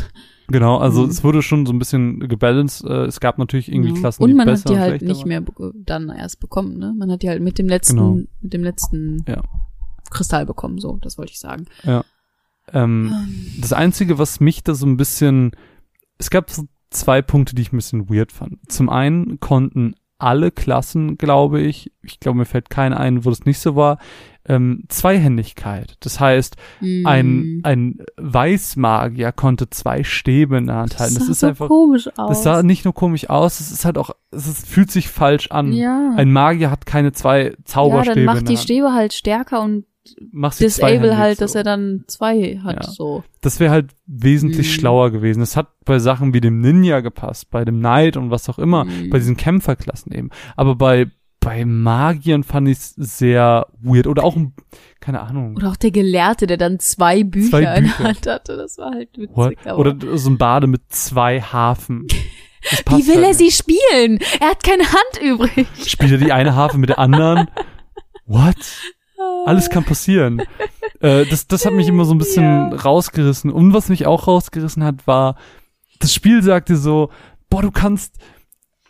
genau, also Mhm. es wurde schon so ein bisschen gebalanced. Äh, es gab natürlich irgendwie Ja. Klassen, Und die man besser hat die und halt nicht waren. mehr dann erst bekommen, ne? Man hat die halt mit dem letzten, Genau. mit dem letzten Ja. Kristall bekommen, so, das wollte ich sagen. Ähm, das Einzige, was mich da so ein bisschen, es gab so zwei Punkte, die ich ein bisschen weird fand. Zum einen konnten alle Klassen, glaube ich, ich glaube, mir fällt kein ein, wo das nicht so war, ähm, Zweihändigkeit. Das heißt, ein, Mm. ein Weißmagier konnte zwei Stäbe in der Hand halten. Das, sah ist so einfach, komisch aus. das sah nicht nur komisch aus, es ist halt auch, es fühlt sich falsch an. ja. Ein Magier hat keine zwei ja, Zauberstäbe dann in macht die. Stäbe halt stärker und Mach sie disable halt, dass so. er dann zwei hat, Ja. so. Das wäre halt wesentlich Mhm. schlauer gewesen. Es hat bei Sachen wie dem Ninja gepasst, bei dem Knight und was auch immer, Mhm. bei diesen Kämpferklassen eben. Aber bei, bei Magiern fand ich es sehr weird. Oder auch, ein- keine Ahnung. Oder auch der Gelehrte, der dann zwei Bücher, Zwei in der Bücher. Hand hatte, das war halt witzig. Oder so ein Bade mit zwei Hafen. *laughs* Das Wie will halt er nicht. sie spielen? Er hat keine Hand übrig. Spielt er die eine Harfe mit der anderen? *laughs* What? Alles kann passieren. *laughs* Äh, das, das hat mich immer so ein bisschen Ja. rausgerissen. Und was mich auch rausgerissen hat, war, das Spiel sagte so, boah, du kannst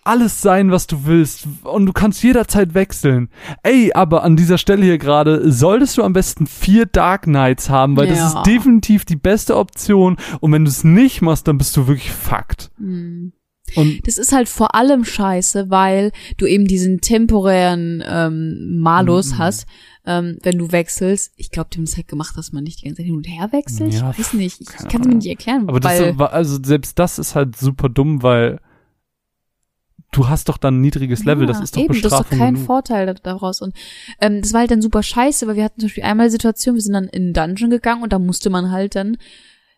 alles sein, was du willst und du kannst jederzeit wechseln. Ey, aber an dieser Stelle hier gerade solltest du am besten vier Dark Knights haben, weil das Ja. ist definitiv die beste Option und wenn du es nicht machst, dann bist du wirklich fucked. Hm. Und Das ist halt vor allem scheiße, weil du eben diesen temporären ähm, Malus Mhm. hast, ähm, wenn du wechselst. Ich glaube, die haben es halt gemacht, dass man nicht die ganze Zeit hin und her wechselt. Ja, ich weiß nicht. Ich kann es mir nicht erklären, aber das war, also selbst das ist halt super dumm, weil du hast doch dann ein niedriges Level, das Ja, ist doch eben, das ist doch Bestrafung kein genug. Vorteil da- daraus. Und ähm, das war halt dann super scheiße, weil wir hatten zum Beispiel einmal die Situation, wir sind dann in einen Dungeon gegangen und da musste man halt dann,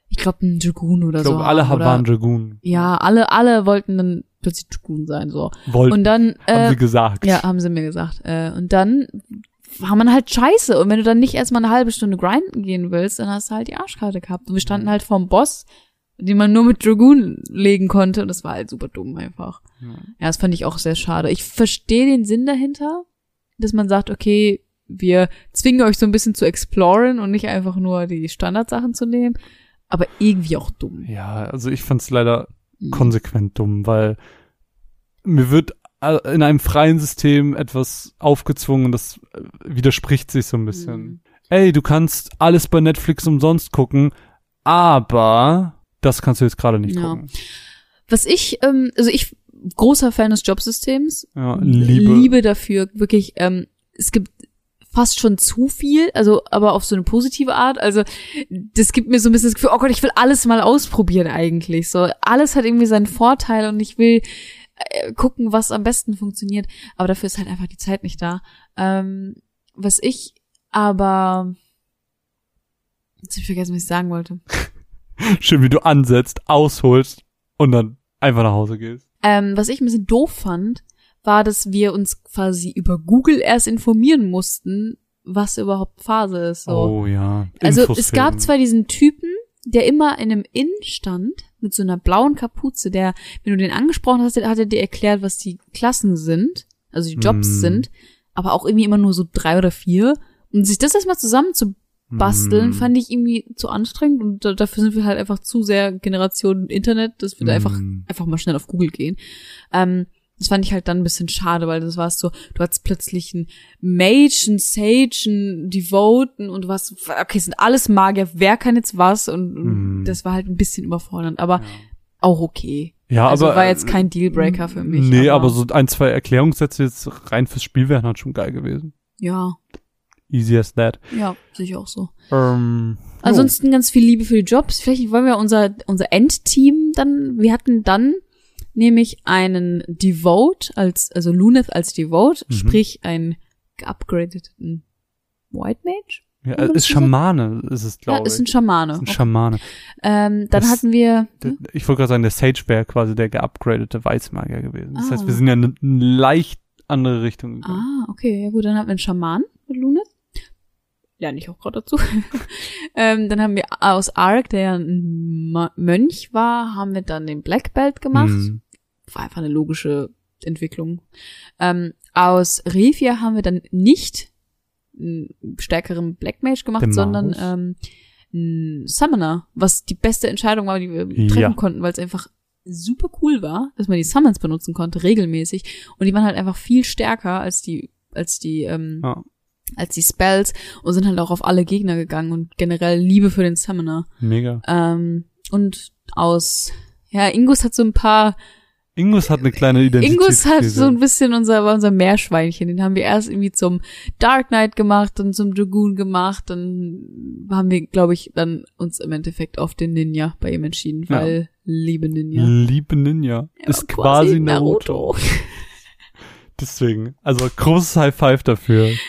ich glaube, einen Dragoon oder Ich so. glaube, alle haben, waren Dragoon. Ja, alle, alle wollten dann plötzlich Dragoon sein, so. Wollten, Und dann, haben äh, sie gesagt. ja, haben sie mir gesagt. Äh, und dann war man halt scheiße. Und wenn du dann nicht erstmal eine halbe Stunde grinden gehen willst, dann hast du halt die Arschkarte gehabt. Und wir standen halt vorm Boss, den man nur mit Dragoon legen konnte. Und das war halt super dumm einfach. Ja. Ja, das fand ich auch sehr schade. Ich verstehe den Sinn dahinter, dass man sagt, okay, wir zwingen euch so ein bisschen zu exploren und nicht einfach nur die Standardsachen zu nehmen. Aber irgendwie auch dumm. Ja, also ich fand's leider Mhm. konsequent dumm, weil mir wird in einem freien System etwas aufgezwungen, das äh, widerspricht sich so ein bisschen. Mhm. Ey, du kannst alles bei Netflix umsonst gucken, aber das kannst du jetzt gerade nicht Ja. gucken. Was ich, ähm, also ich großer Fan des Jobsystems, Ja, Liebe. Liebe dafür, wirklich, ähm, es gibt fast schon zu viel, also aber auf so eine positive Art. Also das gibt mir so ein bisschen das Gefühl, oh Gott, ich will alles mal ausprobieren eigentlich. So alles hat irgendwie seinen Vorteil und ich will äh, gucken, was am besten funktioniert. Aber dafür ist halt einfach die Zeit nicht da. Ähm, was ich aber jetzt hab ich vergessen, was ich sagen wollte. *laughs* Schön, wie du ansetzt, ausholst und dann einfach nach Hause gehst. Ähm, was ich ein bisschen doof fand, war, dass wir uns quasi über Google erst informieren mussten, was überhaupt Phase ist. So. Oh ja. also es gab zwar diesen Typen, der immer in einem Inn stand, mit so einer blauen Kapuze, der, wenn du den angesprochen hast, hat er dir erklärt, was die Klassen sind, also die Jobs Mm. sind, aber auch irgendwie immer nur so drei oder vier. Und sich das erstmal zusammen zu basteln, Mm. fand ich irgendwie zu anstrengend und da, dafür sind wir halt einfach zu sehr Generation Internet, dass wir da einfach Mm. einfach mal schnell auf Google gehen. Ähm, das fand ich halt dann ein bisschen schade, weil das war so, du hattest plötzlich einen Mage, einen Sage, einen Devoten und du warst, okay, es sind alles Magier, wer kann jetzt was? Und, und Mm. das war halt ein bisschen überfordernd, aber Ja. auch okay. Ja, also aber war jetzt äh, kein Dealbreaker für mich. Nee, aber, so ein, zwei Erklärungssätze jetzt rein fürs Spiel wären halt schon geil gewesen. Ja, Easy as that. ja, sehe ich auch so. Ähm, Ansonsten ganz viel Liebe für die Jobs. Vielleicht wollen wir unser, unser Endteam dann, wir hatten dann nämlich einen Devote als, also Luneth als Devote, Mhm. sprich einen geupgradeten White Mage. ja, ist? Schamane, ist es, Ja, glaube ist ein ich. Schamane. Ist ein Schamane. ähm, dann Das- hatten wir, Der, ich wollte gerade sagen, der Sage wäre quasi der geupgradete Weißmagier gewesen. Das Ah. heißt, wir sind ja in eine leicht andere Richtung gegangen. ah, okay, ja gut, dann hatten wir einen Schaman mit Luneth. Lerne ich auch gerade dazu. *laughs* ähm, dann haben wir aus Ark, der ja ein Mönch war, haben wir dann den Black Belt gemacht. Hm. War einfach eine logische Entwicklung. Ähm, aus Revia haben wir dann nicht einen stärkeren Black Mage gemacht, sondern ähm, einen Summoner, was die beste Entscheidung war, die wir Ja. treffen konnten, weil es einfach super cool war, dass man die Summons benutzen konnte, regelmäßig. Und die waren halt einfach viel stärker als die, als die, ähm, Ja. als die Spells und sind halt auch auf alle Gegner gegangen und generell Liebe für den Summoner. Mega. Ähm, und aus, ja, Ingus hat so ein paar Ingus hat eine kleine Identität. Ingus hat so ein bisschen unser, unser Meerschweinchen. Den haben wir erst irgendwie zum Dark Knight gemacht, dann zum Dragoon gemacht, dann haben wir, glaube ich, dann uns im Endeffekt auf den Ninja bei ihm entschieden, Ja. weil liebe Ninja. Liebe Ninja. Ja, ist quasi Naruto. *laughs* Deswegen. Also großes High Five dafür. *laughs*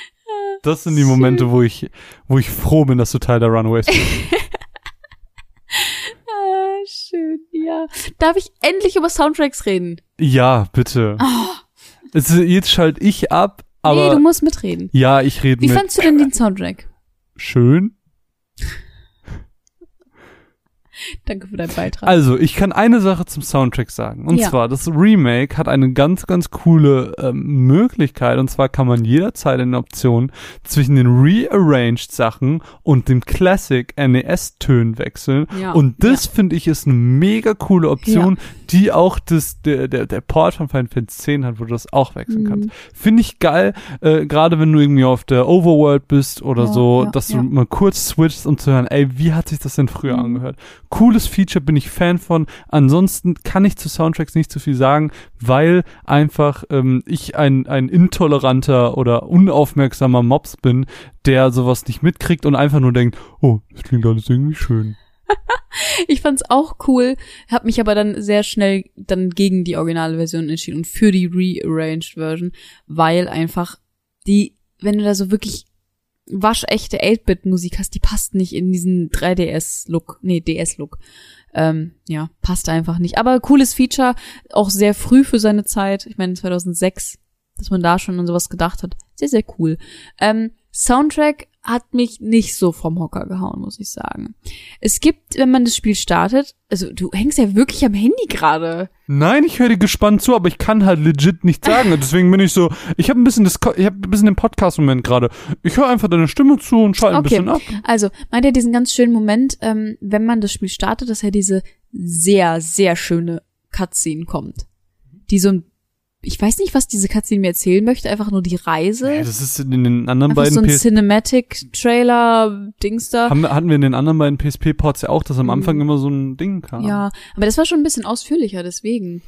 Das sind die Momente, wo ich, wo ich froh bin, dass du Teil der Runaways bist. *laughs* Ah, schön, ja. Darf ich endlich über Soundtracks reden? Ja, bitte. Es ist, jetzt schalte ich ab, aber nee, du musst mitreden. ja, ich rede Wie mit fandst du denn den Soundtrack? schön. *laughs* Danke für deinen Beitrag. Also, ich kann eine Sache zum Soundtrack sagen. Und Ja. zwar, das Remake hat eine ganz, ganz coole ähm, Möglichkeit. Und zwar kann man jederzeit in der Option zwischen den Rearranged Sachen und dem Classic NES-Tönen wechseln. Ja. Und das, finde ich, ist eine mega coole Option, die auch das, der, der, der Port von Final Fantasy X hat, wo du das auch wechseln Mhm. kannst. Finde ich geil, äh, gerade wenn du irgendwie auf der Overworld bist oder Ja, so, ja, dass ja. du mal kurz switchst, um zu hören, ey, wie hat sich das denn früher Mhm. angehört? Cooles Feature, bin ich Fan von. Ansonsten kann ich zu Soundtracks nicht so viel sagen, weil einfach ähm, ich ein, ein intoleranter oder unaufmerksamer Mops bin, der sowas nicht mitkriegt und einfach nur denkt, oh, das klingt alles irgendwie schön. *laughs* Ich fand's auch cool, hab mich aber dann sehr schnell dann gegen die originale Version entschieden und für die rearranged Version, weil einfach die, wenn du da so wirklich waschechte 8-Bit-Musik hast, die passt nicht in diesen 3DS-Look, nee, DS-Look. Ähm, ja, passt einfach nicht. Aber cooles Feature, auch sehr früh für seine Zeit. Ich meine 2006, dass man da schon an sowas gedacht hat. Sehr, sehr cool. Ähm, Soundtrack hat mich nicht so vom Hocker gehauen, muss ich sagen. Es gibt, wenn man das Spiel startet, also du hängst ja wirklich am Handy gerade. Nein, ich höre dir gespannt zu, aber ich kann halt legit nicht sagen. Deswegen bin ich so, ich habe ein bisschen das, ich habe ein bisschen den Podcast-Moment gerade. Ich höre einfach deine Stimme zu und schalte ein Okay. bisschen ab. Also, meint ihr diesen ganz schönen Moment, ähm, wenn man das Spiel startet, dass ja diese sehr, sehr schöne Cutscene kommt. Die so ein, ich weiß nicht, was diese Cutscene mir erzählen möchte, einfach nur die Reise. Ja, das ist in den anderen einfach beiden so ein Cinematic-Trailer-Dings da. haben, hatten wir in den anderen beiden PSP-Ports ja auch, dass am Mhm. Anfang immer so ein Ding kam. Ja, aber das war schon ein bisschen ausführlicher, deswegen.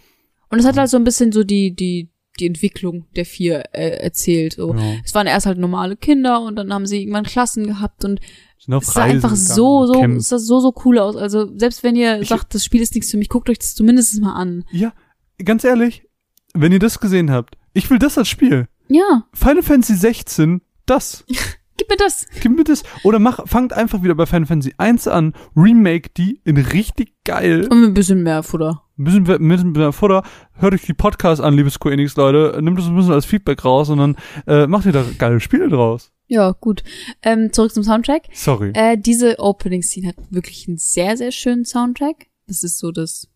Und es hat halt so ein bisschen so die, die, die Entwicklung der vier äh, erzählt. So. Ja. Es waren erst halt normale Kinder und dann haben sie irgendwann Klassen gehabt und es sah Reisen einfach so, so, es sah so, so cool aus. Also selbst wenn ihr Ich- sagt, das Spiel ist nichts für mich, guckt euch das zumindest mal an. Ja, ganz ehrlich, wenn ihr das gesehen habt, ich will das als Spiel. Ja, Final Fantasy 16, das. *laughs* gib mir das. Gib mir das. Oder mach, fangt einfach wieder bei Final Fantasy 1 an, remake die in richtig geil. Und mit ein bisschen mehr Futter. Ein bisschen, ein bisschen mehr Futter. Hört euch die Podcasts an, liebe Square Enix Leute. Nimmt das ein bisschen als Feedback raus und dann äh, macht ihr da geile Spiele draus. Ja, gut. Ähm, zurück zum Soundtrack. Sorry. Äh, diese Opening-Scene hat wirklich einen sehr, sehr schönen Soundtrack. Das ist so das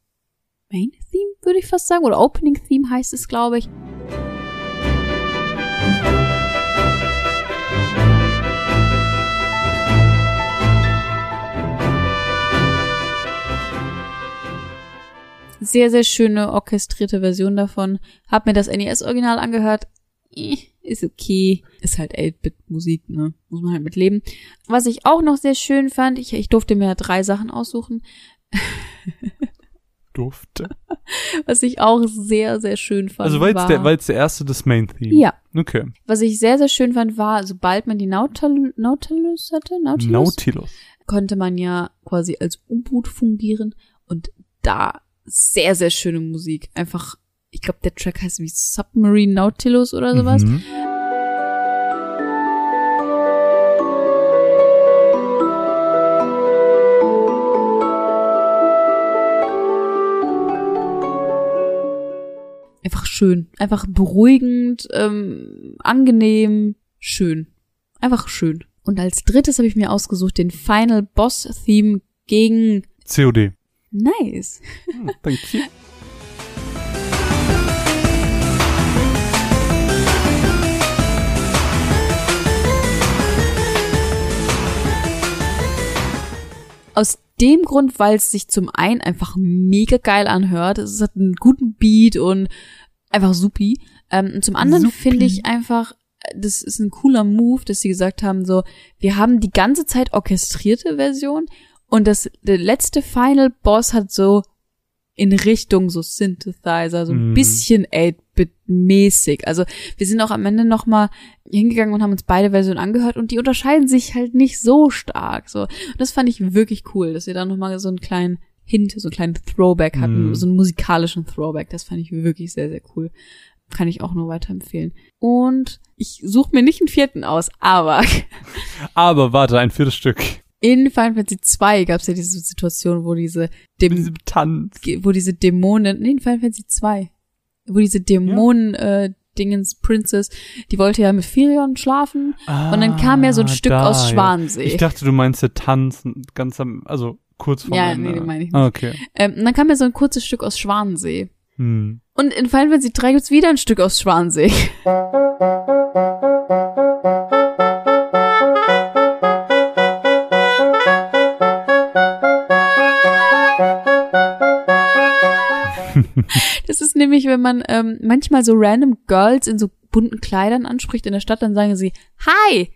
Main-Theme, würde ich fast sagen. Oder Opening-Theme heißt es, glaube ich. Sehr, sehr schöne orchestrierte Version davon. Hab mir das NES-Original angehört. Eh, Ist okay. Ist halt 8-Bit-Musik, ne? Muss man halt mit leben. Was ich auch noch sehr schön fand, ich, ich durfte mir drei Sachen aussuchen. *laughs* Durfte. *laughs* Was ich auch sehr, sehr schön fand. Also war jetzt, war, der, war jetzt der erste das Main Theme. Ja. Okay. Was ich sehr, sehr schön fand, war, sobald man die Nautil Nautilus hatte, Nautilus, Nautilus. konnte man ja quasi als U-Boot fungieren und da sehr, sehr schöne Musik. Einfach, ich glaube, der Track heißt wie Submarine Nautilus oder sowas. Mhm. Einfach schön. Einfach beruhigend, ähm, angenehm, schön. Einfach schön. Und als drittes habe ich mir ausgesucht den Final Boss Theme gegen COD. Nice. Hm, Thank you. Aus dem Grund, weil es sich zum einen einfach mega geil anhört. Es hat einen guten Beat und einfach supi. Ähm, und zum anderen finde ich einfach, äh, das ist ein cooler Move, dass sie gesagt haben, so, wir haben die ganze Zeit orchestrierte Version und das, der letzte Final Boss hat so in Richtung so Synthesizer, so ein Mhm. bisschen 8-Bit-mäßig. Also wir sind auch am Ende nochmal hingegangen und haben uns beide Versionen angehört und die unterscheiden sich halt nicht so stark. So. Und das fand ich wirklich cool, dass wir da nochmal so einen kleinen Hint, so einen kleinen Throwback hatten, Mhm. so einen musikalischen Throwback. Das fand ich wirklich sehr, sehr cool. Kann ich auch nur weiterempfehlen. Und ich suche mir nicht einen vierten aus, aber *laughs* Aber warte, ein viertes Stück. in Final Fantasy 2 gab es ja diese Situation, wo diese, Dem Diese Tanz. wo diese Dämonen, nee, in Final Fantasy 2, wo diese Dämonen, äh, Dingens Princess, die wollte ja mit Firion schlafen und dann kam ja so ein Ah, Stück da, aus ja. Schwansee. Ich dachte, du meinst der Tanz ganz am, also kurz vor Ja, Ende. nee, den meine ich nicht. Ah, okay. Ähm, und dann kam ja so ein kurzes Stück aus Schwanensee. Hm. Und in Final Fantasy 3 gibt's wieder ein Stück aus Schwanensee. *laughs* *laughs* Das ist nämlich, wenn man ähm, manchmal so random Girls in so bunten Kleidern anspricht in der Stadt, dann sagen sie, Hi,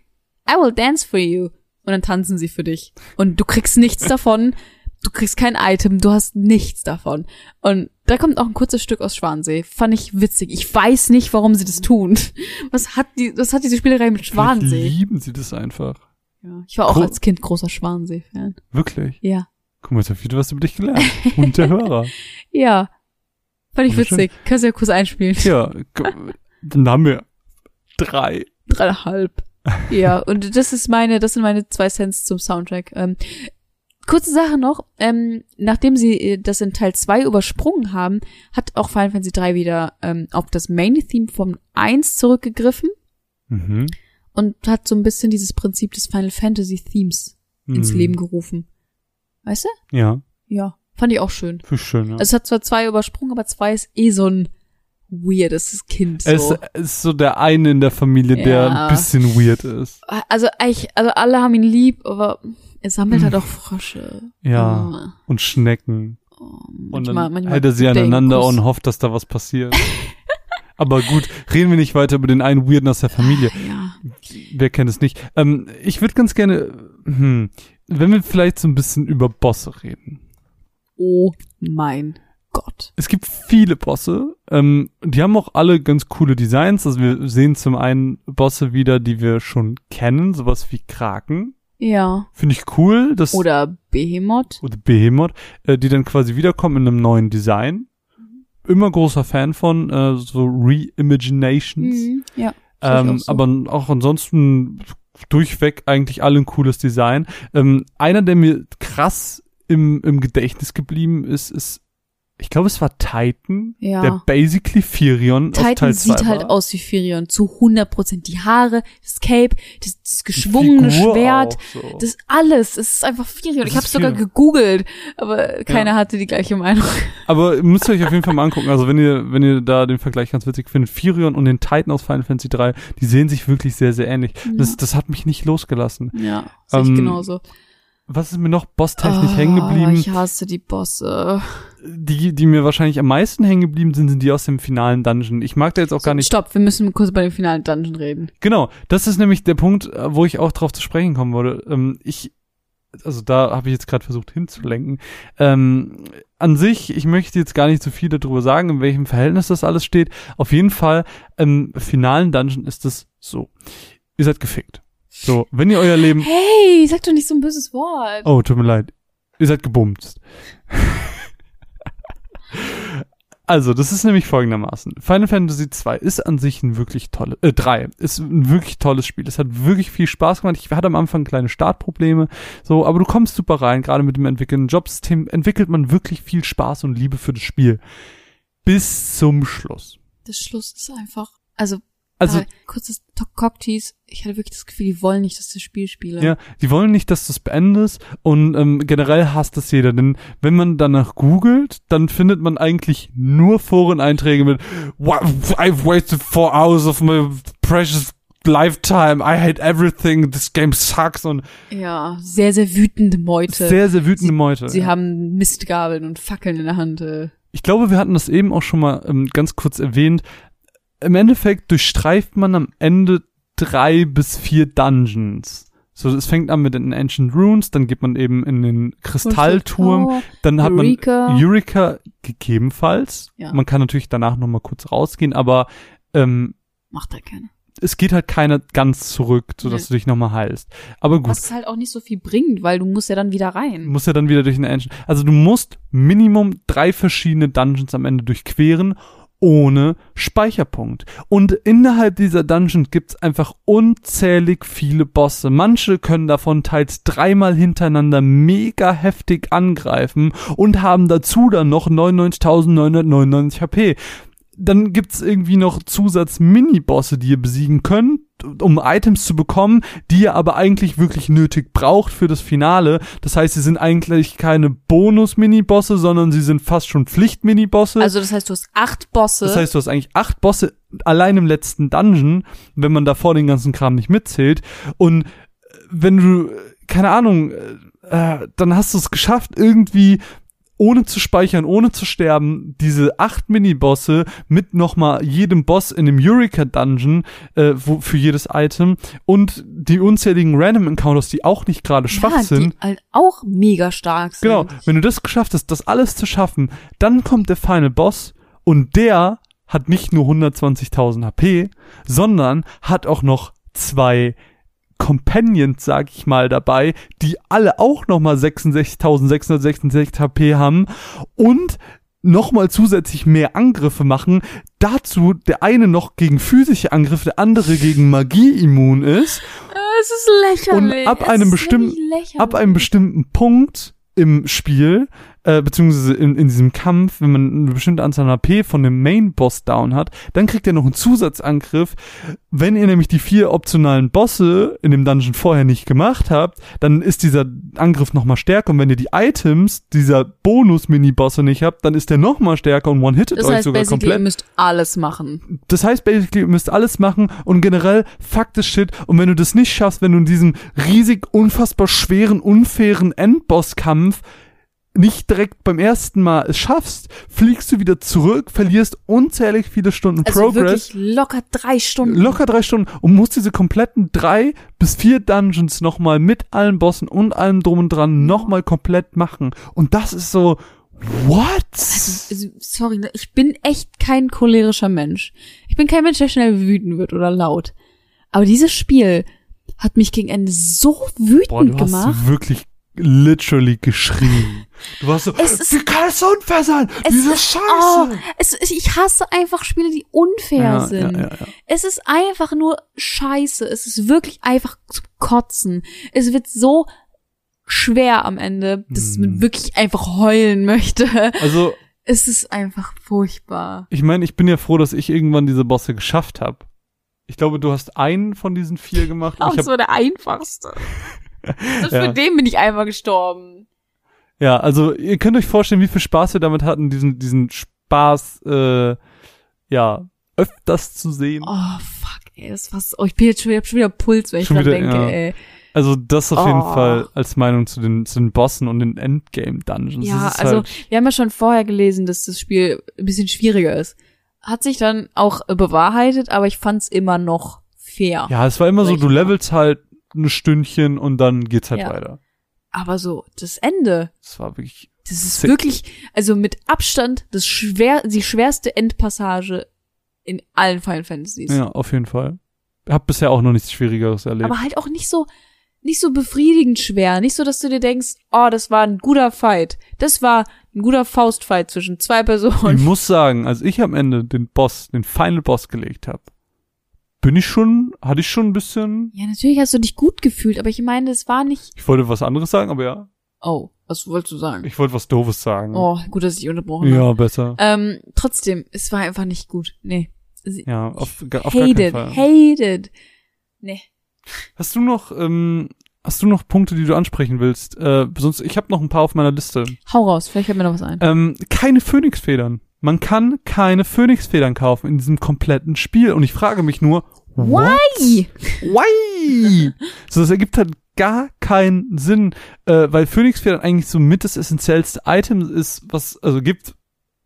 I will dance for you. Und dann tanzen sie für dich. Und du kriegst nichts davon. Du kriegst kein Item, du hast nichts davon. Und da kommt auch ein kurzes Stück aus Schwansee. Fand ich witzig. Ich weiß nicht, warum sie das tun. *laughs* Was hat die, was hat diese Spielerei mit Vielleicht Schwansee? lieben sie das einfach. Ja. Ich war auch Gro- als Kind großer Schwansee-Fan. Wirklich. Ja. Guck mal, jetzt hab ich wieder was über dich gelernt. Und der *laughs* Hörer. Ja. Fand ich schön. witzig. Kannst du ja kurz einspielen. Ja, dann haben wir drei. Dreieinhalb. Ja, und das ist meine, das sind meine zwei Cents zum Soundtrack. Ähm, kurze Sache noch, ähm, nachdem sie äh, das in Teil 2 übersprungen haben, hat auch Final Fantasy 3 wieder ähm, auf das Main-Theme vom 1 zurückgegriffen Mhm. und hat so ein bisschen dieses Prinzip des Final Fantasy Themes ins Mhm. Leben gerufen. Weißt du? Ja, Ja. Fand ich auch schön. für schön. Ja. Es hat zwar zwei übersprungen, aber zwei ist eh so ein weirdes Kind. So. Er ist, so der eine in der Familie, der Ja. ein bisschen weird ist. Also eigentlich, also alle haben ihn lieb, aber er sammelt halt auch Frösche. Ja. Und Schnecken. Oh, oh, Und manchmal, dann manchmal hält er sie er aneinander Kuss. und hofft, dass da was passiert. *laughs* Aber gut, reden wir nicht weiter über den einen Weirden aus der Familie. Ja. Wer kennt es nicht? Ähm, ich würde ganz gerne, hm, wenn wir vielleicht so ein bisschen über Bosse reden. Oh mein Gott. Es gibt viele Bosse. Ähm, die haben auch alle ganz coole Designs. Also wir sehen zum einen Bosse wieder, die wir schon kennen, sowas wie Kraken. Ja. Finde ich cool. Das, Oder Behemoth. oder Behemoth, äh, die dann quasi wiederkommen in einem neuen Design. Immer großer Fan von äh, so Reimaginations. Mhm. Ja. Ähm, auch so. aber auch ansonsten durchweg eigentlich alle ein cooles Design. Ähm, einer, der mir krass im, im Gedächtnis geblieben ist, ist, ich glaube, es war Titan, Ja. der basically Firion aus Titan Teil 2 sieht halt war. aus wie Firion zu 100 Prozent. Die Haare, das Cape, das, das geschwungene Schwert, so. das alles. Es ist einfach Firion. Das Ich habe sogar gegoogelt, aber keiner hatte die gleiche Meinung. *laughs* Aber müsst ihr euch auf jeden Fall mal angucken. Also wenn ihr, wenn ihr da den Vergleich ganz witzig findet, Firion und den Titan aus Final Fantasy 3, die sehen sich wirklich sehr, sehr ähnlich. Das, das hat mich nicht losgelassen. Ja, sehe ich Ähm, genauso. Was ist mir noch bosstechnisch Oh, hängen geblieben? Ich hasse die Bosse. Die, die mir wahrscheinlich am meisten hängen geblieben sind, sind die aus dem finalen Dungeon. Ich mag da jetzt auch gar nicht. Stopp, wir müssen kurz bei dem finalen Dungeon reden. Genau, das ist nämlich der Punkt, äh, wo ich auch drauf zu sprechen kommen würde. Ähm, ich, also da habe ich jetzt gerade versucht hinzulenken. Ähm, an sich, ich möchte jetzt gar nicht so viel darüber sagen, in welchem Verhältnis das alles steht. Auf jeden Fall, im finalen Dungeon ist es so. Ihr seid gefickt. So, wenn ihr euer Leben. Hey, sag doch nicht so ein böses Wort. Oh, tut mir leid. Ihr seid gebumst. Also, das ist nämlich folgendermaßen. Final Fantasy 2 ist an sich ein wirklich tolles, äh, 3 ist ein wirklich tolles Spiel. Es hat wirklich viel Spaß gemacht. Ich hatte am Anfang kleine Startprobleme, so, aber du kommst super rein. Gerade mit dem entwickelten Jobsystem entwickelt man wirklich viel Spaß und Liebe für das Spiel. Bis zum Schluss. Der Schluss ist einfach, also, Also, äh, kurzes Cocktease. Ich hatte wirklich das Gefühl, die wollen nicht, dass ich das Spiel spiele. Ja, die wollen nicht, dass du es beendest und ähm, generell hasst das jeder, denn wenn man danach googelt, dann findet man eigentlich nur Foreneinträge mit "Wha- I've wasted four hours of my precious lifetime, I hate everything, this game sucks und Ja, sehr, sehr wütende Meute. sehr, sehr wütende Meute. Sie ja. haben Mistgabeln und Fackeln in der Hand. Äh. Ich glaube, wir hatten das eben auch schon mal ähm, ganz kurz erwähnt. Im Endeffekt durchstreift man am Ende drei bis vier Dungeons. So, es fängt an mit den Ancient Runes, dann geht man eben in den Kristallturm, Oh, Dann hat Eureka. man Eureka gegebenenfalls. Ja. Man kann natürlich danach noch mal kurz rausgehen, aber ähm, macht da keiner. es geht halt keiner ganz zurück, sodass Nee. du dich noch mal heilst. Aber gut, Was halt auch nicht so viel bringt, weil du musst ja dann wieder rein. muss ja dann wieder durch eine Engine. Also du musst Minimum drei verschiedene Dungeons am Ende durchqueren ohne Speicherpunkt. Und innerhalb dieser Dungeons gibt's einfach unzählig viele Bosse. Manche können davon teils dreimal hintereinander mega heftig angreifen und haben dazu dann noch 99.999 HP. Dann gibt's irgendwie noch Zusatz-Mini-Bosse, die ihr besiegen könnt um Items zu bekommen, die er aber eigentlich wirklich nötig braucht für das Finale. Das heißt, sie sind eigentlich keine Bonus-Mini-Bosse, sondern sie sind fast schon Pflicht-Mini-Bosse. Also das heißt, du hast acht Bosse. Das heißt, du hast eigentlich acht Bosse allein im letzten Dungeon, wenn man davor den ganzen Kram nicht mitzählt. Und äh, wenn du, äh, keine Ahnung, äh, äh, dann hast du es geschafft, irgendwie ohne zu speichern, ohne zu sterben, diese acht Minibosse mit nochmal jedem Boss in dem Eureka Dungeon äh, wo, für jedes Item und die unzähligen Random Encounters, die auch nicht gerade schwach ja, sind. Die halt auch mega stark sind. Genau, wenn du das geschafft hast, das alles zu schaffen, dann kommt der Final Boss und der hat nicht nur 120.000 HP, sondern hat auch noch zwei Companions, sag ich mal, dabei, die alle auch nochmal 66.666 HP haben und nochmal zusätzlich mehr Angriffe machen. Dazu der eine noch gegen physische Angriffe, der andere gegen Magie immun ist. Es ist lächerlich. Und ab Es einem bestimmten, ab einem bestimmten Punkt im Spiel, äh, beziehungsweise in, in diesem Kampf, wenn man eine bestimmte Anzahl HP von dem Main-Boss down hat, dann kriegt er noch einen Zusatzangriff. Wenn ihr nämlich die vier optionalen Bosse in dem Dungeon vorher nicht gemacht habt, dann ist dieser Angriff nochmal stärker. Und wenn ihr die Items dieser Bonus-Mini-Bosse nicht habt, dann ist der nochmal stärker und one-hittet das euch heißt, sogar basically, komplett. ihr müsst alles machen. Das heißt basically, ihr müsst alles machen und generell fuck this shit. Und wenn du das nicht schaffst, wenn du in diesem riesig, unfassbar schweren, unfairen Endbosskampf nicht direkt beim ersten Mal es schaffst, fliegst du wieder zurück, verlierst unzählig viele Stunden Also Progress. wirklich locker drei Stunden. Locker drei Stunden und musst diese kompletten drei bis vier Dungeons nochmal mit allen Bossen und allem drum und dran nochmal komplett machen. Und das ist so, what? Also, sorry, ne, ich bin echt kein cholerischer Mensch. Ich bin kein Mensch, der schnell wütend wird oder laut. Aber dieses Spiel hat mich gegen Ende so wütend Boah, du gemacht. hast wirklich literally geschrien. Du warst so, Es ist- wie kann es so unfair sein? Es Diese ist- Scheiße. Oh, es, ich hasse einfach Spiele, die unfair ja, sind. ja, ja. Es ist einfach nur scheiße. Es ist wirklich einfach zu kotzen. Es wird so schwer am Ende, dass Hm. man wirklich einfach heulen möchte. Also, Es ist einfach furchtbar. ich meine, ich bin ja froh, dass ich irgendwann diese Bosse geschafft habe. Ich glaube, du hast einen von diesen vier gemacht. Auch ich hab, so der einfachste. *laughs* Ja. Für den bin ich einfach gestorben. ja, also ihr könnt euch vorstellen, wie viel Spaß wir damit hatten, diesen, diesen Spaß, äh, ja, öfters zu sehen. Oh, fuck, ey, das war's. Oh, ich bin jetzt schon, ich hab schon wieder Puls, wenn ich Schon dran wieder, denke, ja. ey. Also das auf jeden Oh. Fall als Meinung zu den, zu den Bossen und den Endgame-Dungeons. Ja, also halt, wir haben ja schon vorher gelesen, dass das Spiel ein bisschen schwieriger ist. Hat sich dann auch bewahrheitet, aber ich fand's immer noch fair. ja, es war immer so, ich du levelst halt ein Stündchen und dann geht's halt Ja. weiter. Aber so, das Ende, Das war wirklich, das ist Sick. wirklich, also mit Abstand das schwer, die schwerste Endpassage in allen Final Fantasies. ja, auf jeden Fall. Hab bisher auch noch nichts Schwierigeres erlebt. Aber halt auch nicht so, nicht so befriedigend schwer. Nicht so, dass du dir denkst, oh, das war ein guter Fight. Das war ein guter Faustfight zwischen zwei ich Personen. muss sagen, als ich am Ende den Boss, den Final Boss gelegt habe, bin ich schon, hatte ich schon ein bisschen, Ja, natürlich hast du dich gut gefühlt, aber ich meine, es war nicht. ich wollte was anderes sagen, aber ja, Oh, was wolltest du sagen? ich wollte was Doofes sagen. Oh, gut, dass ich unterbrochen habe. ja, besser. Ähm, trotzdem, es war einfach nicht gut. Nee. Ja, auf, auf gar keinen hated, Fall. hated. Nee. Hast du noch, ähm, hast du noch Punkte, die du ansprechen willst? Äh, sonst, ich habe noch ein paar auf meiner Liste. Hau raus, vielleicht fällt mir noch was ein. Ähm, keine Phönixfedern. Man kann keine Phönixfedern kaufen in diesem kompletten Spiel. Und ich frage mich nur, what? Why? Why? *laughs* so, das ergibt halt gar keinen Sinn, äh, weil Phönixfedern eigentlich so mit das essentiellste Item ist, was, also gibt,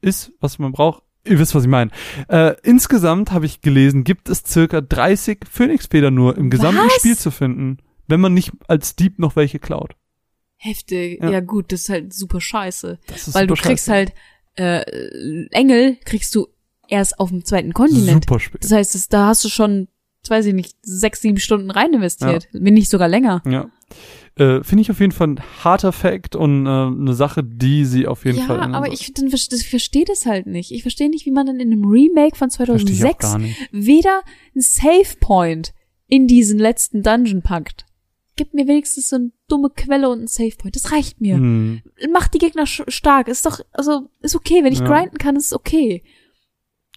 ist, was man braucht. Ihr wisst, was ich meine. Äh, insgesamt habe ich gelesen, gibt es circa 30 Phönixfedern nur im gesamten Was? Spiel zu finden, wenn man nicht als Dieb noch welche klaut. Heftig. Ja. Ja. gut, das ist halt super scheiße. Das ist Weil du super kriegst scheiße. halt, äh, Engel kriegst du erst auf dem zweiten Kontinent. super spät. Das heißt, das, da hast du schon, weiß ich nicht, sechs, sieben Stunden rein investiert. Wenn nicht sogar länger. Ja. Äh, Finde ich auf jeden Fall ein harter Fact und äh, eine Sache, die sie auf jeden ja, Fall ändern aber ich, dann, ich verstehe das halt nicht. Ich verstehe nicht, wie man dann in einem Remake von Verstehe ich auch 2006 gar nicht. weder ein Save Point in diesen letzten Dungeon packt. Gib mir wenigstens so eine dumme Quelle und ein Save Point. Das reicht mir. Hm. Macht die Gegner stark. Ist doch, also, ist okay. Wenn ich Ja. grinden kann, ist es okay.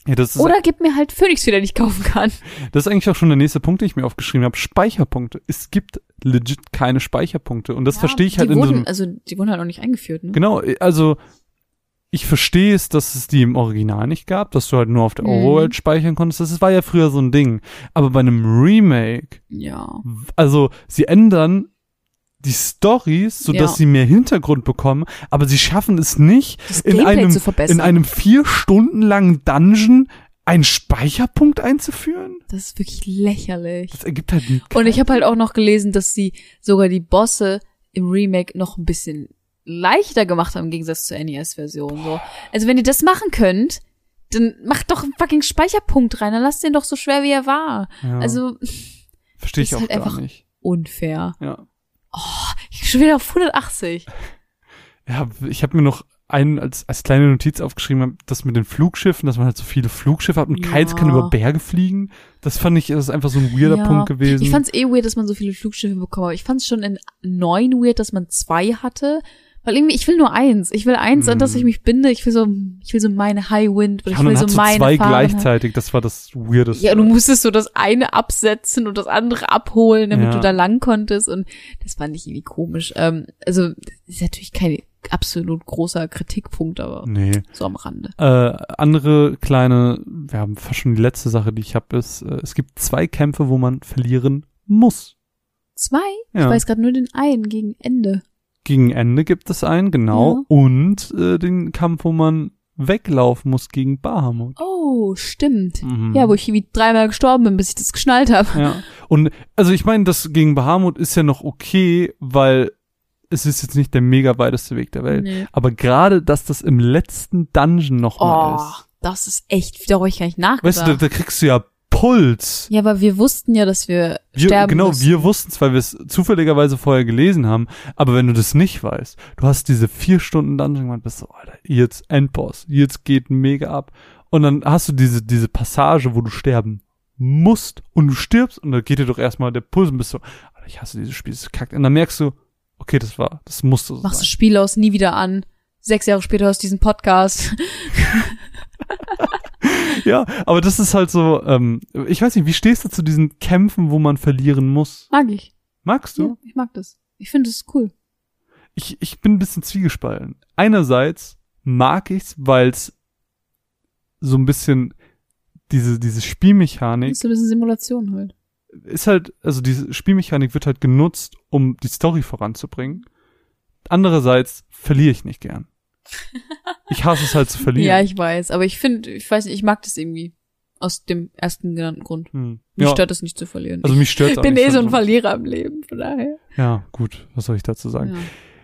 Ja, ist, Oder gib mir halt Phoenix wieder, den ich kaufen kann. das ist eigentlich auch schon der nächste Punkt, den ich mir aufgeschrieben habe. Speicherpunkte. Es gibt legit keine Speicherpunkte. Und das verstehe ich halt in so wurden, einem, Also, die wurden halt noch nicht eingeführt, ne? Genau, also ich verstehe es, dass es die im Original nicht gab, dass du halt nur auf der Mhm. Overworld speichern konntest. Das war ja früher so ein Ding. Aber bei einem Remake, Ja. also sie ändern die Stories, sodass Ja. sie mehr Hintergrund bekommen, aber sie schaffen es nicht, in einem, in einem vier Stunden langen Dungeon einen Speicherpunkt einzuführen? das ist wirklich lächerlich. Das ergibt halt nicht. Und ich habe halt auch noch gelesen, dass sie sogar die Bosse im Remake noch ein bisschen leichter gemacht haben im Gegensatz zur NES-Version. So. Also wenn ihr das machen könnt, dann macht doch einen fucking Speicherpunkt rein, dann lasst den doch so schwer wie er war. Ja, Also verstehe ich auch halt gar einfach- nicht. unfair. Ja. Ich bin schon wieder auf 180. *laughs* Ja, ich habe mir noch einen als, als kleine Notiz aufgeschrieben, das mit den Flugschiffen, dass man halt so viele Fluggschiffe hat und Ja. keins kann über Berge fliegen. Das fand ich, das ist einfach so ein weirder Ja. Punkt gewesen. Ich fand's eh weird, dass man so viele Flugschiffe bekommt. Ich fand's schon in neun weird, dass man zwei hatte. Weil irgendwie, ich will nur eins. Ich will eins, an das ich mich binde. Ich will so, ich will so meine High Wind. Oder ja, ich will so meine zwei Fahrenheit. gleichzeitig, das war das Weirdeste. Ja, du musstest so das eine absetzen und das andere abholen, damit Ja. du da lang konntest. Und das fand ich irgendwie komisch. Ähm, also, das ist natürlich kein absolut großer Kritikpunkt, aber Nee. so am Rande. Äh, andere kleine, wir haben fast schon die letzte Sache, die ich habe, ist, äh, es gibt zwei Kämpfe, wo man verlieren muss. Zwei? Ja. Ich weiß gerade nur den einen gegen Ende. Gegen Ende gibt es einen, genau. Ja. Und äh, den Kampf, wo man weglaufen muss gegen Bahamut. Oh, stimmt. Mhm. Ja, wo ich wie dreimal gestorben bin, bis ich das geschnallt habe. Ja. Und also ich meine, das gegen Bahamut ist ja noch okay, weil es ist jetzt nicht der mega weiteste Weg der Welt. Nee. Aber gerade, dass das im letzten Dungeon nochmal Oh, ist. das ist echt, darüber habe ich gar nicht nachgedacht. Weißt du, da, da kriegst du ja Puls. ja, aber wir wussten ja, dass wir, Wir, sterben genau, müssen. wir wussten es, weil wir es zufälligerweise vorher gelesen haben. Aber wenn du das nicht weißt, du hast diese vier Stunden Dungeon gemacht, bist so, Alter, jetzt Endboss, jetzt geht mega ab. Und dann hast du diese, diese Passage, wo du sterben musst und du stirbst und da geht dir doch erstmal der Puls und bist so, Alter, ich hasse dieses Spiel, das ist kackt. Und dann merkst du, okay, das war, das musste so Machst du sein. Spiel aus, nie wieder an. Sechs Jahre später aus diesem Podcast. *laughs* Ja, aber das ist halt so, ähm, ich weiß nicht, wie stehst du zu diesen Kämpfen, wo man verlieren muss? Mag ich. Magst du? Ja, ich mag das. Ich finde es cool. ich, ich bin ein bisschen zwiegespalten. Einerseits mag ich's, weil's so ein bisschen diese, diese Spielmechanik Ist so ein bisschen Simulation halt. ist halt, also diese Spielmechanik wird halt genutzt, um die Story voranzubringen. Andererseits verliere ich nicht gern. *laughs* Ich hasse es halt zu verlieren. Ja, ich weiß. Aber ich finde, ich weiß nicht, ich mag das irgendwie. Aus dem ersten genannten Grund. hm. Mich ja. stört es nicht zu verlieren. Also mich stört ich bin eh so ein Verlierer im Leben, von daher. Ja, gut, was soll ich dazu sagen?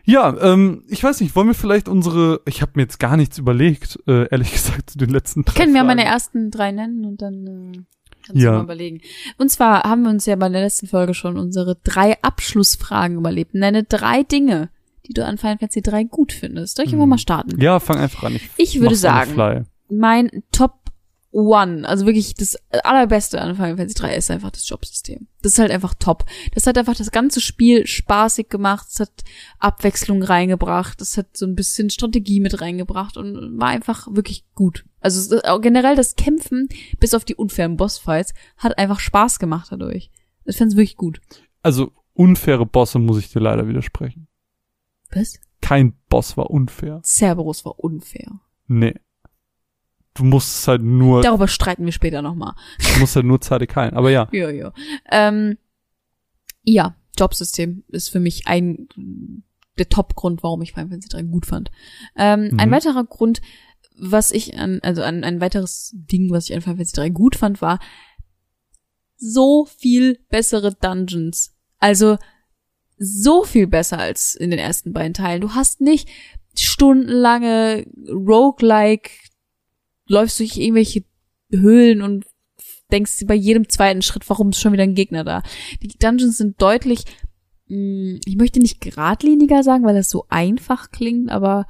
Ja. Ja, ähm, ich weiß nicht, wollen wir vielleicht unsere, ich habe mir jetzt gar nichts überlegt, äh, ehrlich *laughs* gesagt, zu den letzten drei Können wir meine ersten drei nennen und dann äh, kannst Ja. du mal überlegen. Und zwar haben wir uns ja bei der letzten Folge schon unsere drei Abschlussfragen überlebt. Nenne drei Dinge, die du an Final Fantasy 3 gut findest. Soll ich einfach Mhm. mal starten? Ja, fang einfach an. Ich, Ich würde sagen, mein Top One, also wirklich das allerbeste an Final Fantasy 3 ist einfach das Jobsystem. Das ist halt einfach top. Das hat einfach das ganze Spiel spaßig gemacht, es hat Abwechslung reingebracht, es hat so ein bisschen Strategie mit reingebracht und war einfach wirklich gut. Also es generell das Kämpfen, bis auf die unfairen Bossfights, hat einfach Spaß gemacht dadurch. Ich fand's wirklich gut. Also unfaire Bosse muss ich dir leider widersprechen. Was? Kein Boss war unfair. Cerberus war unfair. Nee. Du musst halt nur, Darüber streiten wir später nochmal. du musst halt nur heilen. Aber ja. Ja, ja. Ähm, ja, Jobsystem ist für mich ein der Top-Grund, warum ich Final Fantasy 3 gut fand. Ähm, Ein Mhm. weiterer Grund, was ich an, also an, ein weiteres Ding, was ich an Final Fantasy 3 gut fand, war so viel bessere Dungeons. Also so viel besser als in den ersten beiden Teilen. Du hast nicht stundenlange Roguelike, läufst durch irgendwelche Höhlen und denkst bei jedem zweiten Schritt, warum ist schon wieder ein Gegner da. Die Dungeons sind deutlich, mh, ich möchte nicht geradliniger sagen, weil das so einfach klingt, aber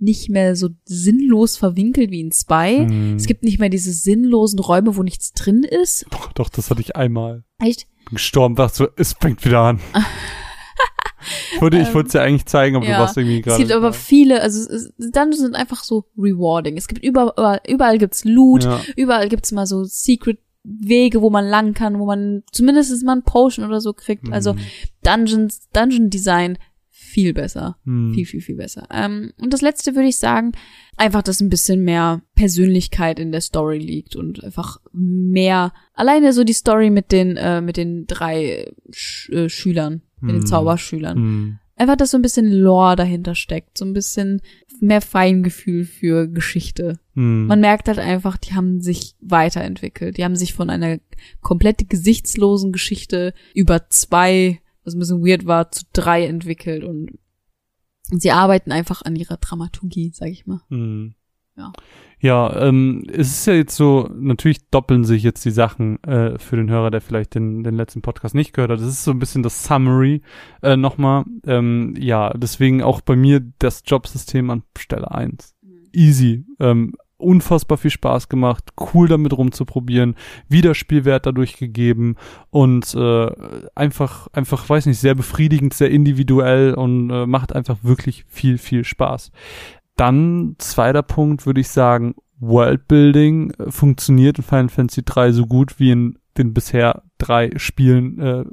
nicht mehr so sinnlos verwinkelt wie in Spy. Hm. Es gibt nicht mehr diese sinnlosen Räume, wo nichts drin ist. Doch, doch, das hatte ich einmal. Echt? Bin gestorben, dachte so, es fängt wieder an. *laughs* Ich wollte, ich wollte es ja eigentlich zeigen, aber ja. du warst irgendwie gerade. Es gibt aber viele, also es, es, Dungeons sind einfach so rewarding. Es gibt überall, überall gibt's Loot, Ja. überall gibt's mal so Secret Wege, wo man lang kann, wo man zumindest mal ein Potion oder so kriegt. Also Mhm. Dungeons, Dungeon Design viel besser. Hm. Viel, viel, viel besser. Ähm, und das letzte würde ich sagen, einfach, dass ein bisschen mehr Persönlichkeit in der Story liegt und einfach mehr, alleine so die Story mit den, äh, mit den drei Sch äh, Schülern, mit den Hm. Zauberschülern. Hm. Einfach, dass so ein bisschen Lore dahinter steckt, so ein bisschen mehr Feingefühl für Geschichte. Hm. Man merkt halt einfach, die haben sich weiterentwickelt. Die haben sich von einer komplett gesichtslosen Geschichte über zwei, was ein bisschen weird war, zu drei entwickelt und sie arbeiten einfach an ihrer Dramaturgie, sag ich mal. Hm. Ja. Ja, ähm, es ist ja jetzt so, natürlich doppeln sich jetzt die Sachen äh, für den Hörer, der vielleicht den, den letzten Podcast nicht gehört hat. Das ist so ein bisschen das Summary äh, nochmal. Ähm, ja, deswegen auch bei mir das Jobsystem an Stelle eins. Easy. Ähm, unfassbar viel Spaß gemacht, cool damit rumzuprobieren, Wiederspielwert dadurch gegeben und äh, einfach, einfach, weiß nicht, sehr befriedigend, sehr individuell und äh, macht einfach wirklich viel, viel Spaß. Dann zweiter Punkt würde ich sagen, Worldbuilding äh, funktioniert in Final Fantasy 3 so gut wie in den bisher drei Spielen. Äh,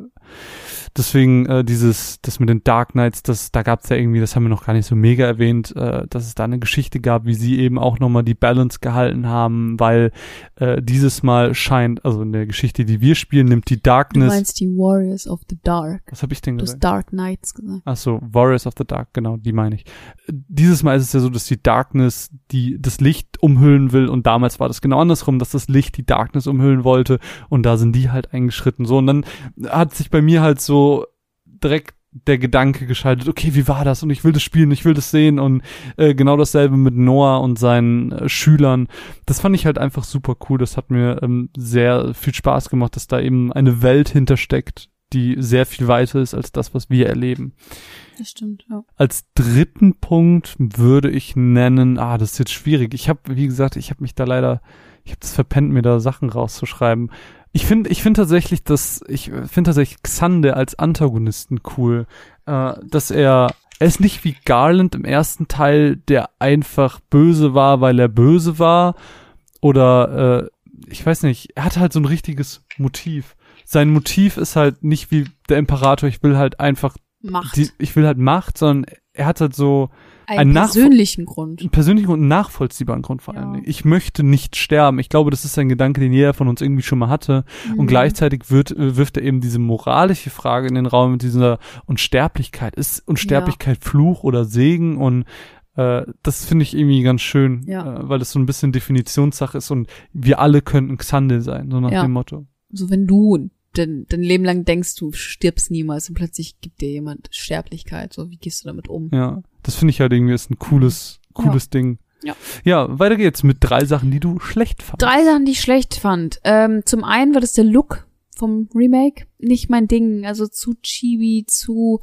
deswegen äh, dieses, das mit den Dark Knights, das, da gab es ja irgendwie, das haben wir noch gar nicht so mega erwähnt, äh, dass es da eine Geschichte gab, wie sie eben auch nochmal die Balance gehalten haben, weil äh, dieses Mal scheint, also in der Geschichte, die wir spielen, nimmt die Du Darkness. meinst die Warriors of the Dark. was habe ich denn Du gesagt? hast Dark Knights gesagt. Ach so, Warriors of the Dark, genau, die meine ich. Dieses Mal ist es ja so, dass die Darkness die das Licht umhüllen will und damals war das genau andersrum, dass das Licht die Darkness umhüllen wollte und da sind die halt eingeschritten. So und dann hat sich bei mir halt so direkt der Gedanke geschaltet, okay, wie war das? Und ich will das spielen, ich will das sehen und äh, genau dasselbe mit Noah und seinen äh, Schülern. Das fand ich halt einfach super cool. Das hat mir ähm, sehr viel Spaß gemacht, dass da eben eine Welt hintersteckt, die sehr viel weiter ist als das, was wir erleben. Das stimmt, ja. Als dritten Punkt würde ich nennen, ah, das ist jetzt schwierig. Ich habe, wie gesagt, ich habe mich da leider, ich habe es verpennt, mir da Sachen rauszuschreiben. Ich finde, ich finde tatsächlich, dass ich finde tatsächlich Xande als Antagonisten cool, äh, dass er er ist nicht wie Garland im ersten Teil, der einfach böse war, weil er böse war, oder äh, ich weiß nicht, er hat halt so ein richtiges Motiv. Sein Motiv ist halt nicht wie der Imperator, ich will halt einfach Macht. die, ich will halt Macht, sondern er hat halt so einen persönlichen Grund. einen persönlichen und nachvollziehbaren Grund vor allem. Ja. Ich möchte nicht sterben. Ich glaube, das ist ein Gedanke, den jeder von uns irgendwie schon mal hatte. Und Mhm. gleichzeitig wird, äh, wirft er eben diese moralische Frage in den Raum mit dieser Unsterblichkeit. Ist Unsterblichkeit Fluch oder Segen? Und äh, das finde ich irgendwie ganz schön, Ja. äh, weil das so ein bisschen Definitionssache ist und wir alle könnten Xande sein, so nach Ja. dem Motto. So wenn du dein, dein Leben lang denkst, du stirbst niemals und plötzlich gibt dir jemand Sterblichkeit. So, wie gehst du damit um? Ja, das finde ich halt irgendwie ist ein cooles, cooles Ding. Ja. Ja, weiter geht's mit drei Sachen, die du schlecht fandst. Drei Sachen, die ich schlecht fand. Ähm, zum einen war das der Look vom Remake. Nicht mein Ding. Also zu chibi, zu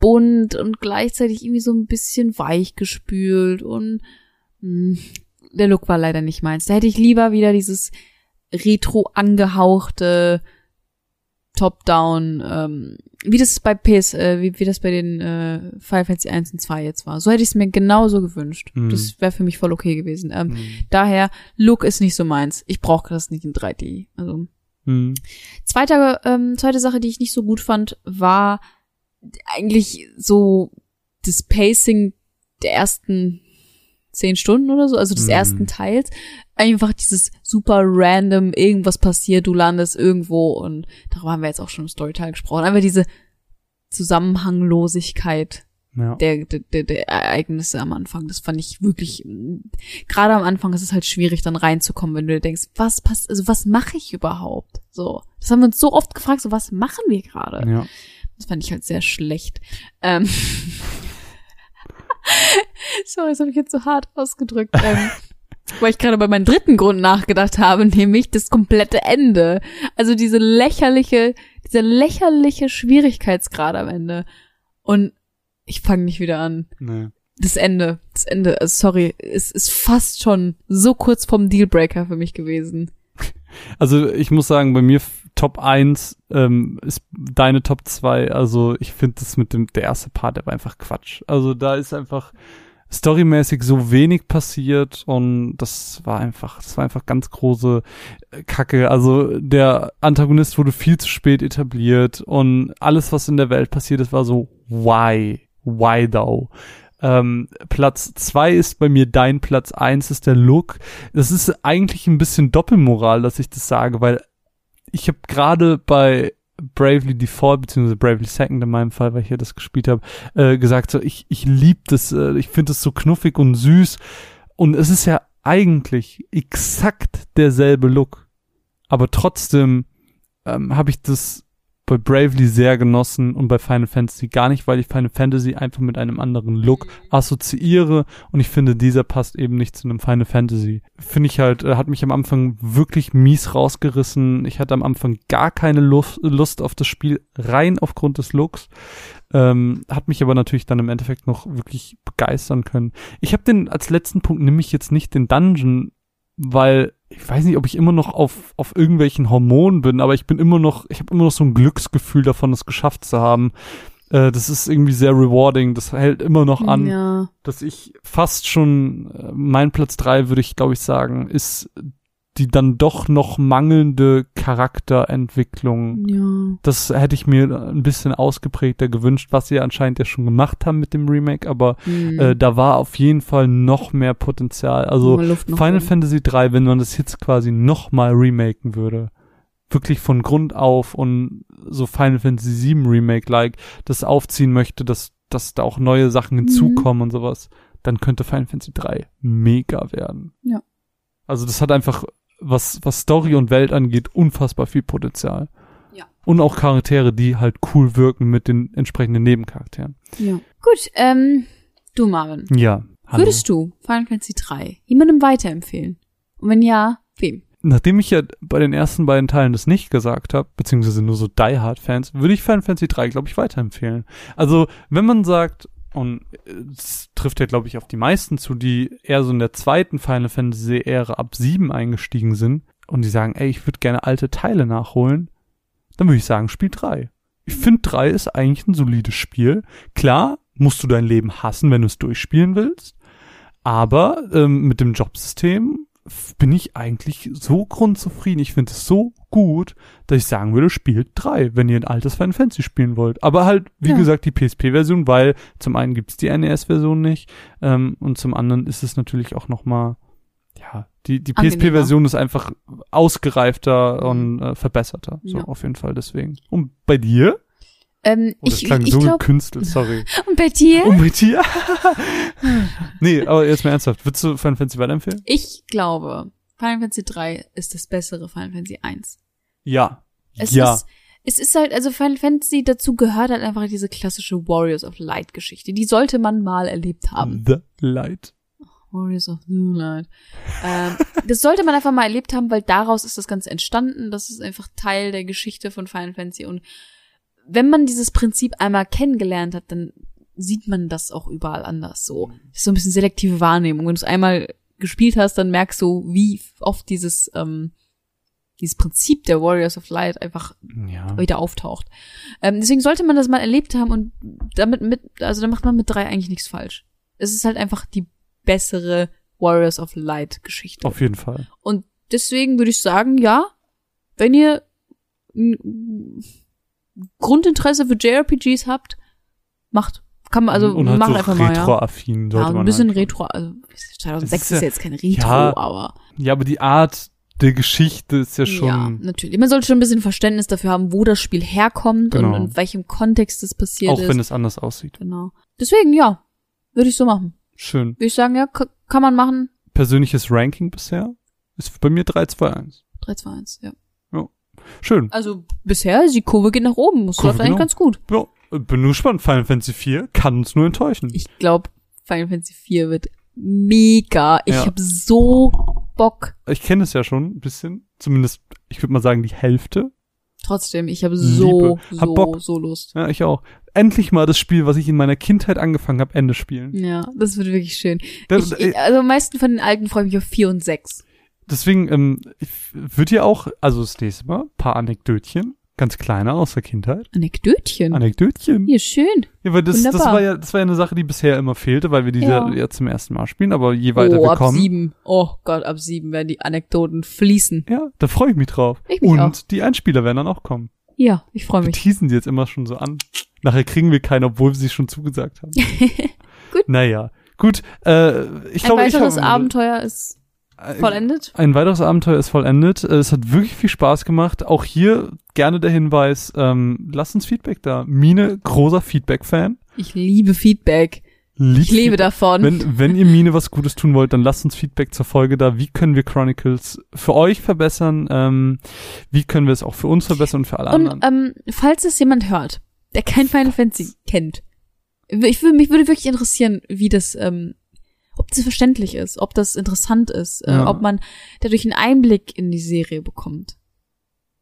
bunt und gleichzeitig irgendwie so ein bisschen weich gespült und mh, der Look war leider nicht meins. Da hätte ich lieber wieder dieses retro angehauchte Top-Down, ähm, wie das bei PS, äh, wie, wie das bei den äh, Final Fantasy 1 und 2 jetzt war. So hätte ich es mir genauso gewünscht. Mhm. Das wäre für mich voll okay gewesen. Ähm, Mhm. Daher, Look ist nicht so meins. Ich brauche das nicht in 3D. Also Mhm. zweite, ähm, zweite Sache, die ich nicht so gut fand, war eigentlich so das Pacing der ersten zehn Stunden oder so, also des Mhm. ersten Teils. Einfach dieses super random, irgendwas passiert, du landest irgendwo und darüber haben wir jetzt auch schon im Storyteil gesprochen. Einfach diese Zusammenhanglosigkeit Ja. der, der, der Ereignisse am Anfang. Das fand ich wirklich, gerade am Anfang ist es halt schwierig, dann reinzukommen, wenn du dir denkst, was passt, also was mache ich überhaupt? So. Das haben wir uns so oft gefragt, so was machen wir gerade? ja. Das fand ich halt sehr schlecht. Ähm *laughs* so, das habe ich jetzt so hart ausgedrückt. Ähm, *laughs* weil ich gerade bei meinem dritten Grund nachgedacht habe, nämlich das komplette Ende. Also diese lächerliche, dieser lächerliche Schwierigkeitsgrad am Ende. Und ich fange nicht wieder an. Nee. Das Ende, das Ende, also sorry, es ist fast schon so kurz vom Dealbreaker für mich gewesen. Also ich muss sagen, bei mir Top 1 ähm, ist deine Top 2. Also ich finde das mit dem, der erste Part, der war einfach Quatsch. Also da ist einfach storymäßig so wenig passiert und das war einfach, das war einfach ganz große äh, Kacke. Also der Antagonist wurde viel zu spät etabliert und alles, was in der Welt passiert ist, war so, why? Why though? Ähm, Platz zwei ist bei mir dein Platz eins ist der Look. Das ist eigentlich ein bisschen Doppelmoral, dass ich das sage, weil ich habe gerade bei Bravely Default, beziehungsweise Bravely Second in meinem Fall, weil ich hier das gespielt habe, äh, gesagt, so, ich, ich lieb das, äh, ich finde es so knuffig und süß. Und es ist ja eigentlich exakt derselbe Look. Aber trotzdem ähm, habe ich das bei Bravely sehr genossen und bei Final Fantasy gar nicht, weil ich Final Fantasy einfach mit einem anderen Look assoziiere und ich finde, dieser passt eben nicht zu einem Final Fantasy. Finde ich halt, äh, hat mich am Anfang wirklich mies rausgerissen. Ich hatte am Anfang gar keine Lust, auf das Spiel, rein aufgrund des Looks. Ähm, hat mich aber natürlich dann im Endeffekt noch wirklich begeistern können. Ich habe den als letzten Punkt nämlich jetzt nicht den Dungeon, weil ich weiß nicht, ob ich immer noch auf, auf irgendwelchen Hormonen bin, aber ich bin immer noch, ich habe immer noch so ein Glücksgefühl davon, es geschafft zu haben. Äh, das ist irgendwie sehr rewarding. Das hält immer noch an, Ja. dass ich fast schon, äh, mein Platz drei würde ich glaube ich sagen, ist die dann doch noch mangelnde Charakterentwicklung. Ja. Das hätte ich mir ein bisschen ausgeprägter gewünscht, was sie anscheinend ja schon gemacht haben mit dem Remake, aber Mhm. äh, da war auf jeden Fall noch mehr Potenzial. Also Final oben. Fantasy 3, wenn man das jetzt quasi noch mal remaken würde, wirklich von Grund auf und so Final Fantasy 7 Remake-like das aufziehen möchte, dass, dass da auch neue Sachen hinzukommen und sowas, dann könnte Final Fantasy 3 mega werden. Ja. Also das hat einfach, was, was Story und Welt angeht, unfassbar viel Potenzial. Ja. Und auch Charaktere, die halt cool wirken mit den entsprechenden Nebencharakteren. Ja. Gut, ähm, du Marvin. Ja. Hallo. Würdest du Final Fantasy 3 jemandem weiterempfehlen? Und wenn ja, wem? Nachdem ich ja bei den ersten beiden Teilen das nicht gesagt habe, beziehungsweise nur so Die Hard Fans, würde ich Final Fantasy 3, glaube ich, weiterempfehlen. Also, wenn man sagt, und es trifft ja, glaube ich, auf die meisten zu, die eher so in der zweiten Final Fantasy Ära ab 7 eingestiegen sind und die sagen, ey, ich würde gerne alte Teile nachholen, dann würde ich sagen, Spiel 3. Ich finde 3 ist eigentlich ein solides Spiel. Klar, musst du dein Leben hassen, wenn du es durchspielen willst, aber ähm, mit dem Jobsystem bin ich eigentlich so grundzufrieden. Ich finde es so gut, dass ich sagen würde, spielt drei, wenn ihr ein altes Final Fantasy spielen wollt. Aber halt, wie Ja. gesagt, die PSP-Version, weil zum einen gibt's die NES-Version nicht ähm, und zum anderen ist es natürlich auch noch mal ja, die, die. PSP-Version ist einfach ausgereifter Mhm. und äh, verbesserter. So, Ja. auf jeden Fall deswegen. Und bei dir? Ähm, Oh, das ich klang ich so glaube, gekünstelt, sorry. *laughs* und bei dir? Und bei dir? *laughs* nee, aber jetzt mal ernsthaft. Würdest du Final Fantasy weiterempfehlen? Ich glaube, Final Fantasy 3 ist das bessere Final Fantasy 1. Ja. Es ja. ist, es ist halt, also Final Fantasy, dazu gehört halt einfach diese klassische Warriors of Light Geschichte. Die sollte man mal erlebt haben. The Light. Warriors of the Light. Ähm, *laughs* das sollte man einfach mal erlebt haben, weil daraus ist das Ganze entstanden. Das ist einfach Teil der Geschichte von Final Fantasy. Und wenn man dieses Prinzip einmal kennengelernt hat, dann sieht man das auch überall anders so. Das ist so ein bisschen selektive Wahrnehmung. Wenn du es einmal gespielt hast, dann merkst du, wie oft dieses, ähm, dieses Prinzip der Warriors of Light einfach Ja. wieder auftaucht. Ähm, deswegen sollte man das mal erlebt haben und damit mit, also da macht man mit drei eigentlich nichts falsch. Es ist halt einfach die bessere Warriors of Light Geschichte. Auf jeden Fall. Und deswegen würde ich sagen, ja, wenn ihr Grundinteresse für JRPGs habt, macht. Kann man, also und halt macht so einfach mal, ja. retro-affin sollte Ja, ein bisschen halt. Retro, also 2006 Das ist, ist ja- ja jetzt kein Retro, Ja, aber Ja, aber die Art der Geschichte ist ja schon. ja, natürlich. Man sollte schon ein bisschen Verständnis dafür haben, wo das Spiel herkommt Genau. und in welchem Kontext es passiert auch ist. wenn es anders aussieht. Genau. Deswegen, ja, würde ich so machen. Schön. Würde ich sagen, ja, kann man machen. Persönliches Ranking bisher ist bei mir 3-2-1. 3, 2, 1, ja. Schön. Also bisher, die Kurve geht nach oben. Das Kurve läuft eigentlich ganz gut. Ja, bin nur gespannt. Final Fantasy 4 kann uns nur enttäuschen. Ich glaube, Final Fantasy 4 wird mega. Ich Ja. hab so Bock. Ich kenne es ja schon ein bisschen. Zumindest, ich würde mal sagen, die Hälfte. Trotzdem, ich habe so, Liebe. Hab so, Bock. so Lust. Ja, ich auch. Endlich mal das Spiel, was ich in meiner Kindheit angefangen habe, Ende spielen. Ja, das wird wirklich schön. Das, Ich, ich, also am meisten von den alten freue ich mich auf 4 und 6. deswegen, ähm, ich würde ja auch, also das nächste Mal, paar Anekdötchen, ganz kleine aus der Kindheit. Anekdötchen. Anekdötchen. Hier, schön. Ja, weil das, das war ja, das war ja eine Sache, die bisher immer fehlte, weil wir diese ja, Ja. zum ersten Mal spielen, aber je weiter oh, wir ab kommen. sieben. Oh Gott, ab sieben werden die Anekdoten fließen. Ja, da freue ich mich drauf. Ich mich Und auch. die Einspieler werden dann auch kommen. Ja, ich freue Wir mich. teasen die jetzt immer schon so an. Nachher kriegen wir keinen, obwohl wir sie schon zugesagt haben. *laughs* Gut. Naja. Gut, äh, ich Ein glaube, ich weiteres habe Abenteuer ist vollendet. Ein weiteres Abenteuer ist vollendet. Äh, Es hat wirklich viel Spaß gemacht. Auch hier gerne der Hinweis, ähm, lasst uns Feedback da. Mine, großer Feedback-Fan. Ich liebe Feedback. Liebt Ich lebe davon. Wenn, wenn ihr Mine was Gutes tun wollt, dann lasst uns Feedback zur Folge da. Wie können wir Chronicles für euch verbessern? Ähm, wie können wir es auch für uns verbessern und für alle Und anderen? ähm, falls es jemand hört, der kein Final Fantasy kennt, ich würde mich würde wirklich interessieren, wie das, ähm, ob das verständlich ist, ob das interessant ist, äh, Ja. ob man dadurch einen Einblick in die Serie bekommt.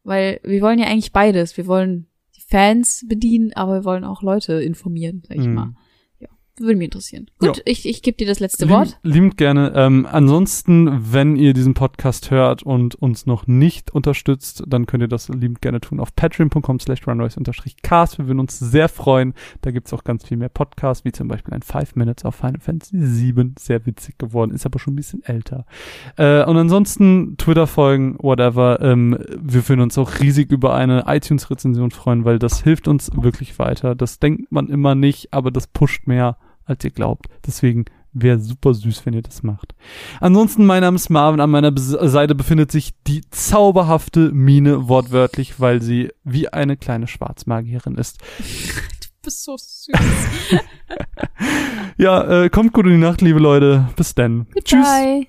Weil wir wollen ja eigentlich beides. Wir wollen die Fans bedienen, aber wir wollen auch Leute informieren, sag ich Mhm. mal. Würde mich interessieren. Gut, Ja. ich, ich gebe dir das letzte Lieb- Wort. Liebend gerne. Ähm, ansonsten, wenn ihr diesen Podcast hört und uns noch nicht unterstützt, dann könnt ihr das liebend gerne tun auf patreon.com slash runrise-cast. Wir würden uns sehr freuen. Da gibt's auch ganz viel mehr Podcasts, wie zum Beispiel ein Five Minutes auf Final Fantasy 7. Sehr witzig geworden, ist aber schon ein bisschen älter. Äh, und ansonsten Twitter folgen, whatever. Ähm, wir würden uns auch riesig über eine iTunes-Rezension freuen, weil das hilft uns wirklich weiter. Das denkt man immer nicht, aber das pusht mehr als ihr glaubt. Deswegen wäre super süß, wenn ihr das macht. Ansonsten, mein Name ist Marvin. An meiner Seite befindet sich die zauberhafte Mine, wortwörtlich, weil sie wie eine kleine Schwarzmagierin ist. *laughs* Du bist so süß. *laughs* Ja, äh, kommt gut in die Nacht, liebe Leute. Bis dann. Tschüss. Goodbye.